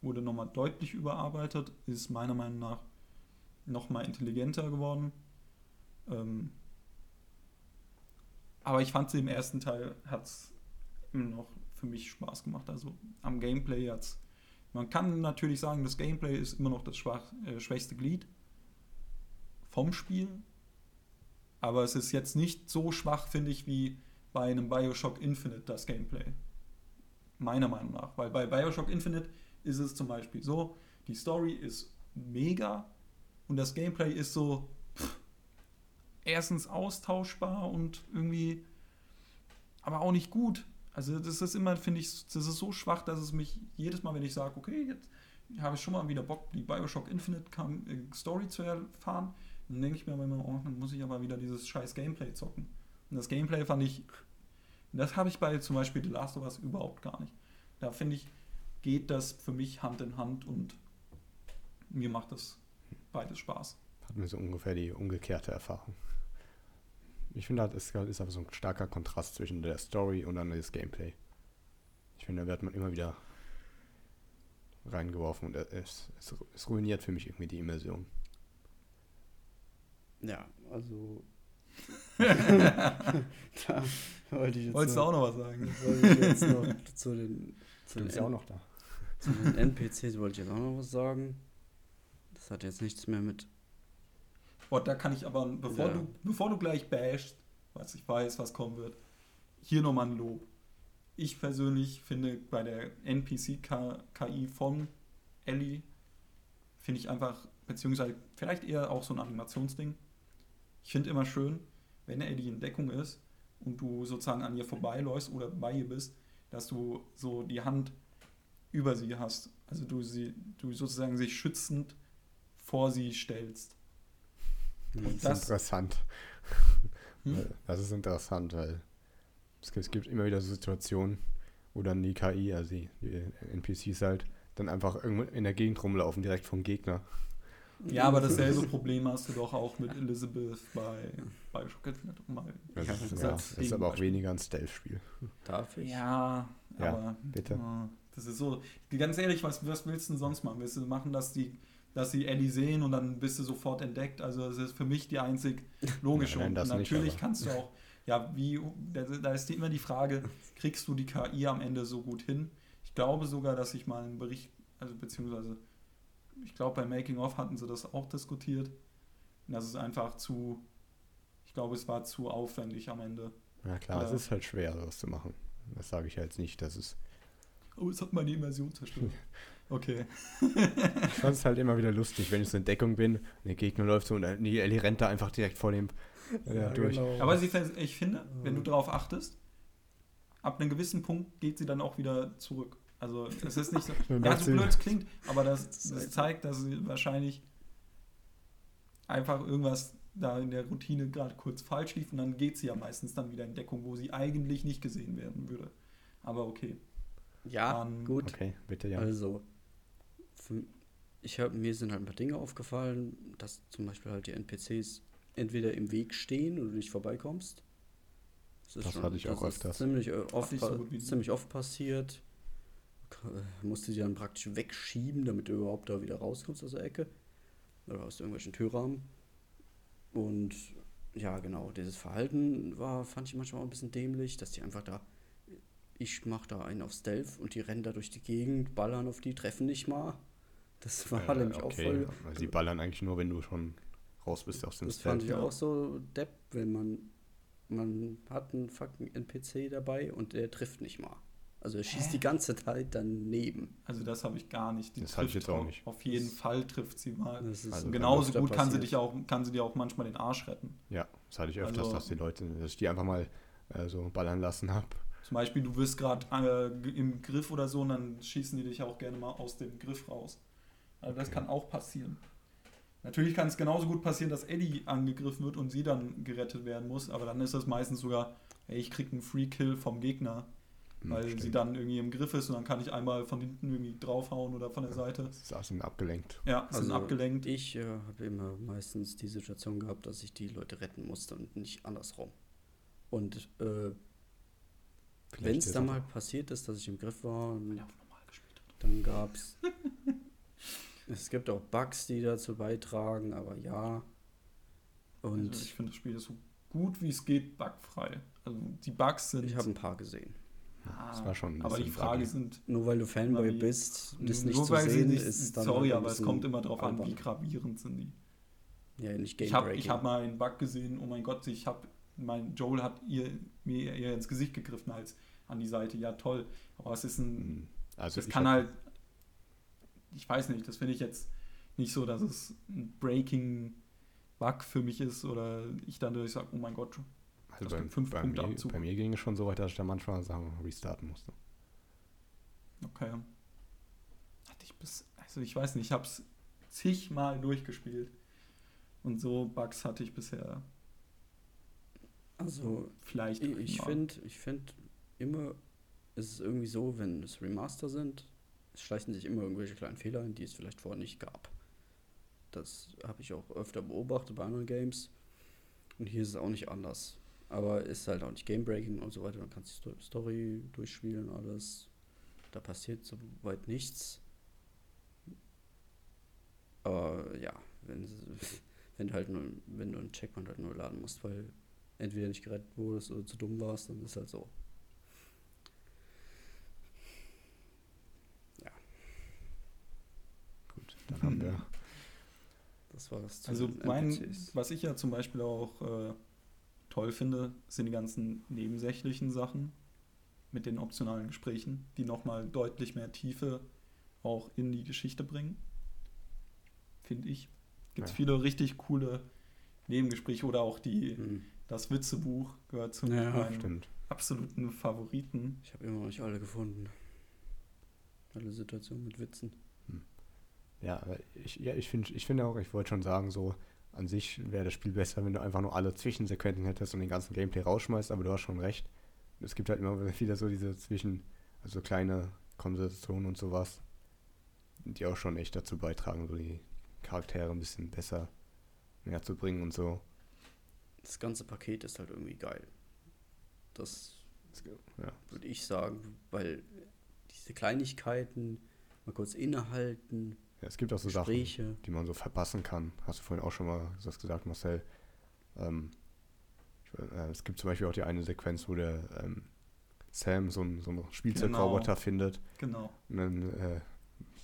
wurde nochmal deutlich überarbeitet, ist meiner Meinung nach nochmal intelligenter geworden. Ähm, aber ich fand sie im ersten Teil hat es immer noch für mich Spaß gemacht. Also am Gameplay hat's. Man kann natürlich sagen, das Gameplay ist immer noch das schwach, äh, schwächste Glied vom Spiel. Aber es ist jetzt nicht so schwach, finde ich, wie bei einem Bioshock Infinite das Gameplay. Meiner Meinung nach. Weil bei Bioshock Infinite ist es zum Beispiel so, die Story ist mega und das Gameplay ist so pff, erstens austauschbar und irgendwie aber auch nicht gut. Also das ist immer, finde ich, das ist so schwach, dass es mich jedes Mal, wenn ich sage, okay, jetzt habe ich schon mal wieder Bock, die Bioshock Infinite äh, Story zu erfahren, dann denke ich mir aber immer, oh, dann muss ich aber wieder dieses scheiß Gameplay zocken. Und das Gameplay fand ich, das habe ich bei zum Beispiel The Last of Us überhaupt gar nicht. Da finde ich, geht das für mich Hand in Hand und mir macht das beides Spaß. hatten wir so ungefähr die umgekehrte Erfahrung. Ich finde halt, es ist aber so ein starker Kontrast zwischen der Story und dann das Gameplay. Ich finde, da wird man immer wieder reingeworfen und es, es, es ruiniert für mich irgendwie die Immersion. Ja, also. da wollte ich jetzt Wolltest du noch, auch noch was sagen? wollte ich jetzt noch zu den, zu Du bist ja auch noch da. zu den NPCs wollte ich jetzt auch noch was sagen. Das hat jetzt nichts mehr mit. Boah, da kann ich aber, bevor, Ja. du, bevor du gleich bashst, was ich weiß, was kommen wird, hier nochmal ein Lob. Ich persönlich finde bei der NPC-KI von Ellie, finde ich einfach, beziehungsweise vielleicht eher auch so ein Animationsding. Ich finde immer schön, wenn Ellie in Deckung ist und du sozusagen an ihr vorbeiläufst oder bei ihr bist, dass du so die Hand über sie hast. Also du sie, du sozusagen sich schützend vor sie stellst. Hm. Das ist Das- interessant. Hm? Das ist interessant, weil es gibt, es gibt immer wieder so Situationen, wo dann die KI, also die, die NPCs halt, dann einfach irgendwo in der Gegend rumlaufen, direkt vom Gegner. Ja, aber dasselbe Problem hast du doch auch mit Elizabeth bei Bioshock Infinite. Um mal Das, Ja, ist, das ja, das ist aber auch weniger ein Stealth-Spiel. Darf ich? Ja, Ja, aber bitte. äh, das ist so. Ganz ehrlich, was, was willst du denn sonst machen? Willst du machen, dass die, dass sie Ellie sehen und dann bist du sofort entdeckt? Also das ist für mich die einzig logische. Nein, nein, und das nicht, natürlich aber- kannst du auch, ja, wie, da, ist immer die Frage, kriegst du die KI am Ende so gut hin? Ich glaube sogar, dass ich mal einen Bericht, also beziehungsweise, ich glaube bei Making of hatten sie das auch diskutiert. Und das ist einfach zu, ich glaube, es war zu aufwendig am Ende. Ja klar, Ja. es ist halt schwer, sowas zu machen. Das sage ich ja jetzt nicht, dass es. Oh, es hat meine Immersion zerstört. Okay. Ich fand es halt immer wieder lustig, wenn ich so in Deckung bin und der Gegner läuft so und die Ellie rennt da einfach direkt vor dem ja, durch. genau. Aber sie, ich finde, wenn du darauf achtest, ab einem gewissen Punkt geht sie dann auch wieder zurück. Also es ist nicht so, ja, so blöd es klingt, aber das, Das das zeigt, dass sie wahrscheinlich einfach irgendwas da in der Routine gerade kurz falsch lief und dann geht sie ja meistens dann wieder in Deckung, wo sie eigentlich nicht gesehen werden würde. Aber okay. Ja, Ähm, gut. Okay, bitte ja. Also, für, ich hab, mir sind halt ein paar Dinge aufgefallen, dass zum Beispiel halt die NPCs entweder im Weg stehen oder du nicht vorbeikommst. ist Das hatte ich auch ist öfters. Ziemlich, äh, oft, so ziemlich oft passiert. Musste die dann praktisch wegschieben, damit du überhaupt da wieder rauskommst aus der Ecke. Oder aus irgendwelchen Türrahmen. Und ja, genau, dieses Verhalten war, fand ich manchmal auch ein bisschen dämlich, dass die einfach da, ich mach da einen auf Stealth und die rennen da durch die Gegend, ballern auf die, treffen nicht mal. Das war Äh, nämlich auch voll. aber Sie ballern eigentlich nur, wenn du schon raus bist aus dem Das fand ich ja. auch so depp, wenn man, man hat einen fucking NPC dabei und der trifft nicht mal. Also er schießt Hä? die ganze Zeit daneben. Also das habe ich gar nicht. Die Das hatte ich trifft jetzt auch auf- nicht. Auf jeden Fall trifft sie mal. Das ist Also genauso gut kann sie, dich auch, kann sie dir auch manchmal den Arsch retten. Ja, das hatte ich öfters, Also- dass die Leute, dass ich die einfach mal äh, so ballern lassen habe. Zum Beispiel, du wirst gerade äh, im Griff oder so und dann schießen die dich auch gerne mal aus dem Griff raus. Also das Okay. kann auch passieren. Natürlich kann es genauso gut passieren, dass Eddie angegriffen wird und sie dann gerettet werden muss, aber dann ist das meistens sogar, ey, ich krieg einen Free Kill vom Gegner, weil stimmt. sie dann irgendwie im Griff ist und dann kann ich einmal von hinten irgendwie draufhauen oder von der Seite. Das ist also abgelenkt. Ja, sind Also abgelenkt. Ich äh, habe immer meistens die Situation gehabt, dass ich die Leute retten musste und nicht andersrum. Und äh, wenn es dann mal passiert ist, dass ich im Griff war, Ja, normal gespielt. dann gab es. es gibt auch Bugs, die dazu beitragen, aber ja. Und Also ich finde, das Spiel ist so gut wie es geht bugfrei. Also die Bugs sind. ich habe ein paar gesehen. Ah, Das war schon ein aber die bisschen Frage buggy. sind, Nur weil du Fanboy Weil- bist, das nicht zu sehen nicht, ist dann sorry, aber es kommt immer darauf an, wie gravierend sind die. Ja, nicht Ich habe hab mal einen Bug gesehen, oh mein Gott, ich habe, mein Joel hat ihr, mir eher ins Gesicht gegriffen als an die Seite. Ja, toll. Aber es ist ein, Hm, Also das ich kann halt, ich weiß nicht, das finde ich jetzt nicht so, dass es ein Breaking Bug für mich ist oder ich dann durch sage, oh mein Gott, also das bei, gibt fünf bei, Punkte mir, Abzug. bei mir ging es schon so weit, dass ich da manchmal Sachen restarten musste. okay. Hatte ich bis, also ich weiß nicht, ich habe es zigmal durchgespielt. Und so Bugs hatte ich bisher Also, vielleicht. ich, finde ich find immer, ist es irgendwie so, wenn es Remaster sind, es schleichen sich immer irgendwelche kleinen Fehler ein, die es vielleicht vorher nicht gab. Das habe ich auch öfter beobachtet bei anderen Games. Und hier ist es auch nicht anders. Aber ist halt auch nicht Game-Breaking und so weiter. Man kann die Sto- Story durchspielen, alles. Da passiert soweit nichts. Aber ja, wenn, wenn, du halt nur, wenn du einen Checkpoint halt neu laden musst, weil entweder nicht gerettet wurdest oder zu dumm warst, dann ist halt so. Gut, dann haben wir. Das war das zu Also mein, was ich ja zum Beispiel auch äh, toll finde, sind die ganzen nebensächlichen Sachen mit den optionalen Gesprächen, die nochmal deutlich mehr Tiefe auch in die Geschichte bringen. Finde ich. Gibt es Ja. viele richtig coole Nebengespräche oder auch die, Hm. das Witzebuch gehört zu Ja, meinen Stimmt. absoluten Favoriten. Ich habe immer noch nicht alle gefunden. Alle Situationen mit Witzen. Ja, aber ich, ja, ich finde ich finde auch, ich wollte schon sagen, so an sich wäre das Spiel besser, wenn du einfach nur alle Zwischensequenzen hättest und den ganzen Gameplay rausschmeißt, aber du hast schon recht. Es gibt halt immer wieder so diese Zwischen, also kleine Konversationen und sowas, die auch schon echt dazu beitragen, so die Charaktere ein bisschen besser näher zu bringen und so. Das ganze Paket ist halt irgendwie geil. Das Ja, würde ich sagen, weil diese Kleinigkeiten, mal kurz innehalten, ja es gibt auch so Sachen, Gespräche. die man so verpassen kann. Hast du vorhin auch schon mal das gesagt, Marcel. Ähm, we- äh, es gibt zum Beispiel auch die eine Sequenz, wo der ähm, Sam so einen so einen Spielzeugroboter findet Genau. und dann äh,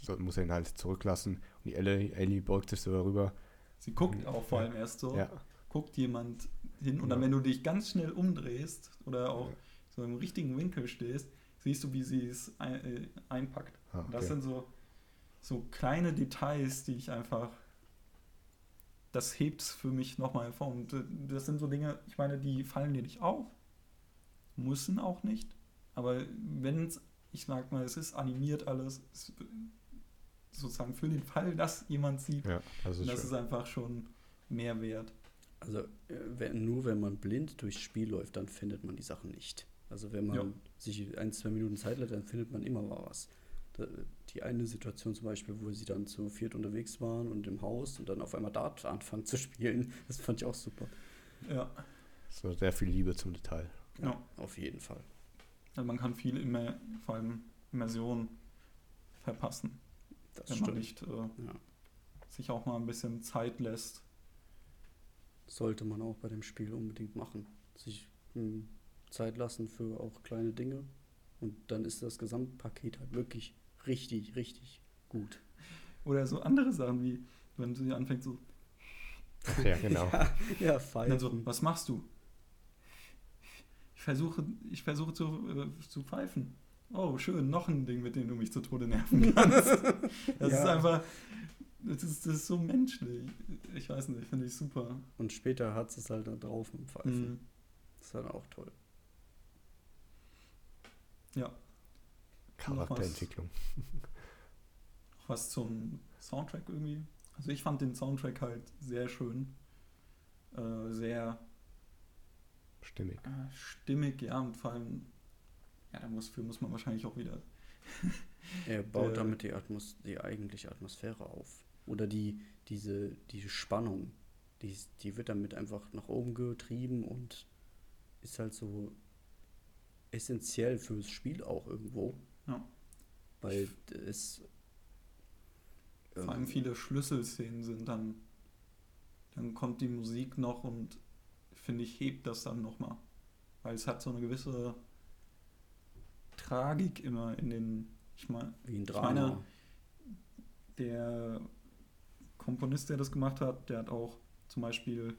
so, muss er ihn halt zurücklassen und die Ellie, Ellie beugt sich so darüber. Sie guckt auch vor allem erst so, Ja, guckt jemand hin und dann, wenn du dich ganz schnell umdrehst oder auch so im richtigen Winkel stehst, siehst du, wie sie es ein, äh, einpackt. ah, Und Das okay. sind so, so kleine Details, die ich einfach, das hebt es für mich nochmal hervor. Und das sind so Dinge, ich meine, die fallen dir nicht auf, müssen auch nicht. Aber wenn es, ich sag mal, es ist animiert alles, es, sozusagen für den Fall, dass jemand sieht, ja, das ist das ist einfach schon mehr wert. Also äh, wenn, nur wenn man blind durchs Spiel läuft, dann findet man die Sachen nicht. Also wenn man Ja. sich ein, zwei Minuten Zeit lässt, dann findet man immer mal was. Die eine Situation zum Beispiel, wo sie dann zu viert unterwegs waren und im Haus und dann auf einmal Dart anfangen zu spielen, das fand ich auch super. Ja, so sehr viel Liebe zum Detail. Ja. Auf jeden Fall. also man kann viel immer, vor allem Immersion verpassen, Das wenn man stimmt. nicht äh, Ja. sich auch mal ein bisschen Zeit lässt. Sollte man auch bei dem Spiel unbedingt machen. Sich hm, Zeit lassen für auch kleine Dinge. Und dann ist das Gesamtpaket halt wirklich richtig, richtig gut. Oder so andere Sachen wie, wenn sie anfängt so, Ja, genau. Ja, und dann so, was machst du? Ich versuche, ich versuche zu, äh, zu pfeifen. Oh, schön, noch ein Ding, mit dem du mich zu Tode nerven kannst. Das ist Ja. einfach, das ist, das ist so menschlich. Ich weiß nicht, finde ich super. Und später hat es halt da drauf im Pfeifen. Mhm. Das ist halt auch toll. Ja, Charakterentwicklung. noch was zum Soundtrack irgendwie. Also ich fand den Soundtrack halt sehr schön. Äh, sehr Stimmig. äh, stimmig, ja, und vor allem, ja, dafür muss man wahrscheinlich auch wieder Er baut Äh. damit die, Atmos die eigentliche Atmosphäre auf. Oder die, diese, diese Spannung, die, die wird damit einfach nach oben getrieben und ist halt so essentiell fürs Spiel auch irgendwo. Ja. Weil es. Vor allem ähm, viele Schlüsselszenen sind dann, dann kommt die Musik noch und finde ich, hebt das dann nochmal. Weil es hat so eine gewisse Tragik immer in den, ich meine, Wie ein ich Drama. meine, der Komponist, der das gemacht hat, der hat auch zum Beispiel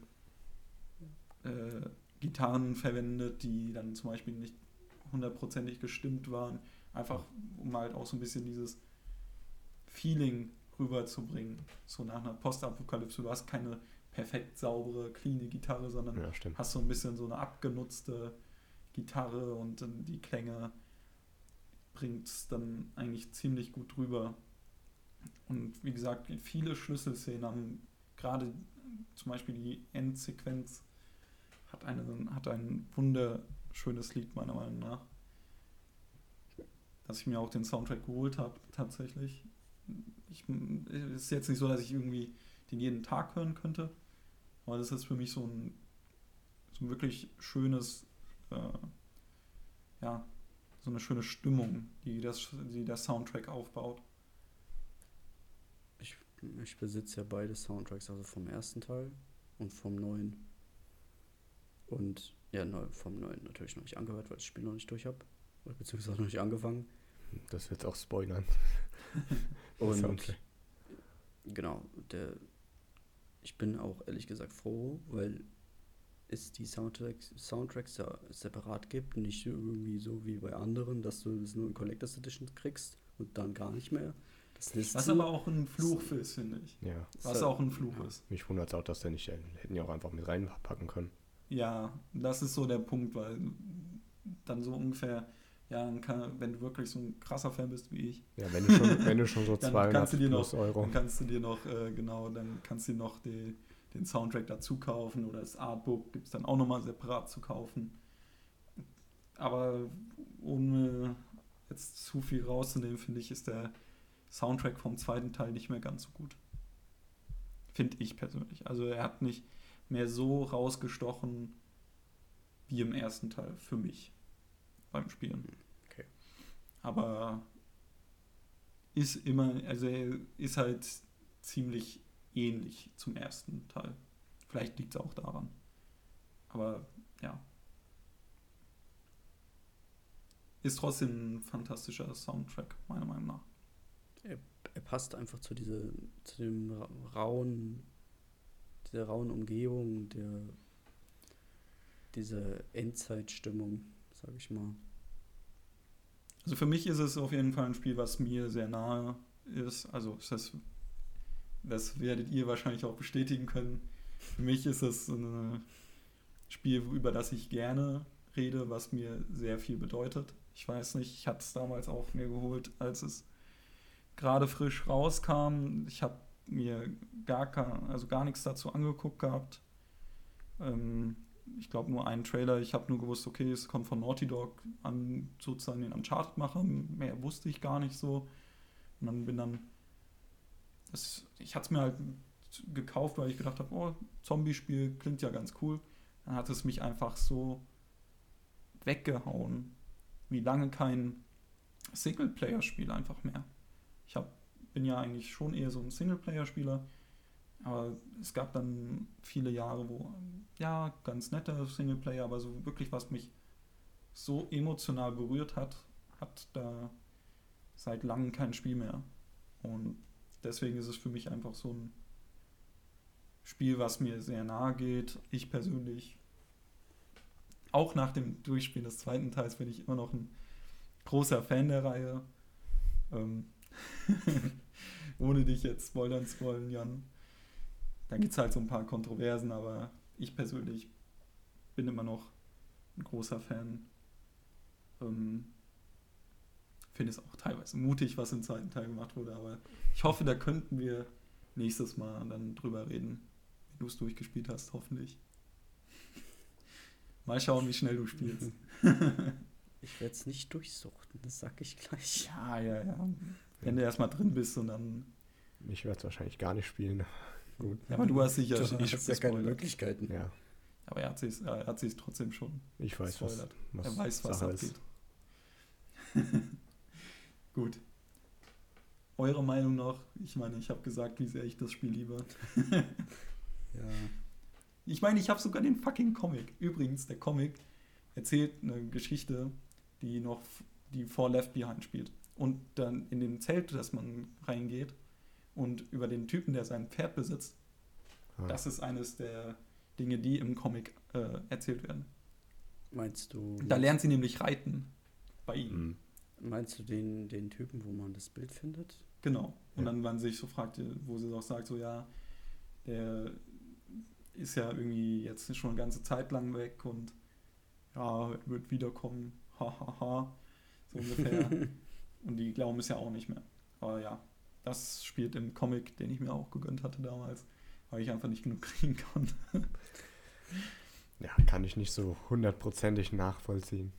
äh, Gitarren verwendet, die dann zum Beispiel nicht hundertprozentig gestimmt waren. Einfach, um halt auch so ein bisschen dieses Feeling rüberzubringen. So nach einer Postapokalypse. Du hast keine perfekt saubere, cleane Gitarre, sondern Ja, hast so ein bisschen so eine abgenutzte Gitarre und die Klänge bringt es dann eigentlich ziemlich gut rüber. Und wie gesagt, viele Schlüsselszenen haben gerade zum Beispiel die Endsequenz hat, eine, hat ein wunderschönes Lied meiner Meinung nach. Dass ich mir auch den Soundtrack geholt habe, tatsächlich. Ich, es ist jetzt nicht so, dass ich irgendwie den jeden Tag hören könnte, aber das ist für mich so ein, so ein wirklich schönes, äh, ja, so eine schöne Stimmung, die, das, die der Soundtrack aufbaut. Ich besitze ja beide Soundtracks, also vom ersten Teil und vom neuen. Und ja, neu, vom neuen natürlich noch nicht angehört, weil ich das Spiel noch nicht durch habe. Beziehungsweise noch nicht angefangen. Das wird auch spoilern. Und Soundtrack. genau, der, ich bin auch ehrlich gesagt froh, weil es die Soundtracks, Soundtracks ja separat gibt, nicht irgendwie so wie bei anderen, dass du das nur in Collectors Edition kriegst und dann gar nicht mehr. Das ist Was aber auch ein Fluch ist, finde ich. Ja, Was auch ein Fluch ja. ist. mich wundert es auch, dass der nicht, hätten ja auch einfach mit reinpacken können. Ja, das ist so der Punkt, weil dann so ungefähr, ja, dann kann, wenn du wirklich so ein krasser Fan bist wie ich, Ja, wenn du schon, wenn du schon so Dann 200 kannst du dir plus noch- Euro. dann kannst du dir noch, äh, genau, dann kannst du dir noch die, den Soundtrack dazu kaufen oder das Artbook gibt es dann auch nochmal separat zu kaufen. Aber ohne jetzt zu viel rauszunehmen, finde ich, ist der Soundtrack vom zweiten Teil nicht mehr ganz so gut. Finde ich persönlich. Also er hat nicht mehr so rausgestochen wie im ersten Teil für mich beim Spielen. Okay. Aber ist immer, also er ist halt ziemlich ähnlich zum ersten Teil. Vielleicht liegt es auch daran. Aber ja. Ist trotzdem ein fantastischer Soundtrack, meiner Meinung nach. er passt einfach zu dieser, zu dem ra- rauen, dieser rauen Umgebung, der dieser Endzeitstimmung, sag ich mal. Also für mich ist es auf jeden Fall ein Spiel, was mir sehr nahe ist. Also das, das werdet ihr wahrscheinlich auch bestätigen können. Für mich ist es ein Spiel, über das ich gerne rede, was mir sehr viel bedeutet. Ich weiß nicht, ich hatte es damals auch mir geholt, als es gerade frisch rauskam. Ich habe mir gar, kein, also gar nichts dazu angeguckt gehabt. Ähm, ich glaube nur einen Trailer. Ich habe nur gewusst, okay, es kommt von Naughty Dog an sozusagen den Uncharted-Macher. Mehr wusste ich gar nicht so. Und dann bin dann. Das, ich hatte es mir halt gekauft, weil ich gedacht habe, oh, Zombie-Spiel klingt ja ganz cool. Dann hat es mich einfach so weggehauen. Wie lange kein Singleplayer-Spiel einfach mehr. Ich hab, bin ja eigentlich schon eher so ein Singleplayer-Spieler. Aber es gab dann viele Jahre, wo, ja, ganz netter Singleplayer, aber so wirklich, was mich so emotional berührt hat, hat da seit langem kein Spiel mehr. Und deswegen ist es für mich einfach so ein Spiel, was mir sehr nahe geht. Ich persönlich, auch nach dem Durchspielen des zweiten Teils, bin ich immer noch ein großer Fan der Reihe. Ähm Ohne dich jetzt spoilern zu wollen, Jan. Da gibt es halt so ein paar Kontroversen, aber ich persönlich bin immer noch ein großer Fan. Ähm, Finde es auch teilweise mutig, was im zweiten Teil gemacht wurde, aber ich hoffe, da könnten wir nächstes Mal dann drüber reden, wie du es durchgespielt hast, hoffentlich. Mal schauen, wie schnell du spielst. Ich werde es nicht durchsuchten, das sag ich gleich. Ja, ja, ja. Wenn du erstmal drin bist und dann. Ich werde es wahrscheinlich gar nicht spielen. Gut. Ja, aber du hast sicher Du schon hast ja keine. Möglichkeiten. Ja, Aber er hat sich er hat trotzdem schon ich weiß, was, was Er weiß, was Sache abgeht. Gut. Eure Meinung noch? Ich meine, ich habe gesagt, wie sehr ich das Spiel liebe. Ja. Ich meine, ich habe sogar den fucking Comic. Übrigens, der Comic erzählt eine Geschichte, die noch, die vor Left Behind spielt. Und dann in dem Zelt, das man reingeht und über den Typen, der sein Pferd besitzt, Ah, das ist eines der Dinge, die im Comic äh, erzählt werden. Meinst du, Da lernt sie nämlich reiten bei ihm. hm. meinst du den, den Typen, wo man das Bild findet? Genau. Und Ja. dann, wenn sie sich so fragt, wo sie auch sagt, so ja, der ist ja irgendwie jetzt schon eine ganze Zeit lang weg und ja, er wird wiederkommen, hahaha, ha, ha, so ungefähr. und die glauben es ja auch nicht mehr. Aber ja, das spielt im Comic, den ich mir auch gegönnt hatte damals, weil ich einfach nicht genug kriegen konnte. Ja, kann ich nicht so hundertprozentig nachvollziehen.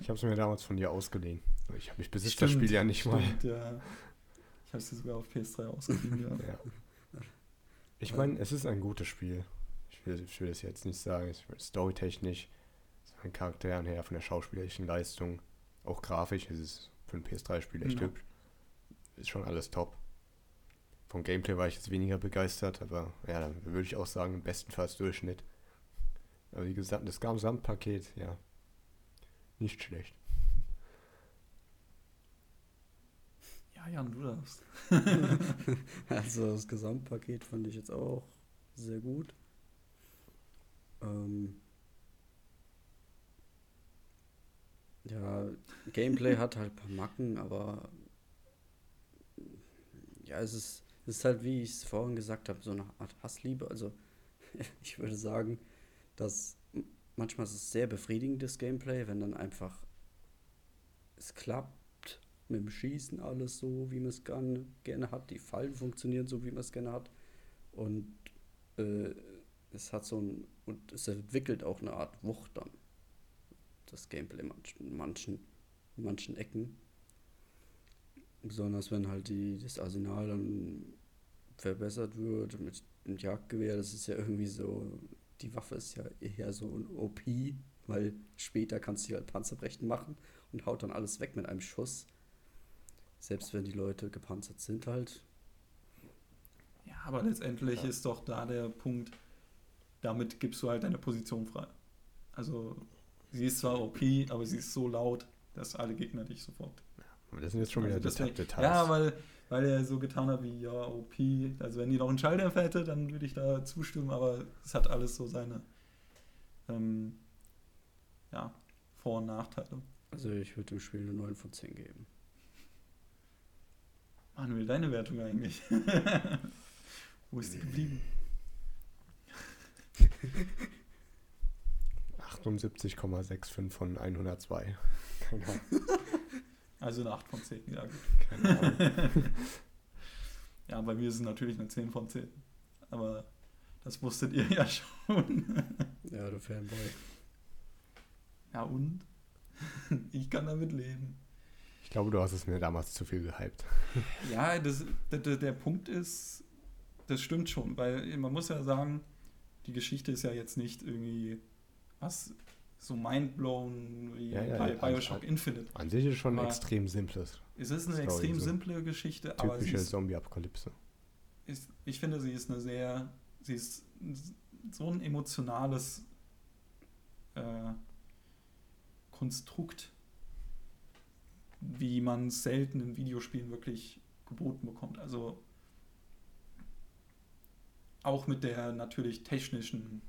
Ich habe es mir damals von dir ausgeliehen. Ich, ich besitze das Spiel ja nicht mal. Stimmt, ja. Ich habe es dir sogar auf PS3 ausgeliehen, ja. Ja. Ich meine, es ist ein gutes Spiel. Ich will, ich will das jetzt nicht sagen. Es storytechnisch, von den Charakteren her, von der schauspielerischen Leistung, auch grafisch. Es ist für ein PS3-Spiel echt Ja. hübsch. Ist schon alles top. vom Gameplay war ich jetzt weniger begeistert, aber ja, dann würde ich auch sagen, bestenfalls Durchschnitt. Aber wie gesagt, das Gesamtpaket, ja, nicht schlecht. Ja, Jan, du darfst. Also das Gesamtpaket fand ich jetzt auch sehr gut. Ähm ja, Gameplay hat halt ein paar Macken, aber ja, es ist, es ist halt, wie ich es vorhin gesagt habe, so eine Art Hassliebe. Also ich würde sagen, dass manchmal ist es sehr befriedigendes Gameplay, wenn dann einfach es klappt mit dem Schießen alles so, wie man es gerne, gerne hat. Die Fallen funktionieren so, wie man es gerne hat. Und äh, es hat so ein, und es entwickelt auch eine Art Wucht dann. Das Gameplay manchen, manchen, manchen Ecken. Besonders wenn halt die, das Arsenal dann verbessert wird mit dem Jagdgewehr. Das ist ja irgendwie so, die Waffe ist ja eher so ein OP, weil später kannst du halt Panzerbrechen machen und haut dann alles weg mit einem Schuss. Selbst wenn die Leute gepanzert sind halt. Ja, aber letztendlich Ja. ist doch da der Punkt, damit gibst du halt deine Position frei. Also, sie ist zwar OP, aber sie ist so laut, dass alle Gegner dich sofort. Aber das sind jetzt schon wieder Also Deta Details. Ja, weil, weil er so getan hat wie, ja, OP. Also, wenn die noch einen Schalldämpfer hätte, dann würde ich da zustimmen, aber es hat alles so seine ähm, ja, Vor- und Nachteile. Also ich würde dem Spiel eine 9 von 10 geben. Manuel, deine Wertung eigentlich? Wo ist die geblieben? 78,65 von 102. Keine Ahnung. Also eine 8 von 10, ja gut. Ahnung. Ja, bei mir ist es natürlich eine 10 von 10. Aber das wusstet ihr ja schon. Ja, du Fanboy. Ja und? Ich kann damit leben. Ich glaube, du hast es mir damals zu viel gehypt. Ja, das, der, der Punkt ist, das stimmt schon, weil man muss ja sagen, die Geschichte ist ja jetzt nicht irgendwie was so mindblown wie Ja, ja, Bioshock also- Infinite. An sich ist schon Aber- extrem simples. Es ist eine Story, extrem so simple Geschichte, aber Typische Zombie-Apokalypse. ich finde, sie ist eine sehr, sie ist so ein emotionales äh, Konstrukt, wie man es selten in Videospielen wirklich geboten bekommt. Also auch mit der natürlich technischen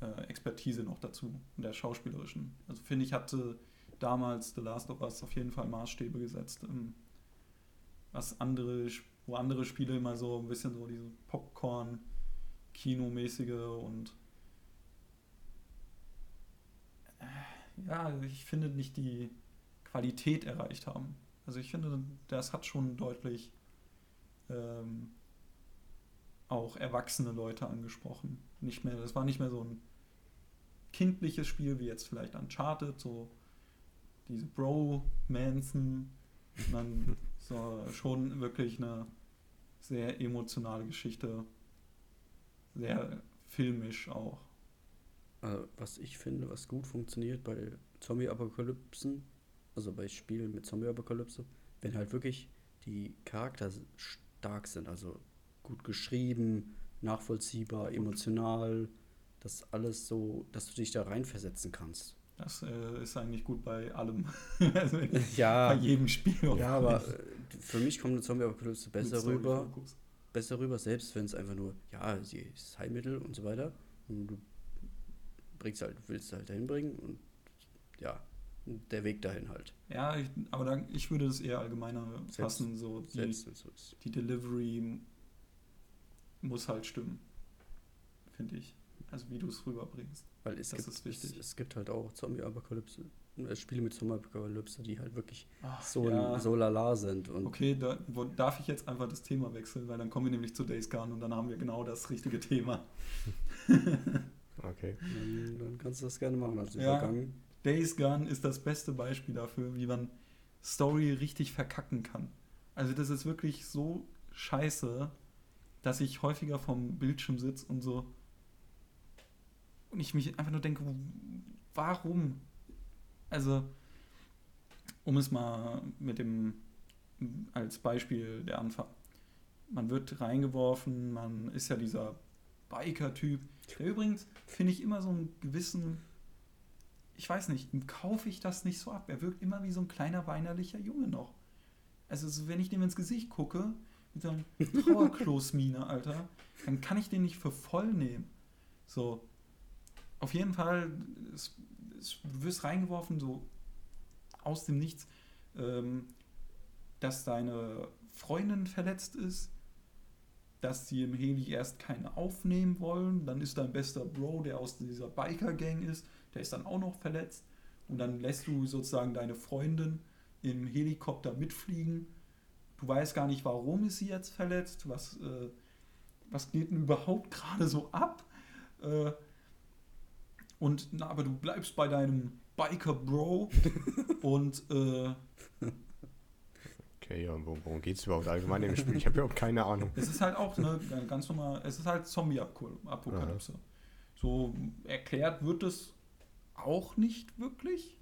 äh, Expertise noch dazu und der schauspielerischen. Also finde ich, hatte damals The Last of Us auf jeden Fall Maßstäbe gesetzt, ähm, was andere, wo andere Spiele immer so ein bisschen so diese Popcorn-Kinomäßige und äh, ja, ich finde nicht die Qualität erreicht haben. Also ich finde, das hat schon deutlich ähm, auch erwachsene Leute angesprochen. Nicht mehr, das war nicht mehr so ein kindliches Spiel wie jetzt vielleicht Uncharted, so diese Bro-Manson, sondern so schon wirklich eine sehr emotionale Geschichte, sehr filmisch auch. Äh, was ich finde, was gut funktioniert bei Zombie-Apokalypsen, also bei Spielen mit Zombie-Apokalypse, wenn halt wirklich die Charakter stark sind, also gut geschrieben, nachvollziehbar, emotional, das alles so, dass du dich da reinversetzen kannst. Das äh, ist eigentlich gut bei allem. also bei Ja, jedem Spiel. ja, aber äh, für mich kommt eine Zombie-Apokalypse besser rüber, Fokus. besser rüber, selbst wenn es einfach nur, ja, sie ist Heilmittel und so weiter. Und du bringst halt, willst halt dahin bringen und ja, der Weg dahin halt. Ja, ich, aber dann, ich würde das eher allgemeiner Selbst- fassen, so die, so die Delivery muss halt stimmen, finde ich. Also wie du es rüberbringst. Weil es Das gibt, ist wichtig. Es, es gibt halt auch Zombie-Apokalypse, äh, Spiele mit Zombie-Apokalypse, die halt wirklich Ach, so, ja. so lala sind. Und Okay, da, wo, darf ich jetzt einfach das Thema wechseln, weil dann kommen wir nämlich zu Days Gone und dann haben wir genau das richtige Thema. Okay. dann, dann kannst du das gerne machen als Ja. Übergang. Days Gone ist das beste Beispiel dafür, wie man Story richtig verkacken kann. Also das ist wirklich so scheiße, dass ich häufiger vom Bildschirm sitze und so und ich mich einfach nur denke, warum? Also, um es mal mit dem als Beispiel der Anfang. man wird reingeworfen, man ist ja dieser Biker-Typ, der übrigens, finde ich, immer so einen gewissen, ich weiß nicht, kaufe ich das nicht so ab. Er wirkt immer wie so ein kleiner weinerlicher Junge noch. Also so, wenn ich dem ins Gesicht gucke, mit so einer Trauerkloßmine, Alter, dann kann ich den nicht für voll nehmen. So, auf jeden Fall, es, es, wirst reingeworfen, so aus dem Nichts, ähm, dass deine Freundin verletzt ist, dass sie im Heli erst keine aufnehmen wollen, dann ist dein bester Bro, der aus dieser Biker-Gang ist, der ist dann auch noch verletzt und dann lässt du sozusagen deine Freundin im Helikopter mitfliegen. Du weißt gar nicht, warum ist sie jetzt verletzt, was, äh, was geht denn überhaupt gerade so ab? Äh, und na, aber du bleibst bei deinem Biker Bro und äh, Okay, ja, worum geht es überhaupt allgemein im Spiel? Ich habe überhaupt keine Ahnung. Es ist halt auch eine ganz normal, es ist halt Zombie-Apokalypse. So erklärt wird es auch nicht wirklich.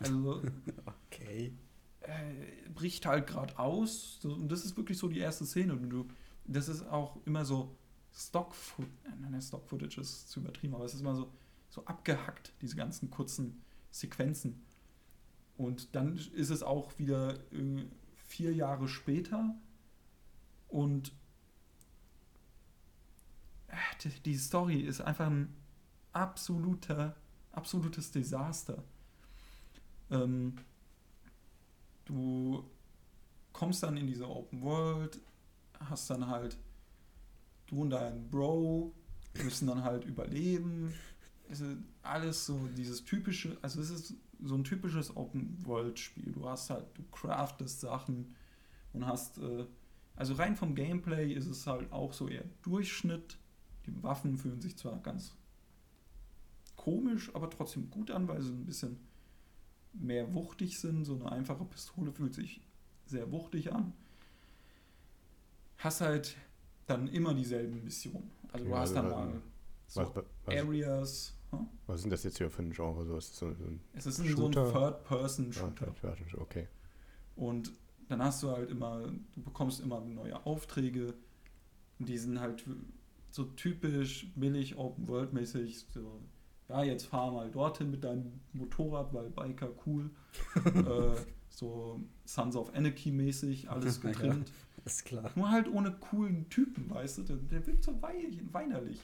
Also Okay. äh, bricht halt gerade aus. Und das ist wirklich so die erste Szene. Und du, das ist auch immer so Stock-Footage. Nein, Stock-Footage ist zu übertrieben, aber es ist immer so, so abgehackt, diese ganzen kurzen Sequenzen. Und dann ist es auch wieder äh, vier Jahre später und äh, die, Story ist einfach ein absoluter, absolutes Desaster. Ähm, du kommst dann in diese Open World, hast dann halt, du und dein Bro müssen dann halt überleben. Es ist alles so dieses typische, also es ist so ein typisches Open World Spiel. Du hast halt, du craftest Sachen und hast, äh, also rein vom Gameplay ist es halt auch so eher Durchschnitt. Die Waffen fühlen sich zwar ganz komisch, aber trotzdem gut an, weil sie ein bisschen mehr wuchtig sind. So eine einfache Pistole fühlt sich sehr wuchtig an. Hast halt dann immer dieselben Missionen. Also du Ja, hast dann also, mal so Was, was, Areas. Hm? was sind das jetzt hier für ein Genre? So, ist so, so ein Es ist ein, so ein Shooter? Ah, Third-Person-Shooter. Third-Person, okay. Und dann hast du halt immer, du bekommst immer neue Aufträge. Und die sind halt so typisch billig, Open-World-mäßig. So, ja, jetzt fahr mal dorthin mit deinem Motorrad, weil Biker cool. äh, so Sons of Anarchy-mäßig, alles Ja. getrimmt. Ist klar. Nur halt ohne coolen Typen, weißt du? Der, der wirkt so weich, weinerlich.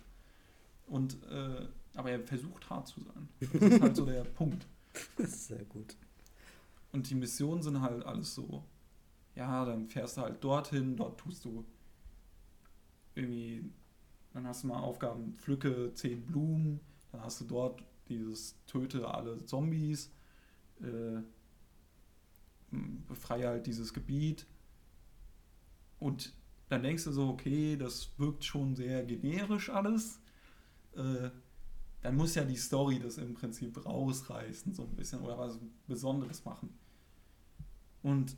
Und, äh, aber er versucht hart zu sein. Das ist halt so der Punkt. Sehr gut. Und die Missionen sind halt alles so. Ja, dann fährst du halt dorthin, dort tust du irgendwie, dann hast du mal Aufgaben, pflücke zehn Blumen, dann hast du dort dieses töte alle Zombies, äh, befreie halt dieses Gebiet. Und dann denkst du so, okay, das wirkt schon sehr generisch alles. Äh, dann muss ja die Story das im Prinzip rausreißen, so ein bisschen, oder was Besonderes machen. Und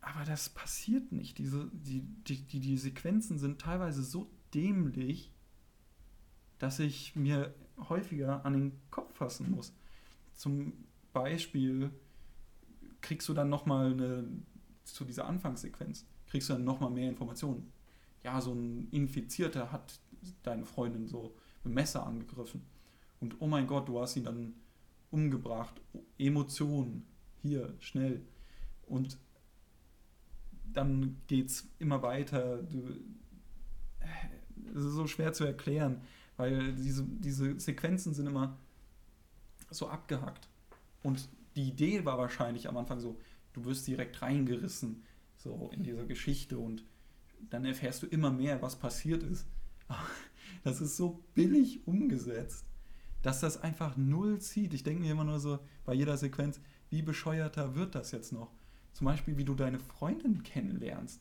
aber das passiert nicht. Diese, die, die, die, die Sequenzen sind teilweise so dämlich, dass ich mir häufiger an den Kopf fassen muss. Zum Beispiel kriegst du dann nochmal eine, zu dieser Anfangssequenz, kriegst du dann nochmal mehr Informationen. Ja, so ein Infizierter hat deine Freundin so Messer angegriffen. Und oh mein Gott, du hast ihn dann umgebracht. Emotionen, hier, schnell. Und dann geht's immer weiter. Es ist so schwer zu erklären, weil diese, diese Sequenzen sind immer so abgehackt. Und die Idee war wahrscheinlich am Anfang so, du wirst direkt reingerissen, so in dieser Geschichte und dann erfährst du immer mehr, was passiert ist. Das ist so billig umgesetzt, dass das einfach null zieht. Ich denke mir immer nur so bei jeder Sequenz, wie bescheuerter wird das jetzt noch? Zum Beispiel, wie du deine Freundin kennenlernst.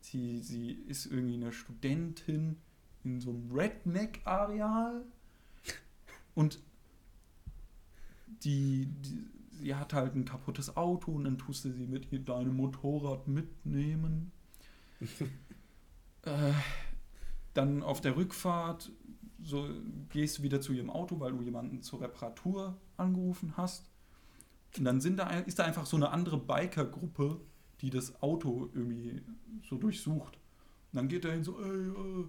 Sie, sie ist irgendwie eine Studentin in so einem Redneck-Areal und die, die, sie hat halt ein kaputtes Auto und dann tust du sie mit deinem Motorrad mitnehmen. äh, dann auf der Rückfahrt so gehst du wieder zu ihrem Auto, weil du jemanden zur Reparatur angerufen hast. Und dann sind da, ist da einfach so eine andere Biker-Gruppe, die das Auto irgendwie so durchsucht. Und dann geht er hin so, ey, äh,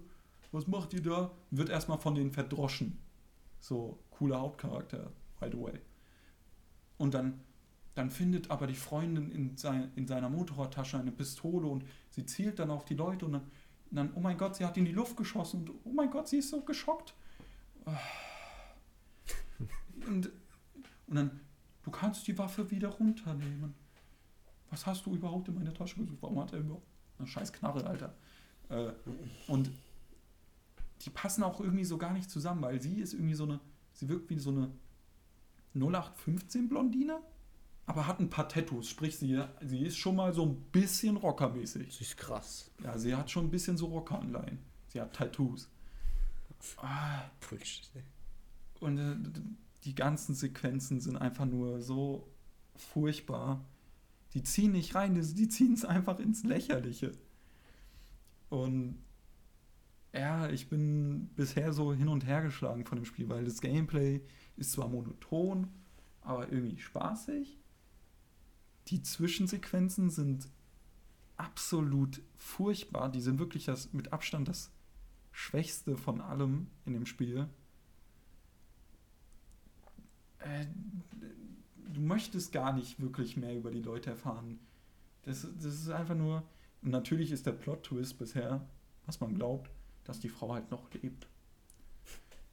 was macht ihr da? Und wird erstmal von denen verdroschen. So, cooler Hauptcharakter, by the way. Und dann, dann findet aber die Freundin in, sein, in seiner Motorradtasche eine Pistole und sie zielt dann auf die Leute und dann, und dann, oh mein Gott, sie hat in die Luft geschossen und oh mein Gott, sie ist so geschockt. Und, und dann, du kannst die Waffe wieder runternehmen. Was hast du überhaupt in meine Tasche gesucht? Warum hat er überhaupt eine scheiß Knarre, Alter? Äh, und die passen auch irgendwie so gar nicht zusammen, weil sie ist irgendwie so eine, sie wirkt wie so eine 0815 Blondine, aber hat ein paar Tattoos, sprich sie, sie ist schon mal so ein bisschen rockermäßig. Sie ist krass. Ja, sie hat schon ein bisschen so Rockeranleihen. Sie hat Tattoos. Ah, Bullshit. und äh, die ganzen Sequenzen sind einfach nur so furchtbar. Die ziehen nicht rein, die, die ziehen es einfach ins Lächerliche. Und ja, ich bin bisher so hin und her geschlagen von dem Spiel, weil das Gameplay ist zwar monoton, aber irgendwie spaßig. Die Zwischensequenzen sind absolut furchtbar. Die sind wirklich das mit Abstand das Schwächste von allem in dem Spiel. Äh, du möchtest gar nicht wirklich mehr über die Leute erfahren. Das, das ist einfach nur. Natürlich ist der Plot-Twist bisher, was man glaubt, dass die Frau halt noch lebt.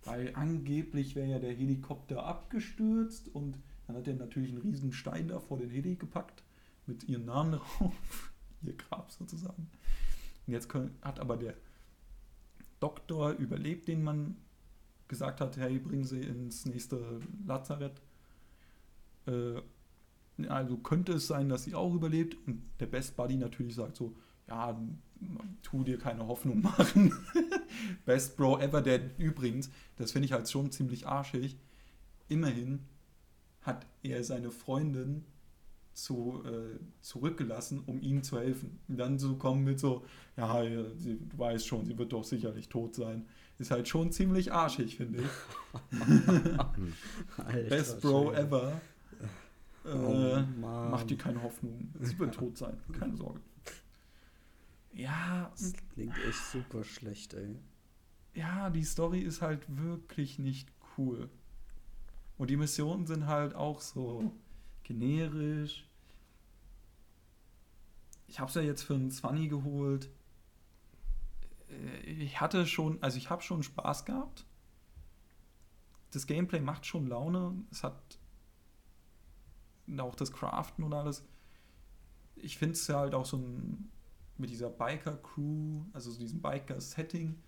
Weil angeblich wäre ja der Helikopter abgestürzt und dann hat er natürlich einen riesen Stein da vor den Heli gepackt mit ihrem Namen drauf, ihr Grab sozusagen. Und jetzt hat aber der Doktor überlebt, den man gesagt hat, hey, bringen Sie ins nächste Lazarett. Äh, also könnte es sein, dass sie auch überlebt und der Best Buddy natürlich sagt so, ja, tu dir keine Hoffnung machen. Best Bro ever, der übrigens, das finde ich halt schon ziemlich arschig, immerhin hat er seine Freundin zu, äh, zurückgelassen, um ihm zu helfen. Und dann so kommen mit so, ja, ja, sie, du weißt schon, sie wird doch sicherlich tot sein. Ist halt schon ziemlich arschig, finde ich. Best Bro Schwede. ever. Äh, Oh, Mann. Mach dir keine Hoffnung. Sie wird tot sein. Keine Sorge. Ja, Das klingt echt super schlecht, ey. ja, die Story ist halt wirklich nicht cool. Und die Missionen sind halt auch so generisch. Ich habe es ja jetzt für einen 20 geholt. Äh, Ich hatte schon, also ich habe schon Spaß gehabt. Das Gameplay macht schon Laune. Es hat auch das Craften und alles. Ich finde es ja halt auch so ein, mit dieser Biker-Crew, also so diesem Biker-Setting,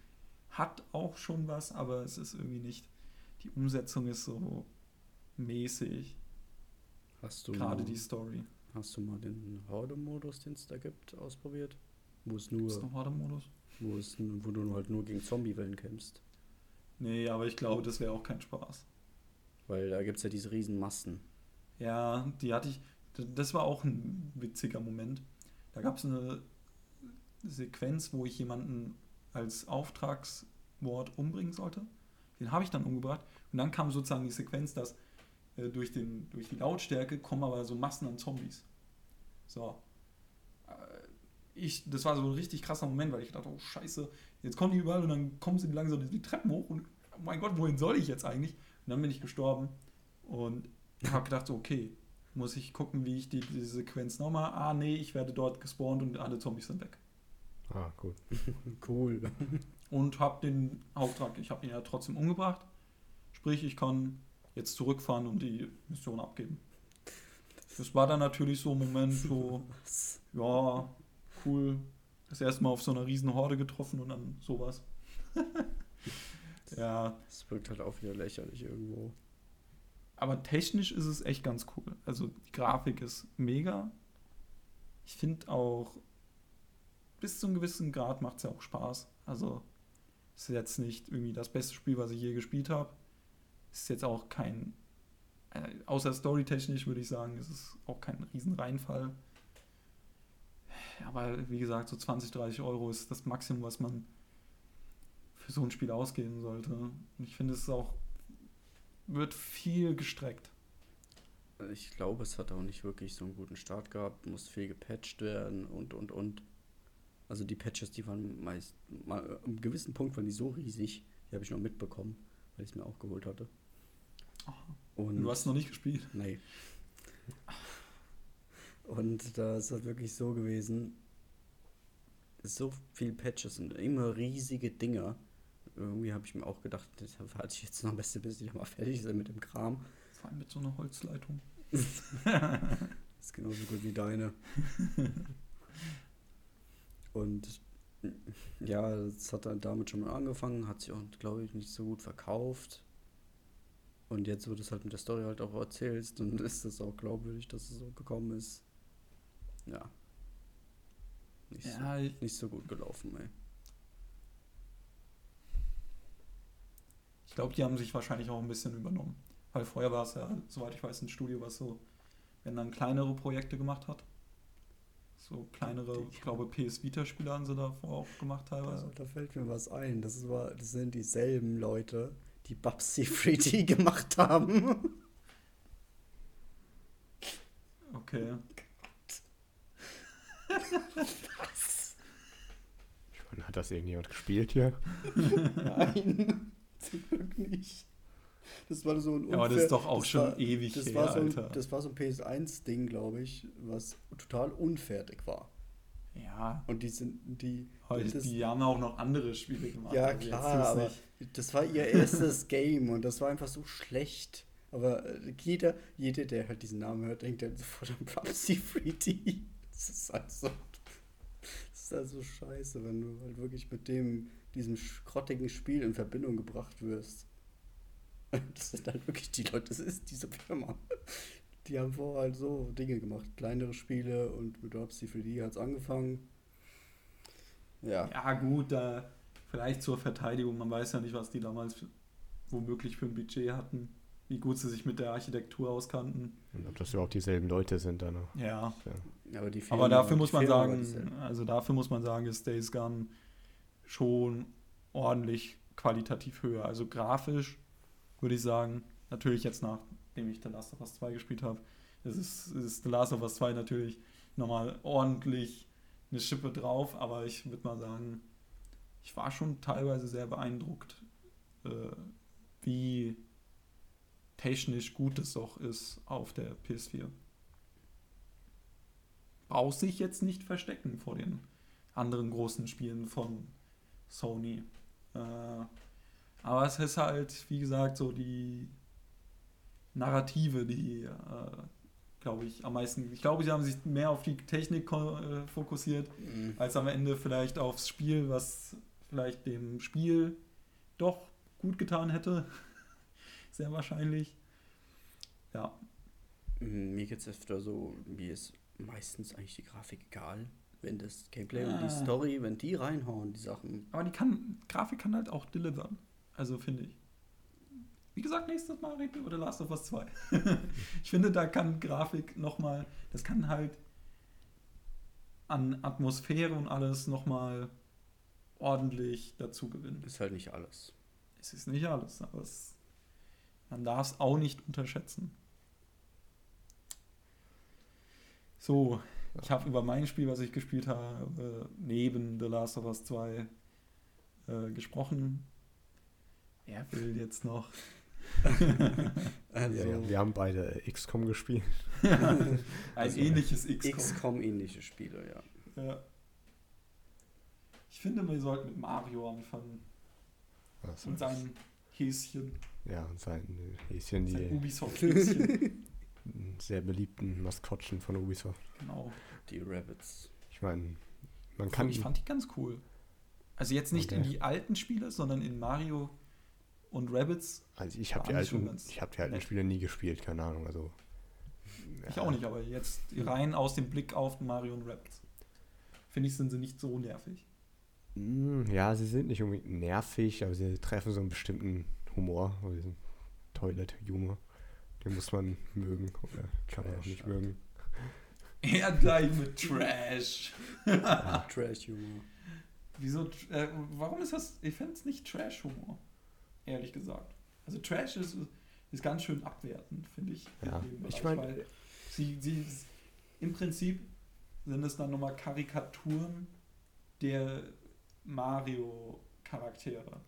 hat auch schon was, aber es ist irgendwie nicht. Die Umsetzung ist so mäßig. Hast du, Gerade mal, die Story. hast du mal den Horde-Modus, den es da gibt, ausprobiert? Wo es nur, noch Horde-Modus? wo es, wo du halt nur gegen Zombie-Wellen kämpfst. Nee, aber ich glaube, das wäre auch kein Spaß. Weil da gibt es ja diese riesen Massen. Ja, die hatte ich. Das war auch ein witziger Moment. Da gab es eine Sequenz, wo ich jemanden als Auftragswort umbringen sollte. Den habe ich dann umgebracht. Und dann kam sozusagen die Sequenz, dass äh, durch, den, durch die Lautstärke kommen aber so Massen an Zombies. So. Äh, Ich, das war so ein richtig krasser Moment, weil ich dachte, oh scheiße, jetzt kommen die überall und dann kommen sie langsam die Treppen hoch und oh mein Gott, wohin soll ich jetzt eigentlich? Und dann bin ich gestorben und habe gedacht, so, okay, muss ich gucken, wie ich die, diese Sequenz nochmal. Ah, nee, ich werde dort gespawnt und alle Zombies sind weg. Ah, cool. Cool. Und habe den Auftrag, ich habe ihn ja trotzdem umgebracht. Sprich, ich kann jetzt zurückfahren und die Mission abgeben. Das war dann natürlich so ein Moment, so, ja, cool. Das erste Mal auf so einer riesen Horde getroffen und dann sowas. ja, Das wirkt halt auch wieder lächerlich irgendwo. aber technisch ist es echt ganz cool. Also die Grafik ist mega. Ich finde auch, bis zu einem gewissen Grad macht es ja auch Spaß. Also ist jetzt nicht irgendwie das beste Spiel, was ich je gespielt habe. Ist jetzt auch kein, äh, außer storytechnisch würde ich sagen, ist es auch kein Riesenreinfall. Aber wie gesagt, so 20, 30 Euro ist das Maximum, was man für so ein Spiel ausgeben sollte. Und ich finde, es ist auch wird viel gestreckt. ich glaube, es hat auch nicht wirklich so einen guten Start gehabt, muss viel gepatcht werden und und und. Also die Patches, die waren meist, mal, am gewissen Punkt waren die so riesig, die habe ich noch mitbekommen, weil ich es mir auch geholt hatte. Und Du hast noch nicht gespielt. Nee. Und da ist halt wirklich so gewesen, so viel Patches und immer riesige Dinger. Irgendwie habe ich mir auch gedacht, das warte ich jetzt noch am besten, bis die mal fertig sind mit dem Kram. Vor allem mit so einer Holzleitung. Das ist genauso gut wie deine. Und ja, es hat dann damit schon mal angefangen, hat sich auch, glaube ich, nicht so gut verkauft. Und jetzt, wo du es halt mit der Story halt auch erzählst, dann ist das auch glaubwürdig, dass es so gekommen ist. Ja. Nicht, Ja, so, nicht so gut gelaufen, ey. Ich glaube, die haben sich wahrscheinlich auch ein bisschen übernommen. Weil vorher war es ja, soweit ich weiß, ein Studio, was so, wenn dann kleinere Projekte gemacht hat. So kleinere, ich glaube, PS Vita-Spiele haben sie davor auch gemacht teilweise. da fällt mir was ein. Das, war, das sind dieselben Leute, die Babsy 3D gemacht haben. Okay. Ich meine, hat das irgendjemand gespielt hier? Nein, zum Glück nicht. Das war so ein Ja, aber das ist doch auch schon war, ewig das her, war so ein, Alter. Das war so ein PS1-Ding, glaube ich, was total unfertig war. Ja, Und die sind, die. heute, das, die haben auch noch andere Spiele gemacht. ja, also klar, aber das war ihr erstes Game und das war einfach so schlecht. Aber äh, jeder, jeder, der halt diesen Namen hört, denkt dann sofort an Babsy 3D. Das ist halt so. Das ist halt so scheiße, wenn du halt wirklich mit dem, diesem schrottigen Spiel in Verbindung gebracht wirst. Das sind halt wirklich die Leute, das ist diese Firma. Die haben vorher halt so Dinge gemacht, kleinere Spiele und mit Babsy 3D hat es angefangen. Ja. Ja, gut, da vielleicht zur Verteidigung, man weiß ja nicht, was die damals womöglich für ein Budget hatten, wie gut sie sich mit der Architektur auskannten. Und ob das überhaupt dieselben Leute sind dann. noch. Ja, Ja. Aber, die aber Firma- dafür die muss man Firma sagen, also dafür muss man sagen, ist Days Gone schon ordentlich qualitativ höher. Also grafisch würde ich sagen, natürlich jetzt nachdem ich The Last of Us 2 gespielt habe, ist, es- ist The Last of Us 2 natürlich nochmal ordentlich eine Schippe drauf, aber ich würde mal sagen, ich war schon teilweise sehr beeindruckt, äh, wie technisch gut es doch ist auf der PS4. Braucht sich jetzt nicht verstecken vor den anderen großen Spielen von Sony. Äh, aber es ist halt, wie gesagt, so die Narrative, die, äh, glaube ich, am meisten. Ich glaube, sie haben sich mehr auf die Technik äh, fokussiert, Mhm. als am Ende vielleicht aufs Spiel, was vielleicht dem Spiel doch gut getan hätte. Sehr wahrscheinlich. Ja, Mm, Mir geht es öfter so, mir ist meistens eigentlich die Grafik egal. Wenn das Gameplay und Ah. die Story, wenn die reinhauen, die Sachen. aber die kann, Grafik kann halt auch delivern. Also finde ich. Wie gesagt, nächstes Mal reden wir über The Last of Us 2. ich finde, da kann Grafik nochmal, das kann halt an Atmosphäre und alles nochmal ordentlich dazu gewinnen. Ist halt nicht alles. Es ist nicht alles, aber es, man darf es auch nicht unterschätzen. So, ich habe über mein Spiel, was ich gespielt habe, neben The Last of Us 2 äh, gesprochen. Wer will jetzt noch? Also, Ja, ja, wir haben beide XCOM gespielt. Ein Also, ähnliches XCOM. XCOM-ähnliche Spiele, ja. Ja. Ich finde, wir sollten mit Mario anfangen. Also, Und sein Häschen. ja, und sein Häschen, Sein die Ubisoft-Häschen. sehr beliebten Maskottchen von Ubisoft. genau. Die Rabbits. Ich meine, man kann. ich fand die ganz cool. Also jetzt nicht Okay. in die alten Spiele, sondern in Mario und Rabbids. Also ich habe die ich alten, ich habe die alten nett. Spiele nie gespielt, keine Ahnung. Also Ich ja, auch nicht, aber jetzt rein aus dem Blick auf Mario und Rabbids. Finde ich, sind sie nicht so nervig. Mm, Ja, sie sind nicht unbedingt nervig, aber sie treffen so einen bestimmten Humor, also diesen Toilet-Humor. Den muss man mögen oder kann man auch nicht mögen. Er gleich mit Trash. Trash-Humor. Wieso? Äh, warum ist das? Ich finde es nicht Trash-Humor. Ehrlich gesagt. Also Trash ist, ist ganz schön abwertend, finde ich. Ja, ich Bereich, mein- weil sie, sie, im Prinzip sind es dann nochmal Karikaturen der Mario-Charaktere.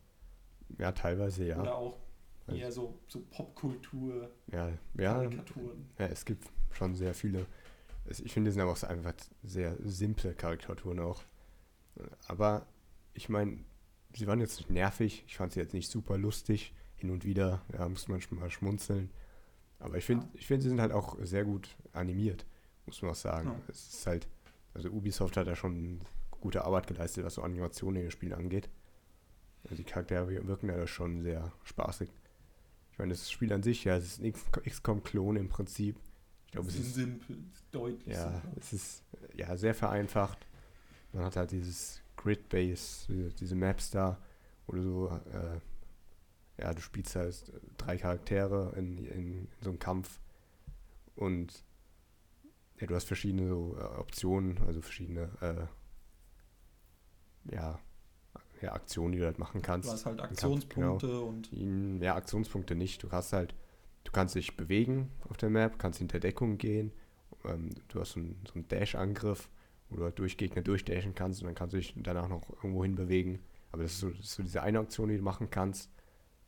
Ja, teilweise ja. Oder auch Also- eher so, so Popkultur, Ja, ja, Karikaturen. ja, es gibt schon sehr viele. Ich finde, es sind aber auch einfach sehr simple Karikaturen auch. Aber ich meine, sie waren jetzt nicht nervig. Ich fand sie jetzt nicht super lustig. Hin und wieder, ja, muss man schon mal schmunzeln. Aber ich finde, Ja. ich finde, sie sind halt auch sehr gut animiert, muss man auch sagen. Ja. Es ist halt, also Ubisoft hat da schon gute Arbeit geleistet, was so Animationen in den Spielen angeht. Also die Charaktere wirken da schon sehr spaßig. Ich meine, das Spiel an sich, ja, es ist ein XCOM-Klon im Prinzip. Ich glaube, es ist simpel, deutlich ja, simpel. es ist ja sehr vereinfacht. Man hat halt dieses Grid-Base, diese, diese Maps da, du so, äh, ja, du spielst halt drei Charaktere in, in, in so einem Kampf und ja, du hast verschiedene so, äh, Optionen, also verschiedene, äh, ja, ja, Aktionen, die du halt machen kannst. Du hast halt Aktionspunkte und In, ja, Aktionspunkte nicht. Du hast halt, du kannst dich bewegen auf der Map, kannst hinter Deckung gehen. Ähm, du hast so einen, so einen Dash-Angriff, wo du halt durch Gegner durchdashen kannst und dann kannst du dich danach noch irgendwo hin bewegen. Aber das ist, so, das ist so diese eine Aktion, die du machen kannst.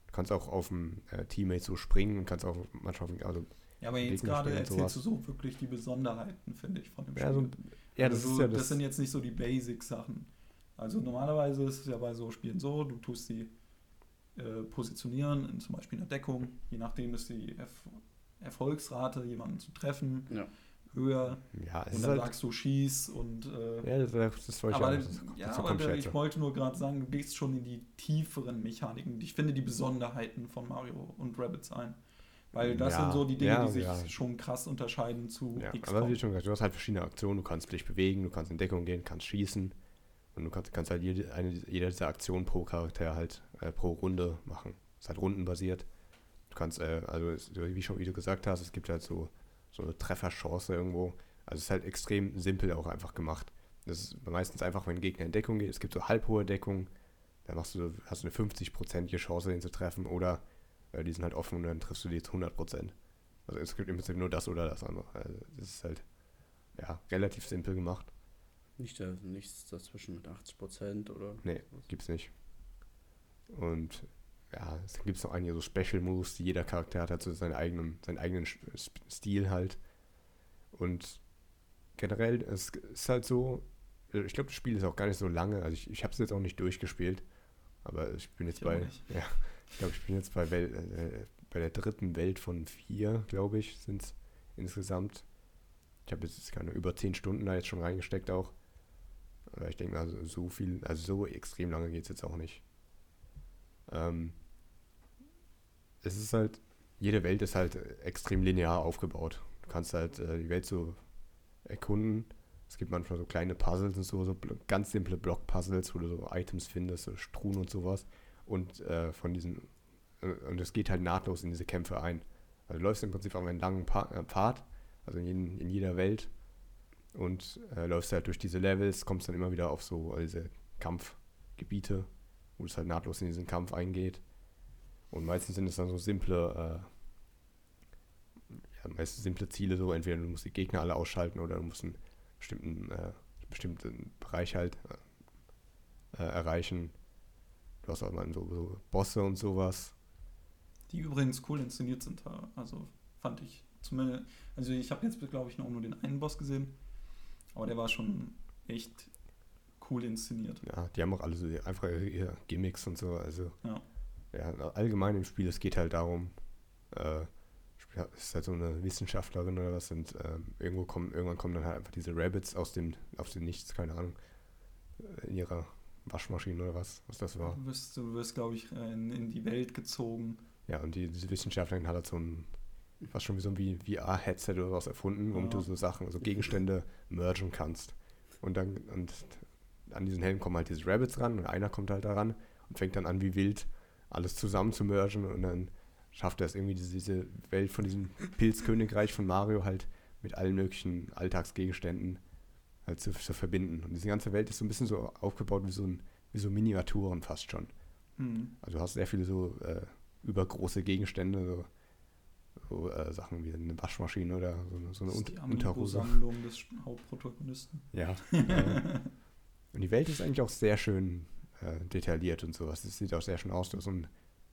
Du kannst auch auf dem äh, Teammate so springen und kannst auch manchmal auf also, ja, aber jetzt gerade erzählst du so wirklich die Besonderheiten, finde ich, von dem ja, Spiel. so, ja, das also, ist ja das das. sind jetzt nicht so die Basic-Sachen. Also normalerweise ist es ja bei so Spielen so, du tust sie äh, positionieren, in zum Beispiel in der Deckung, je nachdem ist die Erf Erfolgsrate, jemanden zu treffen, Hm. Höher. ja, es Und ist dann halt, sagst du schieß und äh, ja, das, das wollte ich aber, auch. Das, ja, aber der, ich wollte nur gerade sagen, du gehst schon in die tieferen Mechaniken. Ich finde die Besonderheiten von Mario und Rabbids ein. Weil das Ja, sind so die Dinge, ja, die sich ja. schon krass unterscheiden zu Ja, XCOM. aber wie schon gesagt, du hast halt verschiedene Aktionen. Du kannst dich bewegen, du kannst in Deckung gehen, kannst schießen. Und du kannst, kannst halt jede, eine, jeder dieser Aktionen pro Charakter halt äh, pro Runde machen. Ist halt rundenbasiert. Du kannst, äh, also wie schon wie du gesagt hast, es gibt halt so, so eine Trefferchance irgendwo. Also es ist halt extrem simpel auch einfach gemacht. Das ist meistens einfach, wenn ein Gegner in Deckung geht. Es gibt so halbhohe Deckung, da machst du, hast du eine 50-prozentige Chance, den zu treffen. Oder äh, die sind halt offen und dann triffst du die zu 100 Prozent. Also es gibt im Prinzip nur das oder das andere. Also das ist halt ja relativ simpel gemacht. Nicht, äh, nichts dazwischen mit 80% oder. Nee, sowas. gibt's nicht. Und ja, es gibt noch einige so Special Moves, die jeder Charakter hat, hat so seinen eigenen, seinen eigenen Sp- Stil halt. Und generell, es ist halt so, äh, ich glaube, das Spiel ist auch gar nicht so lange. Also ich, ich habe es jetzt auch nicht durchgespielt, aber ich bin jetzt Ich bei, ja, ich glaube, ich bin jetzt bei, Wel äh, bei der dritten Welt von vier, glaube ich, sind es insgesamt. Ich habe jetzt keine über zehn Stunden da jetzt schon reingesteckt auch. Aber ich denke mal, so- so viel, also so extrem lange geht es jetzt auch nicht. Ähm, es ist halt, jede Welt ist halt äh, extrem linear aufgebaut. Du kannst halt äh, die Welt so erkunden. Es gibt manchmal so kleine Puzzles und so, so ganz simple Block-Puzzles, wo du so Items findest, so Struhen und sowas. Und äh, von diesen, äh, und es geht halt nahtlos in diese Kämpfe ein. Also du läufst im Prinzip auf einen langen äh, Pfad, also in, jeden, in jeder Welt und äh, läufst halt durch diese Levels, kommst dann immer wieder auf so diese Kampfgebiete, wo es halt nahtlos in diesen Kampf eingeht. Und meistens sind es dann so simple, äh, ja, meistens simple Ziele, so entweder du musst die Gegner alle ausschalten oder du musst einen bestimmten, äh, bestimmten Bereich halt äh, erreichen. Du hast auch mal so, so Bosse und sowas. Die übrigens cool inszeniert sind. Also fand ich zumindest. Also ich habe jetzt, glaube ich, noch nur den einen Boss gesehen. Aber der war schon echt cool inszeniert. Ja, die haben auch alle so einfach ihre, Gimmicks und so. Also, Ja. ja, allgemein im Spiel, es geht halt darum, äh, ist halt so eine Wissenschaftlerin oder was und ähm, irgendwo kommen, irgendwann kommen dann halt einfach diese Rabbits aus dem, aus dem Nichts, keine Ahnung, äh, in ihrer Waschmaschine oder was, was das war. Du wirst, du wirst glaube ich, äh, in, in die Welt gezogen. Ja, und die, diese Wissenschaftlerin hat halt so ein, fast schon wie so ein VR-Headset oder was erfunden, womit Ja. du so Sachen, so Gegenstände mergen kannst. Und dann, und an diesen Helm kommen halt diese Rabbits ran und einer kommt halt daran und fängt dann an wie wild alles zusammen zu mergen und dann schafft er es irgendwie diese, diese Welt von diesem Pilzkönigreich von Mario halt mit allen möglichen Alltagsgegenständen halt zu, zu verbinden. Und diese ganze Welt ist so ein bisschen so aufgebaut wie so, ein, wie so Miniaturen fast schon. Hm. Also du hast sehr viele so äh, übergroße Gegenstände, so so äh, Sachen wie eine Waschmaschine oder so, eine- so eine Un die Unterhose. Amiibo-Sammlung des Hauptprotagonisten. Ja. äh, und die Welt ist eigentlich auch sehr schön äh, detailliert und sowas. Es sieht auch sehr schön aus. Du hast so einen,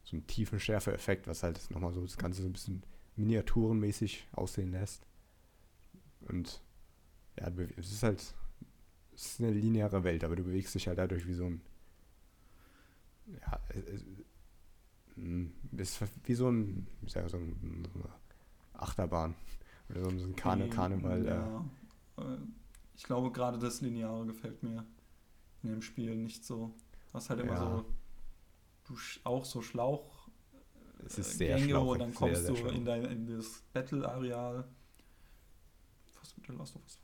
so einen tiefen Schärfe-Effekt, was halt nochmal so das Ganze so ein bisschen miniaturenmäßig aussehen lässt. Und ja, es ist halt es ist eine lineare Welt, aber du bewegst dich halt dadurch wie so ein ja, es, es, mm, es ist wie so ein, wie sag ich, so, ein, Achterbahn oder so ein Die- Karneval. Äh, Ja, äh, ich glaube, gerade das Lineare gefällt mir in dem Spiel nicht so. Was halt immer Ja. so, du auch so Schlauch es ist äh, sehr Gänge schlauchig, und dann sehr, kommst sehr du schlau. in, dein, in das Battle-Areal. Fast mit der Last of Us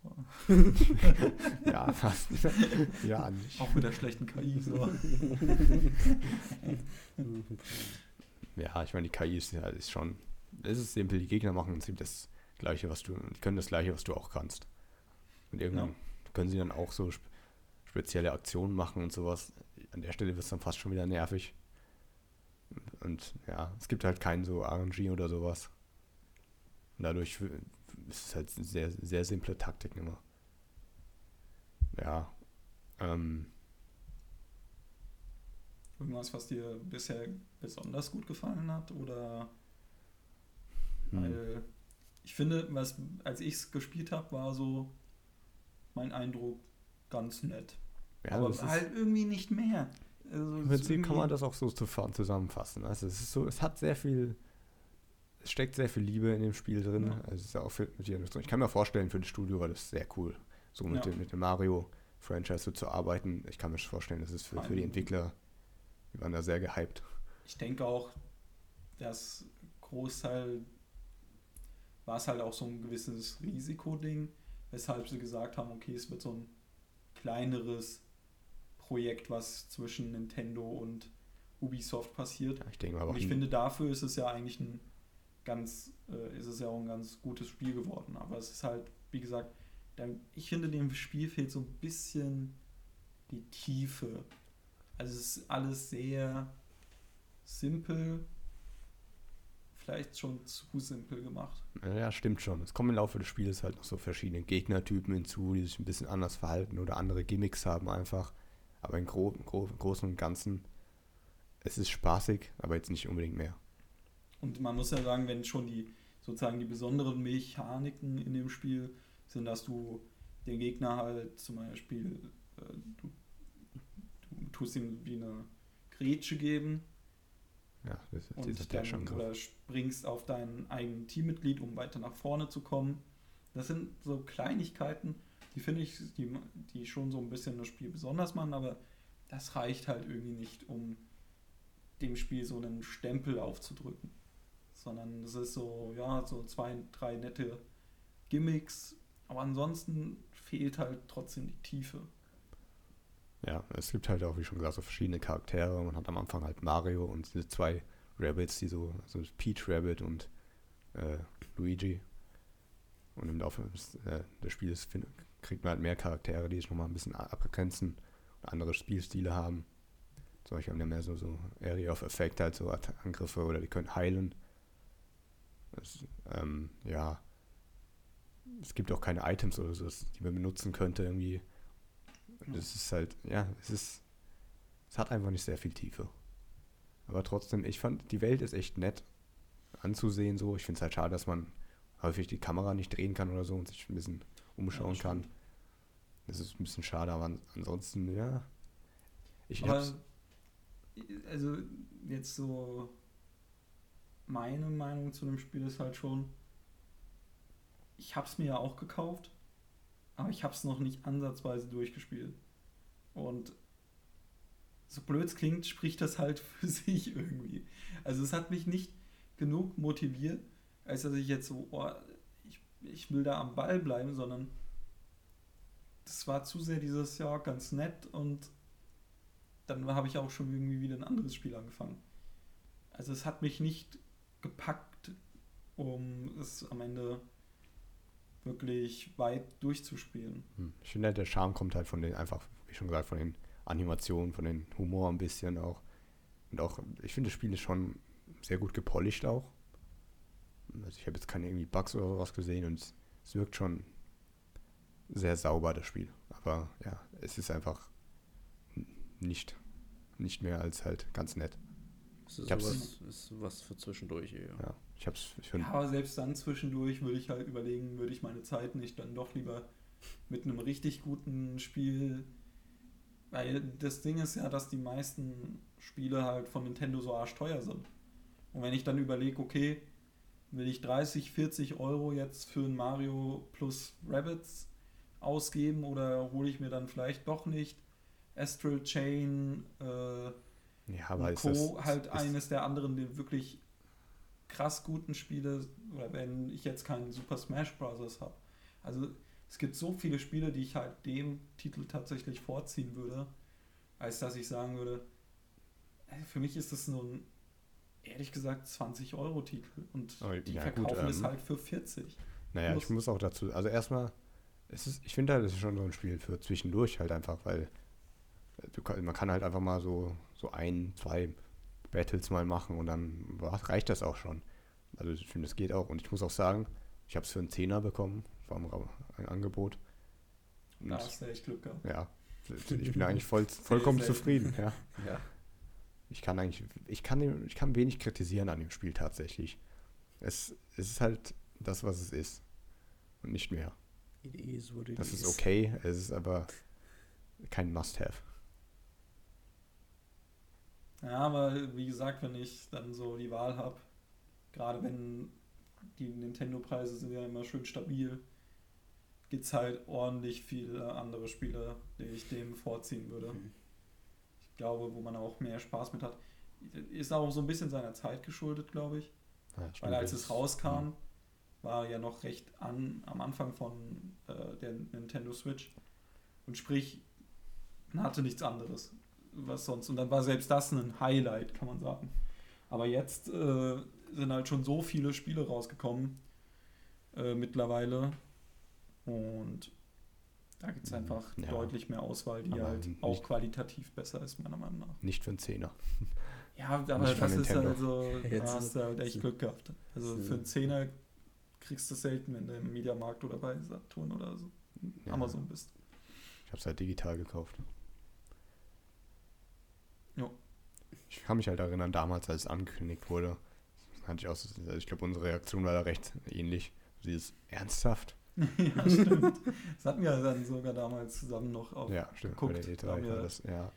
2. Ja, fast. ja, nicht. Auch mit der schlechten KI. So. Ja, ich meine, die KI ist, ja, ist schon. Es ist simpel, die Gegner machen im Prinzip das Gleiche, was du. Die können das Gleiche, was du auch kannst. Und irgendwann Ja. können sie dann auch so spezielle Aktionen machen und sowas. An der Stelle wird es dann fast schon wieder nervig. Und ja, es gibt halt keinen so RNG oder sowas. Und dadurch ist es halt sehr, sehr simple Taktiken immer. Ja. Ähm, Irgendwas, was dir bisher besonders gut gefallen hat? Oder hm. weil ich finde, was, als ich es gespielt habe, war so mein Eindruck ganz nett. Ja, aber halt irgendwie nicht mehr. Also, Im Prinzip kann man das auch so zu- zusammenfassen. Also es ist so, es hat sehr viel, es steckt sehr viel Liebe in dem Spiel drin. Ja. Also es ist ja auch für, mit jedem, ich kann mir vorstellen, für das Studio war das sehr cool, so mit, Ja. dem, mit dem Mario-Franchise so zu arbeiten. Ich kann mir vorstellen, das ist für, für die Ein- Entwickler, die waren da sehr gehypt. Ich denke auch, dass Großteil war es halt auch so ein gewisses Risikoding, weshalb sie gesagt haben, okay, es wird so ein kleineres Projekt, was zwischen Nintendo und Ubisoft passiert. Ja, ich denke aber Und auch ich ein- finde, dafür ist es ja eigentlich ein ganz, äh, ist es ja auch ein ganz gutes Spiel geworden. Aber es ist halt, wie gesagt, ich finde, dem Spiel fehlt so ein bisschen die Tiefe. Also es ist alles sehr simpel, vielleicht schon zu simpel gemacht. Ja, stimmt schon. Es kommen im Laufe des Spiels halt noch so verschiedene Gegnertypen hinzu, die sich ein bisschen anders verhalten oder andere Gimmicks haben einfach. Aber im, Gro Gro Großen und Ganzen, es ist spaßig, aber jetzt nicht unbedingt mehr. Und man muss ja sagen, wenn schon die sozusagen die besonderen Mechaniken in dem Spiel sind, dass du den Gegner halt zum Beispiel, äh, du, du tust ihm wie eine Grätsche geben Ja, das, dieser und dann, Dash-Angriff. oder springst auf dein eigenen Teammitglied, um weiter nach vorne zu kommen. Das sind so Kleinigkeiten, die finde ich, die, die schon so ein bisschen das Spiel besonders machen, aber das reicht halt irgendwie nicht, um dem Spiel so einen Stempel aufzudrücken. Sondern es ist so, ja, so zwei, drei nette Gimmicks, aber ansonsten fehlt halt trotzdem die Tiefe. Ja, es gibt halt auch, wie schon gesagt, so verschiedene Charaktere. Man hat am Anfang halt Mario und diese zwei Rabbits, die so, also Peach Rabbit und äh, Luigi. Und im Laufe des, äh, des Spiels find, kriegt man halt mehr Charaktere, die sich nochmal ein bisschen abgrenzen und andere Spielstile haben. Zum Beispiel haben die mehr so, so Area of Effect, halt so Angriffe oder die können heilen. Das, ähm, ja. Es gibt auch keine Items oder so, die man benutzen könnte irgendwie. Das ist halt, ja, es ist, es hat einfach nicht sehr viel Tiefe. Aber trotzdem, ich fand, die Welt ist echt nett anzusehen so. Ich finde es halt schade, dass man häufig die Kamera nicht drehen kann oder so und sich ein bisschen umschauen das kann. Das ist ein bisschen schade, aber an- ansonsten, ja. Ich Aber, hab's, also jetzt so meine Meinung zu dem Spiel ist halt schon, ich habe es mir ja auch gekauft, aber ich habe es noch nicht ansatzweise durchgespielt. Und so blöd es klingt, spricht das halt für sich irgendwie. Also es hat mich nicht genug motiviert, als dass ich jetzt so, oh, ich, will da am Ball bleiben, sondern das war zu sehr dieses, ja, ganz nett und dann habe ich auch schon irgendwie wieder ein anderes Spiel angefangen. Also es hat mich nicht gepackt, um es am Ende wirklich weit durchzuspielen. hm, ich finde der Charme kommt halt von den, einfach, wie schon gesagt, von den Animationen, von den Humor ein bisschen auch. Und auch, ich finde, das Spiel ist schon sehr gut gepolished auch. Also ich habe jetzt keine irgendwie Bugs oder sowas gesehen und es, es wirkt schon sehr sauber, das Spiel. Aber ja, es ist einfach nicht, nicht mehr als halt ganz nett. Das ist Ich hab's- sowas, ist was für zwischendurch eher. Ja, ich habe es schon. Ja, aber selbst dann zwischendurch würde ich halt überlegen, würde ich meine Zeit nicht dann doch lieber mit einem richtig guten Spiel. Weil das Ding ist ja, dass die meisten Spiele halt von Nintendo so arschteuer sind. Und wenn ich dann überlege, okay, will ich 30, 40 Euro jetzt für ein Mario plus Rabbits ausgeben oder hole ich mir dann vielleicht doch nicht Astral Chain, äh, Ja, aber Co. das, halt eines der anderen die wirklich krass guten Spiele, oder wenn ich jetzt keinen Super Smash Bros. habe. Also es gibt so viele Spiele, die ich halt dem Titel tatsächlich vorziehen würde, als dass ich sagen würde, für mich ist das so ein, ehrlich gesagt, 20-Euro-Titel und Aber die ja, gut, verkaufen es ähm, halt für 40. Naja, ich muss auch dazu, also erstmal, es ist, ich finde halt, es ist schon so ein Spiel für zwischendurch halt einfach, weil äh, du man kann halt einfach mal so, so ein, zwei Battles mal machen und dann reicht das auch schon. Also ich finde, es geht auch. Und ich muss auch sagen, ich habe es für einen Zehner bekommen, war ein, Angebot. Und Da hast du echt Glück gehabt. ja, ich bin eigentlich voll, vollkommen zufrieden, ja. Ja. Ich kann eigentlich, ich kann, ich kann wenig kritisieren an dem Spiel tatsächlich. Es, es ist halt das, was es ist. Und nicht mehr. It is what it Das ist is. okay, es ist aber kein Must-Have. Ja, aber wie gesagt, wenn ich dann so die Wahl habe, gerade wenn die Nintendo-Preise sind ja immer schön stabil, gibt es halt ordentlich viele andere Spiele, die ich dem vorziehen würde. Mhm. Glaube, wo man auch mehr Spaß mit hat. Ist auch so ein bisschen seiner Zeit geschuldet, glaube ich. Ja, Weil als es rauskam, war ja noch recht an, am Anfang von äh, der Nintendo Switch. Und sprich, man hatte nichts anderes. Was sonst. Und dann war selbst das ein Highlight, kann man sagen. Aber jetzt äh, sind halt schon so viele Spiele rausgekommen äh, mittlerweile. Und da gibt es Mhm, einfach ja. deutlich mehr Auswahl, die Aber halt auch qualitativ besser ist, meiner Meinung nach. Nicht für einen Zehner. Ja, aber Nicht das ist Nintendo. also, Jetzt da hast du halt echt ist- Glück gehabt. Also ist- für einen Zehner kriegst du selten, wenn du im Mediamarkt oder bei Saturn oder so Ja. Amazon bist. Ich habe es halt digital gekauft. Jo. Ich kann mich halt erinnern, damals, als es angekündigt wurde, hatte ich auch, so- also ich glaube, unsere Reaktion war da recht ähnlich. Dieses ernsthaft? ja, stimmt. Das hatten wir dann sogar damals zusammen noch auf, ja, stimmt. geguckt, bei der E3 haben wir- das, ja.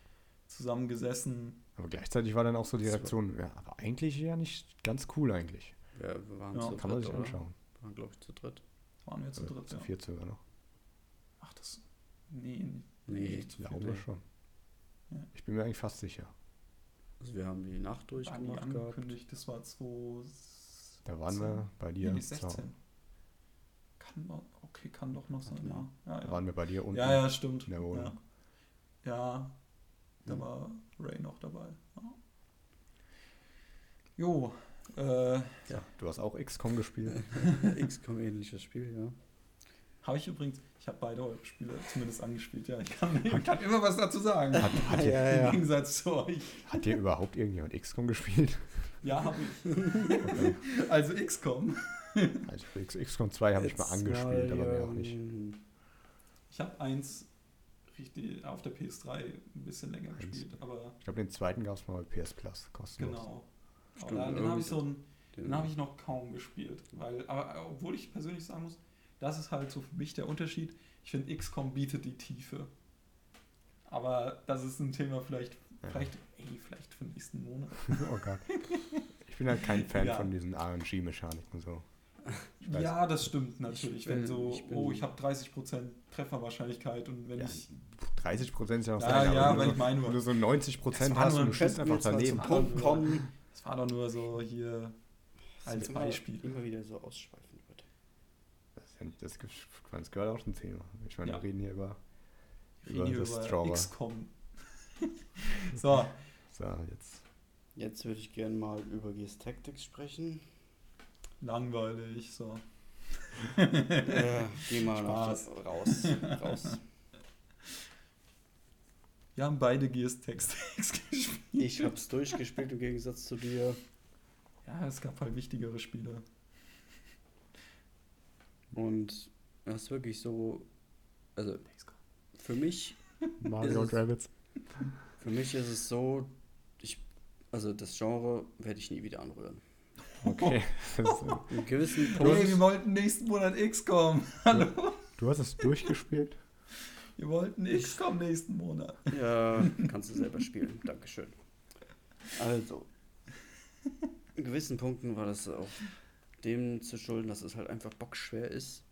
zusammen gesessen. Aber gleichzeitig war dann auch so die Reaktion, ja, aber eigentlich ja nicht ganz cool eigentlich. Ja, wir waren Ja, zu Kann man dritt, sich oder? anschauen. Wir waren, glaube ich, zu dritt. Waren wir zu Oder dritt, zu ja. viert sogar noch. Ach, das. Nee, Nee, nicht Ich zu glaube viel. schon. Ja. Ich bin mir eigentlich fast sicher. Also wir haben die Nacht durchgemacht gehabt. angekündigt, das war 2. Da waren wir bei dir. Nee, zu- 16. Kann doch, okay, kann doch noch sein, ja. Ja, Da ja. waren wir bei dir unten. ja, ja, stimmt. in der Wohnung. Ja, ja da Hm. war Ray noch dabei. Ja. Jo, äh, Du hast auch XCOM gespielt. XCOM ähnliches Spiel, ja. habe ich übrigens, ich habe beide eure Spiele zumindest angespielt, ja. Ich kann, ich kann immer was dazu sagen. Hat, hat, dir, Im Gegensatz zu euch. hat dir überhaupt irgendjemand XCOM gespielt? Ja, habe ich. Okay. Also XCOM. Also XCOM 2 habe ich mal angespielt, aber mehr auch ähm, nicht. Ich habe eins richtig auf der PS3 ein bisschen länger Eins. gespielt, aber Ich glaube, den zweiten gab es mal bei PS Plus kostenlos. genau. Aber Stimmt, da- den habe ich so ein Den, Den habe ich noch kaum gespielt. Weil, aber obwohl ich persönlich sagen muss, das ist halt so für mich der Unterschied. Ich finde, XCOM bietet die Tiefe. Aber das ist ein Thema vielleicht, Ja. vielleicht, ey, vielleicht für den nächsten Monat. oh Gott. Ich bin halt kein Fan Ja. von diesen RNG-Mechaniken so. Ja, das stimmt natürlich. Ich wenn bin- so, ich bin- oh, ich habe 30% Trefferwahrscheinlichkeit und wenn Ja, ich. 30 Prozent ist ja noch Ja, sein, ja, aber nur, ich meine so, nur- nur so 90 Es Prozent war hast nur und du schießt einfach daneben. zum Punkt kommen. Es war doch nur so hier als immer, Beispiel. Immer wieder so ausschweifen wird. Das, das, das gehört auch zum Thema. Ich meine, Ja. wir reden hier über. Wir reden hier das über. XCOM. so, So, jetzt. Jetzt würde ich gerne mal über Gears Tactics sprechen. Langweilig. So. äh, geh mal Spaß. raus. raus. Wir haben beide Gears Text gespielt. Ich habe es durchgespielt im Gegensatz zu dir. Ja, es gab halt wichtigere Spiele. Und das ist wirklich so, also für mich, Mario Ist und Rabbits. für mich ist es so, ich, also das Genre werde ich nie wieder anrühren. Okay. Das ist, In gewissen Hey, Punkten, wir wollten nächsten Monat XCOM. Hallo. du hast es durchgespielt? Wir wollten XCOM nächsten Monat. ja, kannst du selber spielen. Dankeschön. Also, in gewissen Punkten war das auch dem zu schulden, dass es halt einfach bockschwer ist.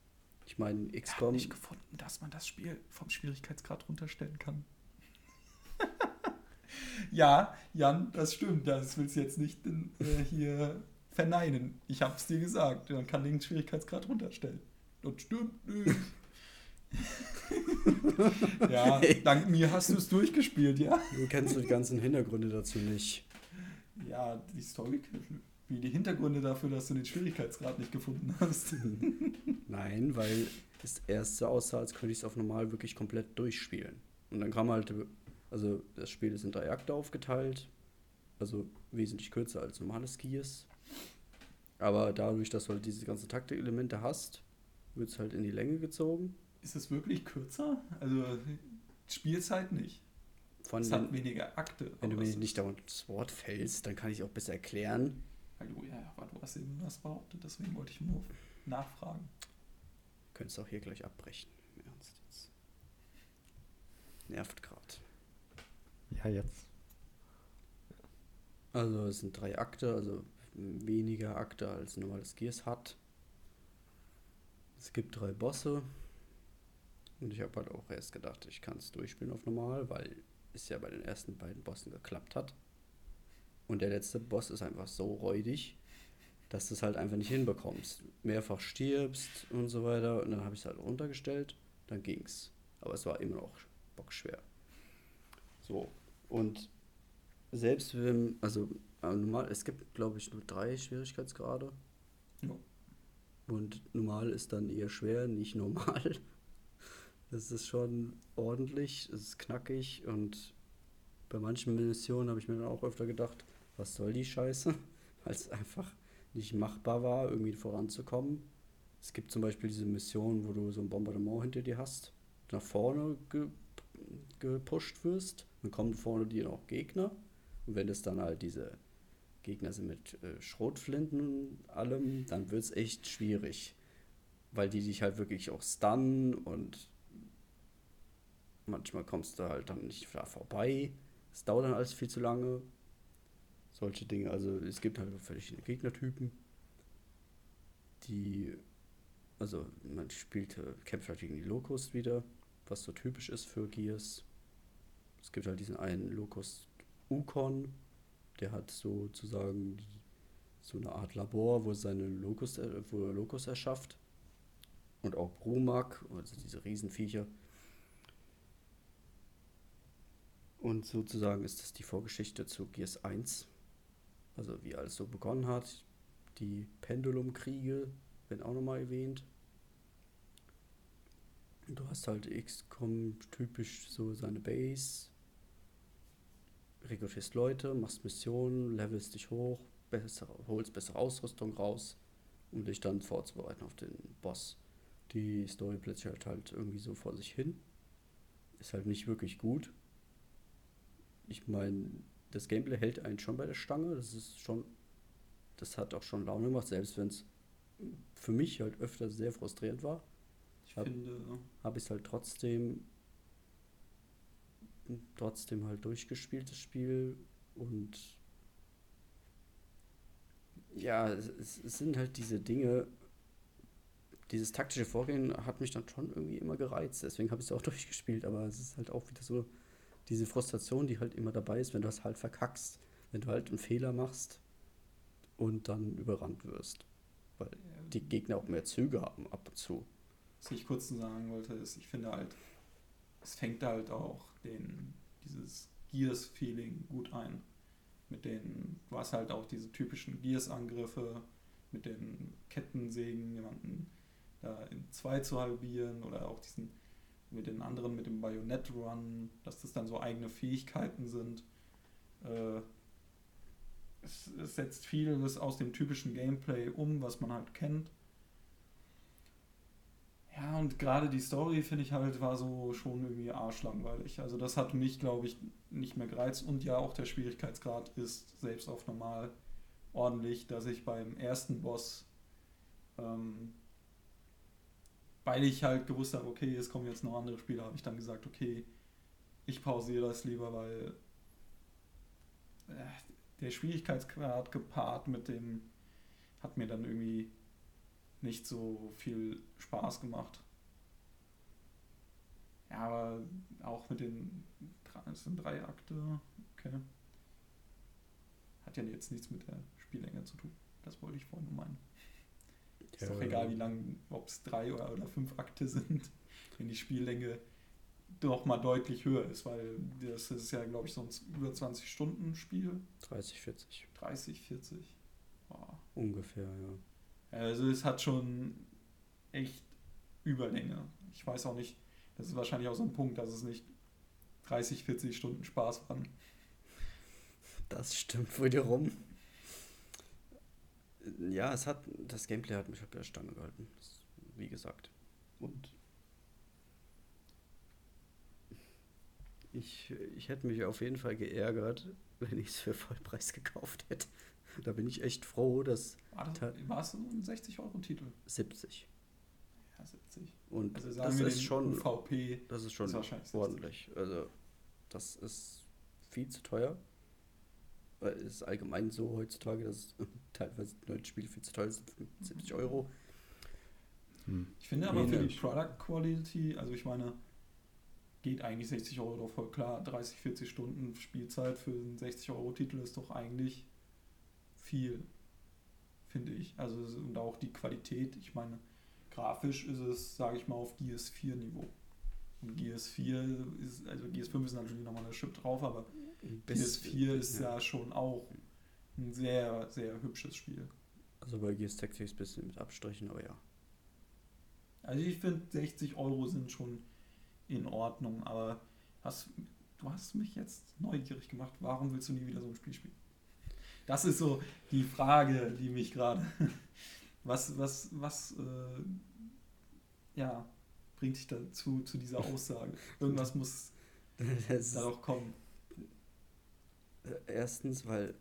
Ich meine, Ich habe XCOM, nicht gefunden, dass man das Spiel vom Schwierigkeitsgrad runterstellen kann. ja, Jan, das stimmt. Das willst du jetzt nicht äh, hier verneinen. Ich habe es dir gesagt. Man kann den Schwierigkeitsgrad runterstellen. Das stimmt nicht. ja, dank mir hast du es durchgespielt, ja? du kennst die ganzen Hintergründe dazu nicht. Ja, die Story, wie die Hintergründe dafür, dass du den Schwierigkeitsgrad nicht gefunden hast. Nein, weil es erst so aussah, als könnte ich es auf normal wirklich komplett durchspielen. Und dann kam halt, also das Spiel ist in drei Akte aufgeteilt, also wesentlich kürzer als normales Gears. Aber dadurch, dass du halt diese ganzen Taktikelemente hast, wird es halt in die Länge gezogen. Ist es wirklich kürzer? Also Spielzeit nicht. Von Es den, hat weniger Akte. wenn du mir nicht dauernd ins Wort fällst, dann kann ich auch besser erklären. Hallo, ja, ja, aber du hast eben was behauptet, deswegen wollte ich nur nachfragen. Könntest auch hier gleich abbrechen. Im Ernst jetzt. Nervt gerade. Ja, jetzt. Also es sind drei Akte, also weniger Akte als normales Gears hat. Es gibt drei Bosse. Und ich habe halt auch erst gedacht, ich kann es durchspielen auf normal, weil es ja bei den ersten beiden Bossen geklappt hat. Und der letzte Boss ist einfach so räudig, dass du es halt einfach nicht hinbekommst. Mehrfach stirbst und so weiter. Und dann habe ich es halt runtergestellt, dann ging's. Aber es war immer noch bockschwer. So. Und selbst wenn, also normal, es gibt glaube ich nur drei Schwierigkeitsgrade. Ja. Und normal ist dann eher schwer, nicht normal. Das ist schon ordentlich, es ist knackig und bei manchen Missionen habe ich mir dann auch öfter gedacht, was soll die Scheiße? Weil es einfach nicht machbar war, irgendwie voranzukommen. Es gibt zum Beispiel diese Mission, wo du so ein Bombardement hinter dir hast, nach vorne ge gepusht wirst, dann kommen vorne dir noch Gegner. Und wenn das dann halt diese Gegner sind mit äh, Schrotflinten und allem, dann wird es echt schwierig. Weil die dich halt wirklich auch stunnen und manchmal kommst du halt dann nicht da vorbei. Es dauert dann alles viel zu lange. Solche Dinge. Also es gibt halt verschiedene Gegnertypen, die, also man spielt, äh, kämpft halt gegen die Locust wieder, was so typisch ist für Gears. Es gibt halt diesen einen Locust Ukon, der hat sozusagen so eine Art Labor, wo seine Locust, er- wo er Locust erschafft. Und auch Brumak, also diese Riesenviecher. Und sozusagen ist das die Vorgeschichte zu Gears 1. Also wie alles so begonnen hat. Die Pendulumkriege werden auch nochmal erwähnt. Und du hast halt XCOM typisch so seine Base. Rekrutierst Leute, machst Missionen, levelst dich hoch, besser, holst bessere Ausrüstung raus, um dich dann vorzubereiten auf den Boss. Die Story plätschert halt irgendwie so vor sich hin. Ist halt nicht wirklich gut. Ich meine, das Gameplay hält einen schon bei der Stange. Das ist schon. Das hat auch schon Laune gemacht, selbst wenn es für mich halt öfter sehr frustrierend war Ich habe ich es halt trotzdem trotzdem halt durchgespielt, das Spiel. Und ja, es, es sind halt diese Dinge, dieses taktische Vorgehen hat mich dann schon irgendwie immer gereizt. Deswegen habe ich es auch durchgespielt. Aber es ist halt auch wieder so diese Frustration, die halt immer dabei ist, wenn du das halt verkackst. Wenn du halt einen Fehler machst und dann überrannt wirst. Weil die Gegner auch mehr Züge haben ab und zu. was ich kurz sagen wollte, ist, ich finde halt, es fängt halt auch den, dieses Gears-Feeling gut ein. Mit den, du hast halt auch diese typischen Gears-Angriffe mit den Kettensägen, jemanden da in zwei zu halbieren oder auch diesen mit den anderen mit dem Bajonett-Run, dass das dann so eigene Fähigkeiten sind. Äh, es, es setzt vieles aus dem typischen Gameplay um, was man halt kennt. Und gerade die Story, finde ich halt, war so schon irgendwie arschlangweilig. Also das hat mich, glaube ich, nicht mehr gereizt. Und ja, auch der Schwierigkeitsgrad ist selbst auf normal ordentlich, dass ich beim ersten Boss, ähm, weil ich halt gewusst habe, okay, es kommen jetzt noch andere Spiele, habe ich dann gesagt, okay, ich pausiere das lieber, weil äh, der Schwierigkeitsgrad gepaart mit dem hat mir dann irgendwie nicht so viel Spaß gemacht. Ja, aber auch mit den es sind drei Akte, okay. Hat ja jetzt nichts mit der Spiellänge zu tun. Das wollte ich vorhin nur meinen. Ist Ja, doch egal, wie lang, ob es drei oder, oder fünf Akte sind, wenn die Spiellänge doch mal deutlich höher ist, weil das ist ja, glaube ich, sonst über 20 Stunden Spiel. 30, 40. 30, 40. Boah. Ungefähr, ja. Also es hat schon echt Überlänge. Ich weiß auch nicht, das ist wahrscheinlich auch so ein Punkt, dass es nicht 30, 40 Stunden Spaß waren. Das stimmt wiederum. Ja, es hat, das Gameplay hat mich auf der Stange gehalten. Wie gesagt. Und ich, ich hätte mich auf jeden Fall geärgert, wenn ich es für Vollpreis gekauft hätte. Da bin ich echt froh, dass War, das, war es so ein 60-Euro-Titel? 70. Ja, 70. Und Also sagen das wir ist den schon, UVP. das ist schon ist 60. ordentlich. Also, das ist viel zu teuer. Weil es ist allgemein so heutzutage, dass teilweise neue Spiele viel zu teuer sind. 70 Euro. Hm. Ich finde aber für die Ähnlich. Product Quality, also ich meine, geht eigentlich 60 Euro doch voll klar. 30, 40 Stunden Spielzeit für einen 60-Euro-Titel ist doch eigentlich viel, finde ich. Also und auch die Qualität, ich meine, grafisch ist es, sage ich mal, auf GS4-Niveau. Und GS4 ist, also GS5 ist natürlich nochmal eine Chip drauf, aber GS4 ist ja schon auch ein sehr, sehr hübsches Spiel. Also bei Gears Tactics ein bisschen mit Abstrichen, aber ja. Also ich finde 60 Euro sind schon in Ordnung, aber hast, du hast mich jetzt neugierig gemacht. Warum willst du nie wieder so ein Spiel spielen? Das ist so die Frage, die mich gerade. Was, was, was, äh, ja, bringt dich dazu, zu dieser Aussage? Irgendwas muss Das da doch kommen. Äh, Erstens, weil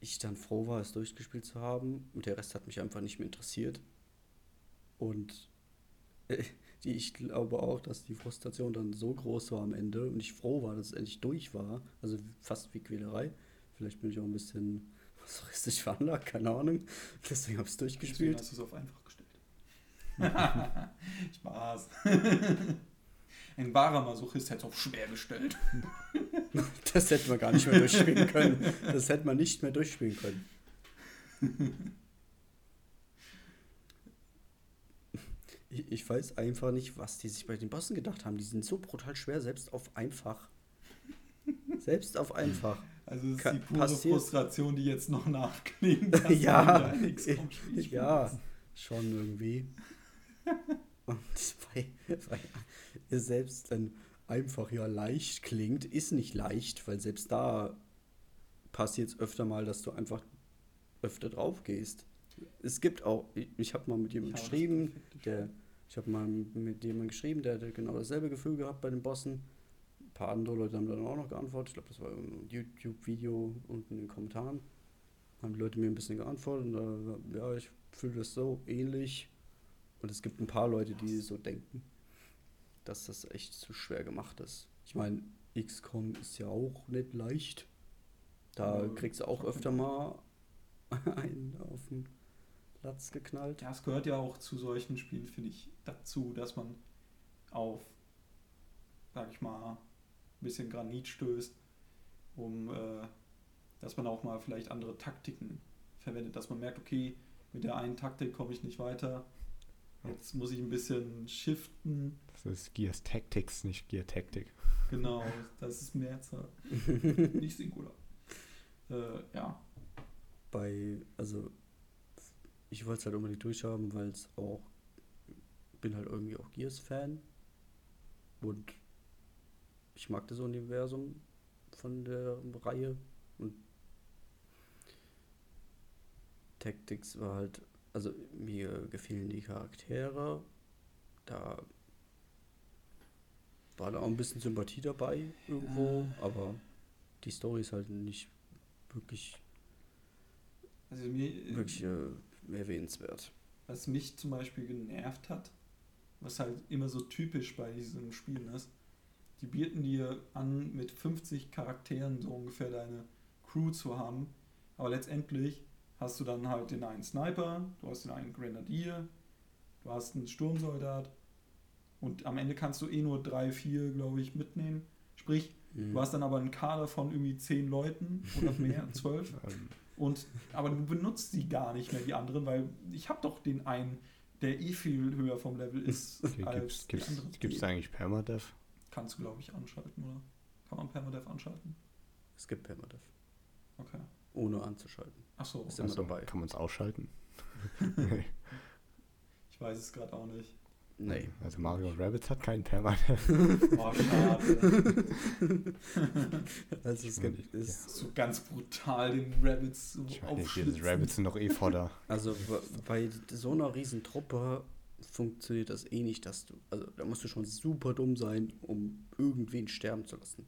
ich dann froh war, es durchgespielt zu haben und der Rest hat mich einfach nicht mehr interessiert. Und äh, die, ich glaube auch, dass die Frustration dann so groß war am Ende und ich froh war, dass es endlich durch war. Also fast wie Quälerei. Vielleicht bin ich auch ein bisschen masochistisch veranlagt, keine Ahnung. Deswegen habe ich es Deswegen durchgespielt. hast du es auf einfach gestellt. Spaß. Ein wahrer Masochist hätte es auf schwer gestellt. Das hätte man gar nicht mehr durchspielen können. Das hätte man nicht mehr durchspielen können. Ich, ich weiß einfach nicht, was die sich bei den Bossen gedacht haben. Die sind so brutal schwer, selbst auf einfach. Selbst auf einfach. Also es ist die pure passiert- Frustration, die jetzt noch nachklingt. dass Ja, du ein XCOM-Spiel Ja, schon irgendwie. Und weil, weil selbst dann einfach ja leicht klingt, ist nicht leicht, weil selbst da passiert es öfter mal, dass du einfach öfter drauf gehst. Es gibt auch, ich, ich habe mal mit jemandem geschrieben, der, Spiel. ich habe mal mit jemandem geschrieben, der hatte genau dasselbe Gefühl gehabt bei den Bossen. Ein paar andere Leute haben dann auch noch geantwortet. Ich glaube, das war ein YouTube-Video unten in den Kommentaren. Haben die Leute mir ein bisschen geantwortet. Und, äh, ja, ich fühle das so ähnlich. Und es gibt ein paar Leute, die so denken, dass das echt zu schwer gemacht ist. Ich meine, XCOM ist ja auch nicht leicht. Da kriegst du auch öfter mal einen auf den Platz geknallt. Ja, es gehört ja auch zu solchen Spielen, finde ich, dazu, dass man auf, sag ich mal, ein bisschen Granit stößt, um, äh, dass man auch mal vielleicht andere Taktiken verwendet, dass man merkt, okay, mit der einen Taktik komme ich nicht weiter, jetzt muss ich ein bisschen shiften, Das ist Gears Tactics, nicht Gear Tactic. genau, das ist Mehrzahl, nicht Singular. Äh, ja, bei, also ich wollte es halt unbedingt durchhaben, weil es auch, bin halt irgendwie auch Gears-Fan. Und ich mag das Universum von der Reihe. Und Tactics war halt, also mir gefielen die Charaktere, da war da auch ein bisschen Sympathie dabei irgendwo, aber die Story ist halt nicht wirklich, Also mir, wirklich äh, erwähnenswert. was mich zum Beispiel genervt hat, was halt immer so typisch bei diesen Spielen ist, die bieten dir an, mit 50 Charakteren so ungefähr deine Crew zu haben, aber letztendlich hast du dann halt den einen Sniper, du hast den einen Grenadier, du hast einen Sturmsoldat und am Ende kannst du eh nur drei, vier, glaube ich, mitnehmen. Sprich, Mhm. du hast dann aber einen Kader von irgendwie zehn Leuten oder mehr, zwölf. Und, aber du benutzt die gar nicht mehr, die anderen, weil ich habe doch den einen, der eh viel höher vom Level ist okay, als gibt's, die anderen. gibt's da eigentlich Permadeath? Kannst du, glaube ich, anschalten, oder? Kann man Permadeath anschalten? Es gibt Permadeath. Okay. Ohne anzuschalten. Achso, Ist immer Achso, dabei. Kann man es ausschalten? nee. ich weiß es gerade auch nicht. Nee. Also Mario Rabbits hat keinen Permadeath. Oh, schade. Also es Ich gibt, ja. ist, so ganz brutal den Rabbits so Ich diese aufschlitzen. Rabbits sind doch eh Fodder. Also bei so einer riesen Truppe funktioniert das eh nicht, dass du, also da musst du schon super dumm sein, um irgendwen sterben zu lassen.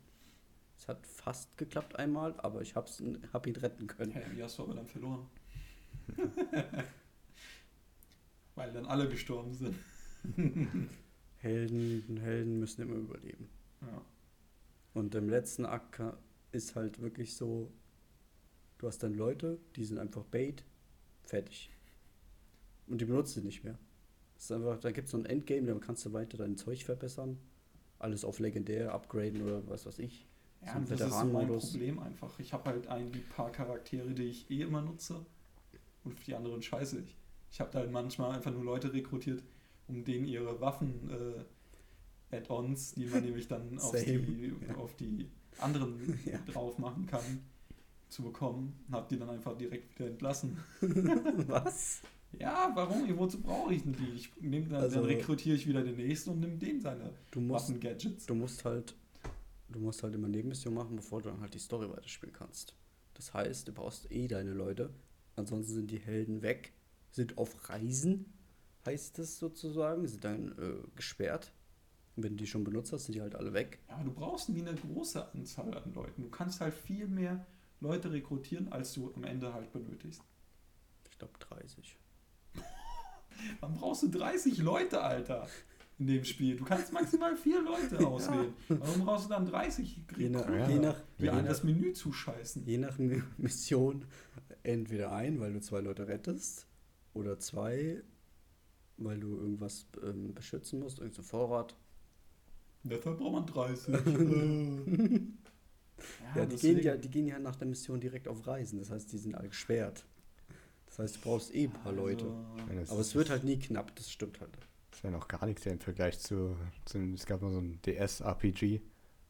Es hat fast geklappt einmal, aber ich hab's, hab ihn retten können. Hey, wie hast du aber dann verloren? Weil dann alle gestorben sind. Helden, Helden müssen immer überleben. Ja. Und im letzten Akt ist halt wirklich so, du hast dann Leute, die sind einfach Bait, fertig. Und die benutzt du nicht mehr. Einfach, da gibt es so ein Endgame, da kannst du weiter dein Zeug verbessern, alles auf legendär upgraden oder was weiß ich. Ja, So das ist so mein. Problem einfach. Ich habe halt ein paar Charaktere, die ich eh immer nutze und für die anderen scheiße ich. Ich habe da halt manchmal einfach nur Leute rekrutiert, um denen ihre Waffen äh, Add-ons, die man nämlich dann auf die, ja. auf die anderen Ja. drauf machen kann, zu bekommen. Und habe die dann einfach direkt wieder entlassen. was? Ja, warum? Wozu brauche ich denn die? Ich nehm dann, Also- dann rekrutiere ich wieder den nächsten und nehme den seine Du musst, Waffen-Gadgets. du musst halt, du musst halt immer Nebenmission machen, bevor du dann halt die Story weiterspielen kannst. Das heißt, du brauchst eh deine Leute, ansonsten sind die Helden weg, sind auf Reisen, heißt es sozusagen, sind dann äh, gesperrt. Und wenn du die schon benutzt hast, sind die halt alle weg. Ja, aber du brauchst nie eine große Anzahl an Leuten. Du kannst halt viel mehr Leute rekrutieren, als du am Ende halt benötigst. Ich glaube 30. Dann brauchst du 30 Leute, Alter, in dem Spiel. Du kannst maximal vier Leute auswählen. Warum brauchst du dann 30 Je nach, Ja. je nach, die an das Menü zuscheißen? je nach Mi- Mission entweder ein, weil du zwei Leute rettest, oder zwei, weil du irgendwas ähm, beschützen musst, irgendein Vorrat. Dafür braucht man 30. Ja, die, gehen ja, die gehen ja nach der Mission direkt auf Reisen, das heißt, die sind alle gesperrt. Das heißt, du brauchst eh ein paar Leute. Ich meine, Aber es wird halt nie knapp, das stimmt halt. Das ist ja noch gar nichts im Vergleich zu, zu es gab mal so ein DS-RPG,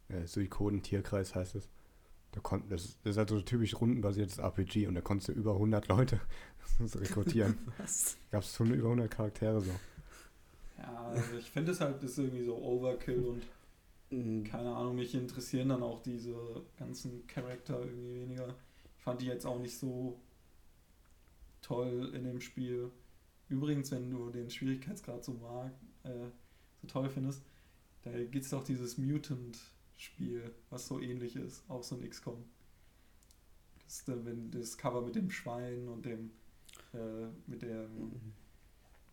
äh, Suikoden Tierkreis heißt es. Da konnten, das, ist- das ist halt so ein typisch rundenbasiertes RPG und da konntest du über 100 Leute rekrutieren. Was? Gab es schon über 100 Charaktere so. Ja, also ich finde es halt, das ist irgendwie so Overkill und Mhm. keine Ahnung, mich interessieren dann auch diese ganzen Charakter irgendwie weniger. Ich fand die jetzt auch nicht so toll in dem Spiel. Übrigens, wenn du den Schwierigkeitsgrad so mag, äh, so toll findest, da gibt es doch dieses Mutant-Spiel, was so ähnlich ist, auch so ein XCOM. Das, ist, äh, wenn das Cover mit dem Schwein und dem äh, mit der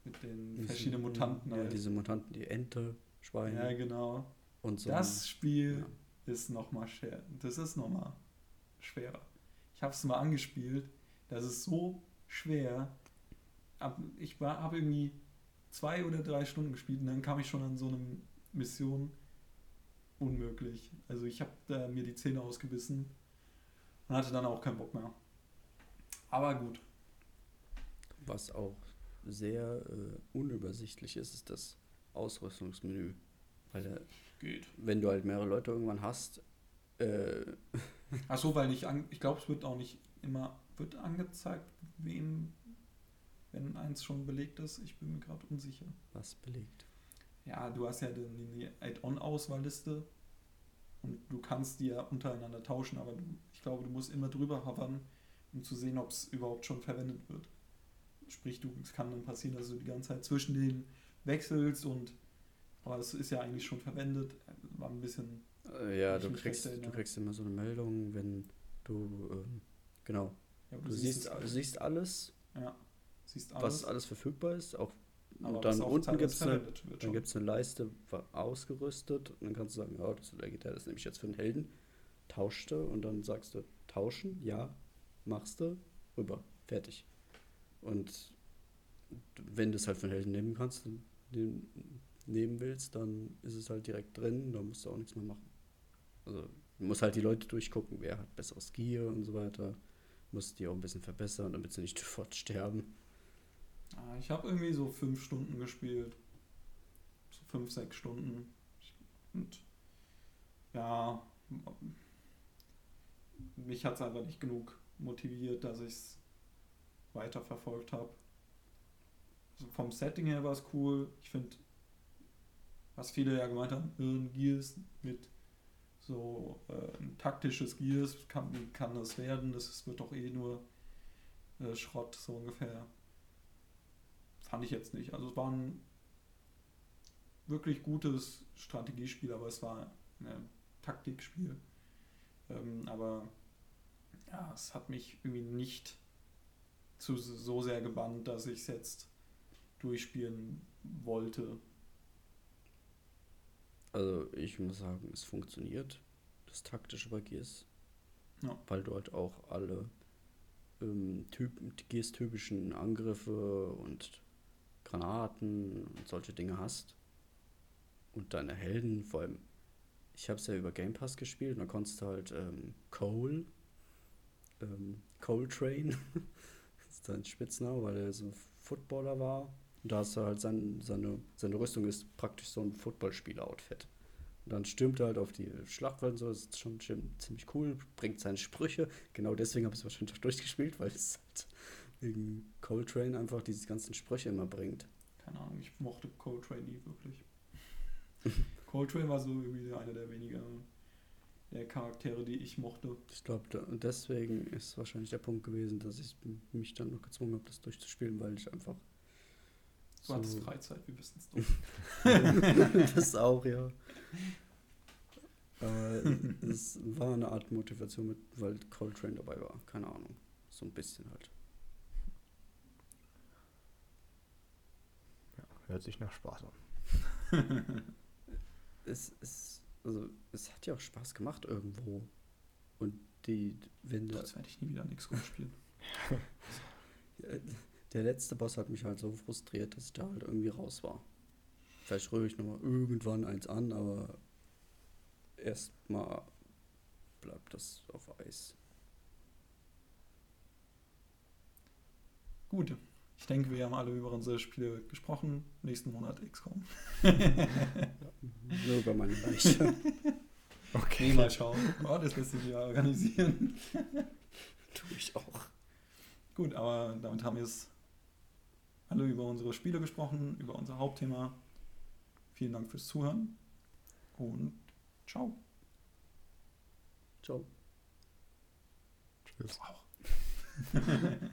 mit den Diese- verschiedenen Mutanten Ja, halt. diese Mutanten, die Ente, Schweine Ja, genau. und so. Das Spiel ja. ist nochmal schwer. Das ist nochmal schwerer. Ich habe es mal angespielt. Das ist so schwer. Ab- Ich habe irgendwie zwei oder drei Stunden gespielt und dann kam ich schon an so eine Mission. Unmöglich. Also ich habe da mir die Zähne ausgebissen und hatte dann auch keinen Bock mehr. Aber gut. Was auch sehr äh, unübersichtlich ist, ist das Ausrüstungsmenü. Weil äh, Geht. wenn du halt mehrere Leute irgendwann hast, äh, Ach so, weil nicht an, ich glaube, es wird auch nicht immer wird angezeigt, wem wenn eins schon belegt ist. Ich bin mir gerade unsicher. was belegt. Ja, du hast ja die Add-on-Auswahlliste und du kannst die ja untereinander tauschen, aber du, ich glaube, du musst immer drüber hovern, um zu sehen, ob es überhaupt schon verwendet wird. Sprich, du, es kann dann passieren, dass du die ganze Zeit zwischen denen wechselst und Aber es ist ja eigentlich schon verwendet. War ein bisschen. Äh, ja, du kriegst, du kriegst immer so eine Meldung, wenn du, ähm, genau, Ja, aber du siehst, du siehst alles, Ja, siehst was alles. alles verfügbar ist, auch aber und dann unten gibt es eine, dann gibt's eine Leiste ausgerüstet und dann kannst du sagen, ja, das, das ist nämlich jetzt für einen Helden, tauschte und dann sagst du, tauschen, ja, machst du, rüber, fertig. Und wenn du es halt für einen Helden nehmen kannst, den nehmen willst, dann ist es halt direkt drin, da musst du auch nichts mehr machen. Also du musst halt die Leute durchgucken, wer hat besseres Gear und so weiter. Musst die auch ein bisschen verbessern, damit sie nicht sofort sterben. Ah, Ich habe irgendwie so fünf Stunden gespielt. So fünf, sechs Stunden. Und ja, mich hat es einfach nicht genug motiviert, dass ich es weiterverfolgt habe. Also vom Setting her war es cool. Ich finde, was viele ja gemeint haben, ein Gears mit so äh, ein taktisches Gears kann, kann das werden? Das wird doch eh nur äh, Schrott, so ungefähr. Fand ich jetzt nicht. Also es war ein wirklich gutes Strategiespiel, aber es war ein Taktikspiel. Ähm, aber ja, es hat mich irgendwie nicht zu so sehr gebannt, dass ich es jetzt durchspielen wollte. Also ich muss sagen, es funktioniert, das taktische bei Gears. Ja. Weil du halt auch alle ähm, typ, Gears-typischen Angriffe und Granaten und solche Dinge hast. Und deine Helden, vor allem, ich habe es ja über Game Pass gespielt und da konntest du halt ähm, Cole, ähm, Cole Train, das ist sein Spitzname, weil er so ein Footballer war. Und da hast du halt sein, seine, seine Rüstung ist praktisch so ein Footballspieler-Outfit. Und dann stürmt er halt auf die Schlachtfeld und so, das ist schon schon ziemlich cool, bringt seine Sprüche. Genau deswegen habe ich es wahrscheinlich auch durchgespielt, weil es halt wegen Coltrane einfach diese ganzen Sprüche immer bringt. Keine Ahnung, ich mochte Coltrane nie wirklich. Coltrane war so irgendwie einer der wenigen der Charaktere, die ich mochte. Ich glaube, deswegen ist wahrscheinlich der Punkt gewesen, dass ich mich dann noch gezwungen habe, das durchzuspielen, weil ich einfach. Du hattest Freizeit, wir wissen es doch. das auch, ja. Aber es war eine Art Motivation, mit, weil Coltrane dabei war. Keine Ahnung. So ein bisschen halt. Hört sich nach Spaß an. Es, es, also, es hat ja auch Spaß gemacht irgendwo. Und die, wenn der, Jetzt werde ich nie wieder nichts spielen. Der letzte Boss hat mich halt so frustriert, dass ich da halt irgendwie raus war. Vielleicht rühre ich nochmal irgendwann eins an, aber erstmal bleibt das auf Eis. Gut, ich denke, wir haben alle über unsere Spiele gesprochen. Nächsten Monat XCOM. Nur über meine Leiche. Okay, mal schauen. Oh, das lässt sich ja organisieren. Tue ich auch. Gut, aber damit haben wir es alle über unsere Spiele gesprochen, über unser Hauptthema. Vielen Dank fürs Zuhören und ciao. Ciao. Tschüss. Auch.